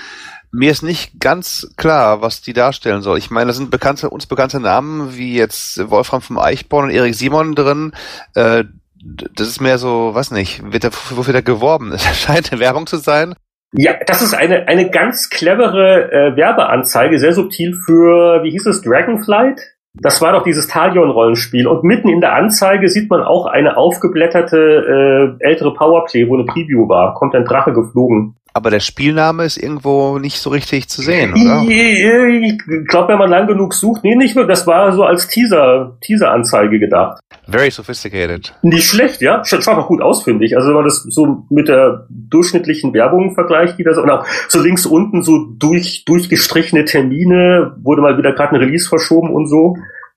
mir ist nicht ganz klar, was die darstellen soll. Ich meine, da sind bekannte, uns bekannte Namen wie jetzt Wolfram vom Eichborn und Erik Simon drin. Äh, das ist mehr so, was nicht, wird da, wofür da geworben? Es scheint eine Werbung zu sein. Ja, das ist eine, eine ganz clevere äh, Werbeanzeige, sehr subtil für, wie hieß es, Dragonflight? Das war doch dieses Talion-Rollenspiel. Und mitten in der Anzeige sieht man auch eine aufgeblätterte äh, ältere Powerplay, wo eine Preview war. Kommt ein Drache geflogen. Aber der Spielname ist irgendwo nicht so richtig zu sehen, oder? Ich glaube, wenn man lang genug sucht, nee, nicht wirklich. Das war so als Teaser, Teaser-Anzeige gedacht. Very sophisticated. Nicht schlecht, ja. Schaut auch gut aus, finde ich. Also wenn man das so mit der durchschnittlichen Werbung vergleicht, die da so, und auch so links unten so durch, durchgestrichene Termine, wurde mal wieder gerade ein Release verschoben und so.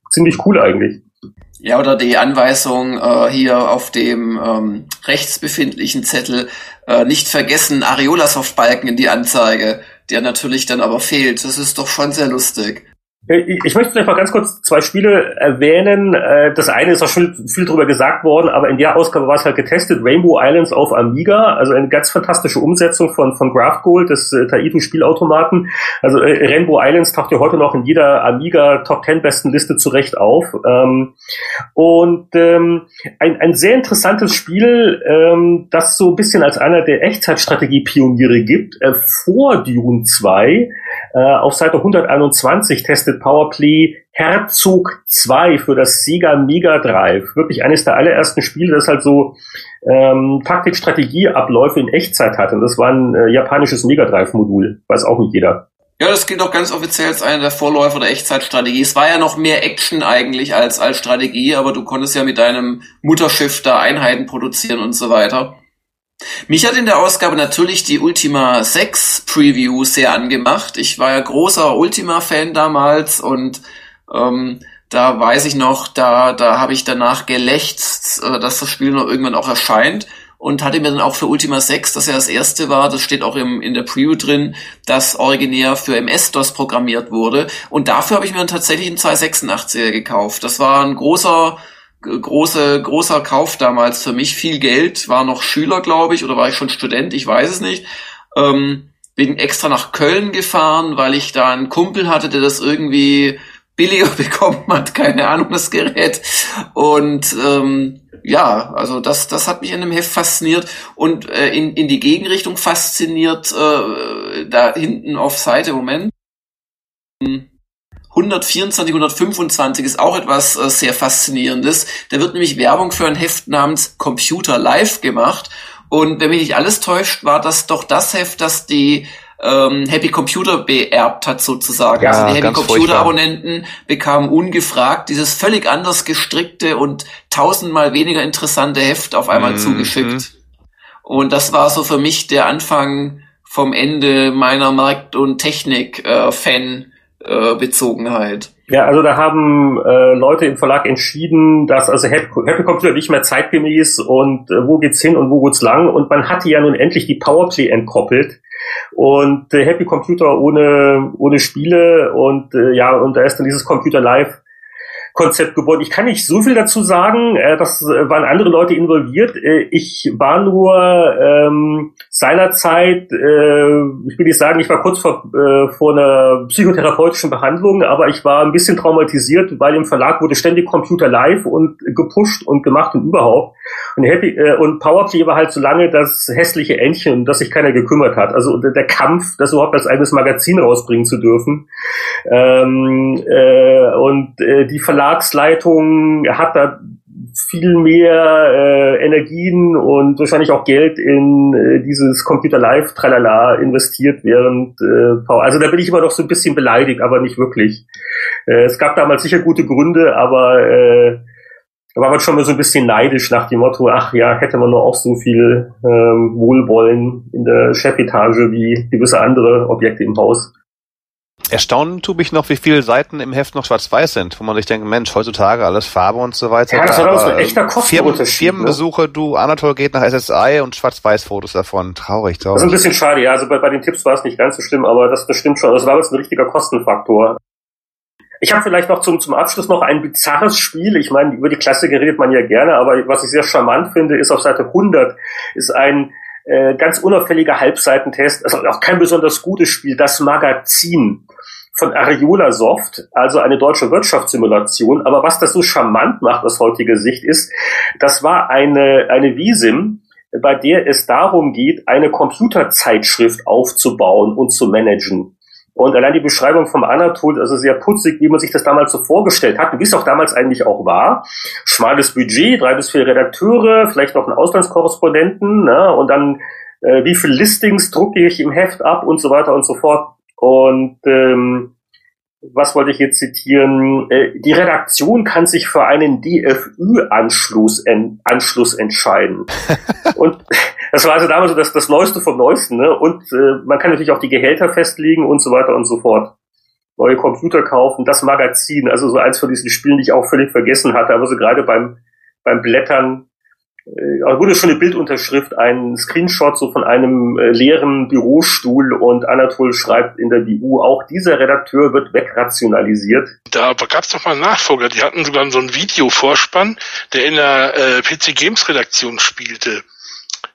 Ziemlich cool eigentlich. Ja, oder die Anweisung äh, hier auf dem ähm, rechts befindlichen Zettel, äh, nicht vergessen, Areola-Soft-Balken in die Anzeige, der natürlich dann aber fehlt. Das ist doch schon sehr lustig. Äh, ich möchte vielleicht mal ganz kurz zwei Spiele erwähnen. Äh, das eine ist auch schon viel drüber gesagt worden, aber in der Ausgabe war es halt getestet. Rainbow Islands auf Amiga, also eine ganz fantastische Umsetzung von, von Graft Gold, des äh, Taito-Spielautomaten. Also Rainbow Islands taucht ja heute noch in jeder Amiga Top 10 besten Liste zurecht auf. Ähm, und ähm, ein, ein sehr interessantes Spiel, ähm, das so ein bisschen als einer der Echtzeitstrategie-Pioniere gibt, vor Dune 2, auf Seite 121 testet testet Powerplay Herzog 2 für das Sega Mega Drive. Wirklich eines der allerersten Spiele, das halt so ähm, Taktik-Strategie-Abläufe in Echtzeit hatte. Und das war ein äh, japanisches Mega Drive-Modul. Weiß auch nicht jeder. Ja, das gilt auch ganz offiziell als einer der Vorläufer der Echtzeitstrategie. Es war ja noch mehr Action eigentlich als als Strategie, aber du konntest ja mit deinem Mutterschiff da Einheiten produzieren und so weiter. Mich hat in der Ausgabe natürlich die Ultima 6 Preview sehr angemacht. Ich war ja großer Ultima-Fan damals und ähm, da weiß ich noch, da, da habe ich danach gelächzt, äh, dass das Spiel noch irgendwann auch erscheint und hatte mir dann auch für Ultima 6, das ja das erste war, das steht auch im, in der Preview drin, das originär für MS-DOS programmiert wurde. Und dafür habe ich mir dann tatsächlich einen 286er gekauft. Das war ein großer große, großer Kauf damals für mich. Viel Geld, war noch Schüler, glaube ich, oder war ich schon Student, ich weiß es nicht. Ähm, bin extra nach Köln gefahren, weil ich da einen Kumpel hatte, der das irgendwie billiger bekommen hat, keine Ahnung, das Gerät. Und ähm, ja, also das, das hat mich in dem Heft fasziniert und äh, in, in die Gegenrichtung fasziniert, äh, da hinten auf Seite, Moment. 124, 125 ist auch etwas äh, sehr Faszinierendes. Da wird nämlich Werbung für ein Heft namens Computer Live gemacht. Und wenn mich nicht alles täuscht, war das doch das Heft, das die ähm, Happy Computer beerbt hat sozusagen. Ja, also die Happy Computer Abonnenten bekamen ungefragt dieses völlig anders gestrickte und tausendmal weniger interessante Heft auf einmal mhm. zugeschickt. Und das war so für mich der Anfang vom Ende meiner Markt- und Technik-Fan-Bezogenheit. Ja, also da haben äh, Leute im Verlag entschieden, dass also Happy, Happy Computer nicht mehr zeitgemäß und äh, wo geht's hin und wo geht's lang und man hatte ja nun endlich die Powerplay entkoppelt und äh, Happy Computer ohne ohne Spiele und äh, ja und da ist dann dieses Computer Live Konzept geworden. Ich kann nicht so viel dazu sagen, äh, das äh, waren andere Leute involviert. Äh, ich war nur ähm, seinerzeit, äh, ich will nicht sagen, ich war kurz vor, äh, vor einer psychotherapeutischen Behandlung, aber ich war ein bisschen traumatisiert, weil im Verlag wurde ständig Computer live und gepusht und gemacht und überhaupt. Und, Happy, äh, und Powerplay war halt so lange das hässliche Entchen, um das sich keiner gekümmert hat. Also der, Kampf, das überhaupt als eigenes Magazin rausbringen zu dürfen. Ähm, äh, und äh, die Verlag Verlagsleitung hat da viel mehr äh, Energien und wahrscheinlich auch Geld in äh, dieses Computer Live Tralala investiert, während äh, Paul, also da bin ich immer noch so ein bisschen beleidigt, aber nicht wirklich. Äh, es gab damals sicher gute Gründe, aber äh, da war man schon mal so ein bisschen neidisch nach dem Motto, ach ja, hätte man nur auch so viel ähm, Wohlwollen in der Chefetage wie gewisse andere Objekte im Haus. Erstaunen tue mich noch, wie viele Seiten im Heft noch schwarz-weiß sind, wo man sich denkt, Mensch, heutzutage alles Farbe und so weiter. Ja, das war so ein echter Kostenunterschied. Firmen, Firmenbesuche, du, Anatol geht nach SSI und schwarz-weiß-Fotos davon. Traurig, traurig. Das ist ein bisschen schade, ja. Also bei, bei den Tipps war es nicht ganz so schlimm, aber das, das stimmt schon. Das war jetzt ein richtiger Kostenfaktor. Ich habe vielleicht noch zum, zum Abschluss noch ein bizarres Spiel. Ich meine, über die Klassiker redet man ja gerne, aber was ich sehr charmant finde, ist auf Seite 100 ist ein äh, ganz unauffälliger Halbseitentest, also auch kein besonders gutes Spiel, das Magazin von Ariola Soft, also eine deutsche Wirtschaftssimulation. Aber was das so charmant macht aus heutiger Sicht ist, das war eine, eine Visim, bei der es darum geht, eine Computerzeitschrift aufzubauen und zu managen. Und allein die Beschreibung vom Anatol, also sehr putzig, wie man sich das damals so vorgestellt hat, wie es auch damals eigentlich auch war. Schmales Budget, drei bis vier Redakteure, vielleicht noch einen Auslandskorrespondenten, ne, und dann äh, wie viel Listings drucke ich im Heft ab und so weiter und so fort. Und ähm, was wollte ich jetzt zitieren? Äh, die Redaktion kann sich für einen DFÜ-Anschluss en Anschluss entscheiden. und das war also damals so das, das Neueste vom Neuesten. Ne? Und äh, man kann natürlich auch die Gehälter festlegen und so weiter und so fort. Neue Computer kaufen, das Magazin, also so eins von diesen Spielen, die ich auch völlig vergessen hatte, aber so gerade beim, beim Blättern äh, wurde schon eine Bildunterschrift, ein Screenshot so von einem äh, leeren Bürostuhl und Anatol schreibt in der BU, auch dieser Redakteur wird wegrationalisiert. Da gab es doch mal Nachfolger, die hatten sogar so einen Videovorspann, der in der äh, PC Games Redaktion spielte.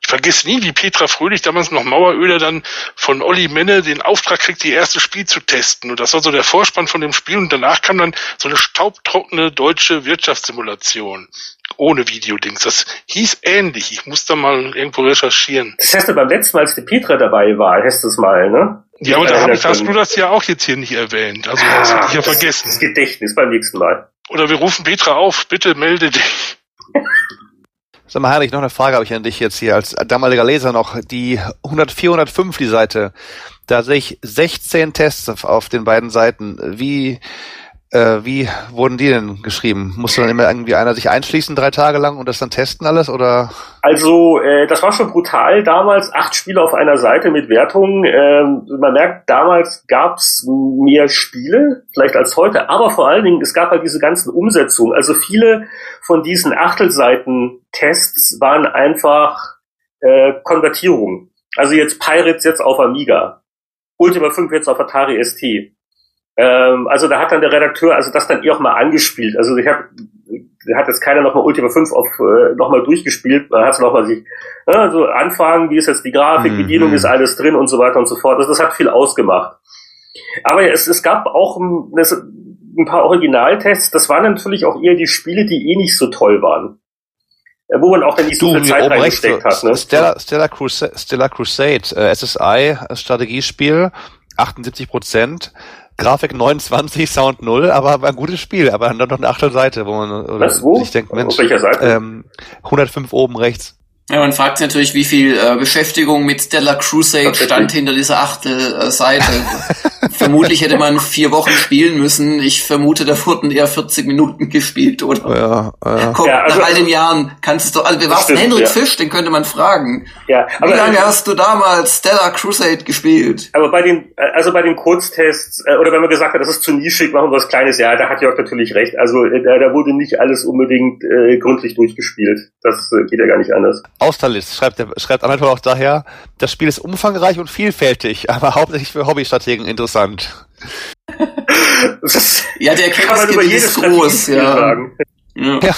Ich vergesse nie, wie Petra Fröhlich damals noch Maueröder dann von Olli Menne den Auftrag kriegt, die erste Spiel zu testen. Und das war so der Vorspann von dem Spiel. Und danach kam dann so eine staubtrockene deutsche Wirtschaftssimulation ohne Videodings. Das hieß ähnlich. Ich muss da mal irgendwo recherchieren. Das hast du beim letzten Mal, als die Petra dabei war, hast du es mal, ne? Ja, aber da hab ich, hast du das ja auch jetzt hier nicht erwähnt. Also das hatte ich ja vergessen. Das Gedächtnis beim nächsten Mal. Oder wir rufen Petra auf, bitte melde dich. Sag mal, Heinrich, noch eine Frage habe ich an dich jetzt hier als damaliger Leser noch. Die 100, 405, die Seite, da sehe ich 16 Tests auf den beiden Seiten. Wie, äh, wie wurden die denn geschrieben? Musste dann immer irgendwie einer sich einschließen drei Tage lang und das dann testen alles oder? Also äh, das war schon brutal damals. Acht Spiele auf einer Seite mit Wertungen. Ähm, man merkt, damals gab's mehr Spiele, vielleicht als heute, aber vor allen Dingen, es gab halt diese ganzen Umsetzungen. Also viele von diesen Achtelseiten-Tests waren einfach äh, Konvertierungen. Also jetzt Pirates jetzt auf Amiga. Ultima 5 jetzt auf Atari ST. Ähm, also da hat dann der Redakteur also das dann eh auch mal angespielt. Also ich habe hat jetzt keiner nochmal Ultima 5 auf äh, nochmal durchgespielt, man hat es nochmal sich äh, so anfangen, wie ist jetzt die Grafik, mhm. Bedienung ist alles drin und so weiter und so fort. Das, das hat viel ausgemacht. Aber es, es gab auch ein, das, ein paar Originaltests, das waren natürlich auch eher die Spiele, die eh nicht so toll waren. Äh, wo man auch dann nicht so viel Zeit reingesteckt hat. Ne? Stellar, Stellar Crusade, Stellar Crusade äh, SSI, Strategiespiel, 78 Prozent. Grafik 29, Sound 0, aber ein gutes Spiel, aber dann noch eine Achtelseite, wo man Was, wo? ich denke, Mensch, Auf welcher Seite? Ähm, 105 oben rechts. Ja, man fragt sich natürlich, wie viel äh, Beschäftigung mit Stella Crusade stand hinter dieser Achtelseite. Vermutlich hätte man vier Wochen spielen müssen. Ich vermute, da wurden eher 40 Minuten gespielt, oder? Ja, ja. Komm, Ja, also- nach all den Jahren kannst du doch, also wir warst Stimmt, Henrik ja. Fisch, den könnte man fragen. Ja, Wie aber, lange hast du damals Stella Crusade gespielt? aber bei den, also bei den Kurztests, äh, oder wenn man gesagt hat, das ist zu nischig, machen wir was Kleines, ja, da hat Jörg natürlich recht. Also äh, da, da wurde nicht alles unbedingt äh, gründlich durchgespielt. Das äh, geht ja gar nicht anders. Austerlist schreibt, der, schreibt Anatol auch daher, das Spiel ist umfangreich und vielfältig, aber hauptsächlich für Hobbystrategen interessant. Ist, Ja, der kann man über Kenntnisgebiet jedes ist groß, ja. sagen. Ja. Ja.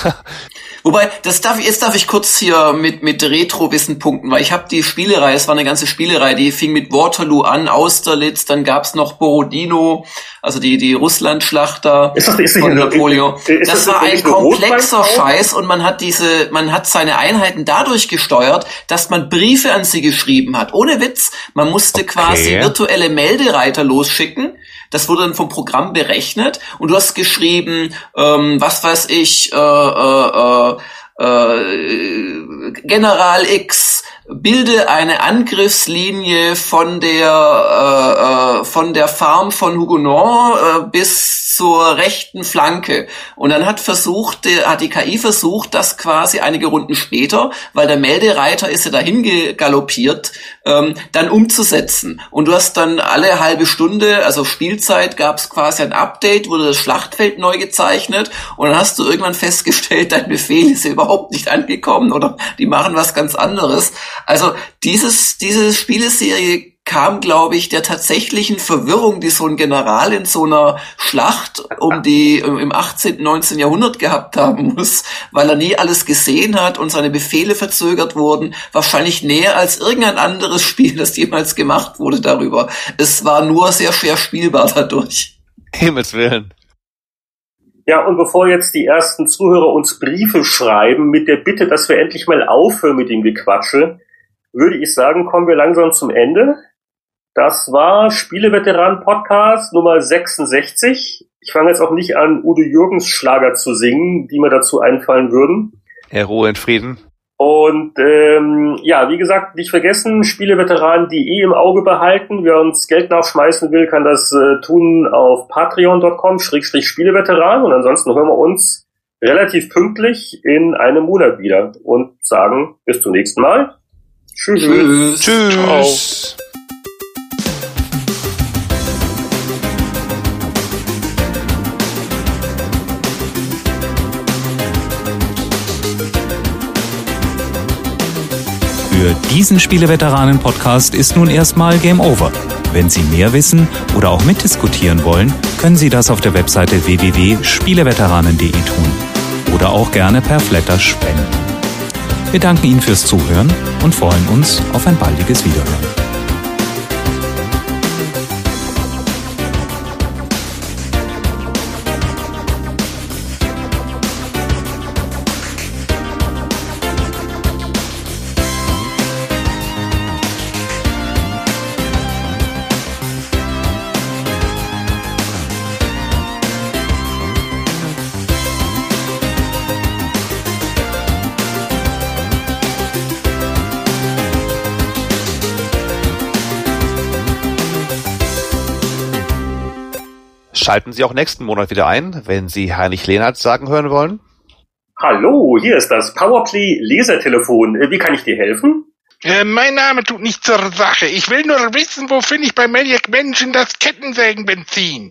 Wobei, das darf, jetzt darf ich kurz hier mit, mit Retro-Wissen punkten, weil ich habe die Spielerei, es war eine ganze Spielerei, die fing mit Waterloo an, Austerlitz, dann gab's noch Borodino, also die, die Russlandschlachter Ist das- ist von Napoleon. ist das das war ein komplexer? Scheiß und man hat diese, man hat seine Einheiten dadurch gesteuert, dass man Briefe an sie geschrieben hat. Ohne Witz, man musste Okay. quasi virtuelle Meldereiter losschicken. Das wurde dann vom Programm berechnet und du hast geschrieben, ähm, was weiß ich, äh, äh, äh, äh, General X bilde eine Angriffslinie von der äh, äh, von der Farm von Huguenot äh, bis zur rechten Flanke. Und dann hat versucht der, hat die KI versucht das quasi einige Runden später weil der Meldereiter ist ja dahin galoppiert ähm, dann umzusetzen. Und du hast dann alle halbe Stunde also Spielzeit gab es quasi ein Update wurde das Schlachtfeld neu gezeichnet. Und dann hast du irgendwann festgestellt dein Befehl ist überhaupt nicht angekommen oder die machen was ganz anderes also dieses, diese Spieleserie kam, glaube ich, der tatsächlichen Verwirrung, die so ein General in so einer Schlacht um die im 18., 19. Jahrhundert gehabt haben muss, weil er nie alles gesehen hat und seine Befehle verzögert wurden, wahrscheinlich näher als irgendein anderes Spiel, das jemals gemacht wurde darüber. Es war nur sehr schwer spielbar dadurch. Himmels Willen. Ja, und bevor jetzt die ersten Zuhörer uns Briefe schreiben mit der Bitte, dass wir endlich mal aufhören mit dem Gequatsche, würde ich sagen, kommen wir langsam zum Ende. Das war Spieleveteran Podcast Nummer 66. Ich fange jetzt auch nicht an, Udo Jürgens Schlager zu singen, die mir dazu einfallen würden. Herr Ruhe in Frieden. Und ähm, ja, wie gesagt, nicht vergessen, Spieleveteranen.de im Auge behalten. Wer uns Geld nachschmeißen will, kann das äh, tun auf patreon.com schrägstrich Spieleveteran. Und ansonsten hören wir uns relativ pünktlich in einem Monat wieder und sagen bis zum nächsten Mal. Tschüss. Tschüss. Tschüss. Für diesen Spieleveteranen-Podcast ist nun erstmal Game Over. Wenn Sie mehr wissen oder auch mitdiskutieren wollen, können Sie das auf der Webseite www.spieleveteranen.de tun oder auch gerne per Flatter spenden. Wir danken Ihnen fürs Zuhören und freuen uns auf ein baldiges Wiederhören. Schalten Sie auch nächsten Monat wieder ein, wenn Sie Heinrich Lehnert sagen hören wollen. Hallo, hier ist das Powerplay Lesertelefon. Äh, Wie kann ich dir helfen? Äh, mein Name tut nichts zur Sache. Ich will nur wissen, wo finde ich bei Maniac Mansion das Kettensägenbenzin?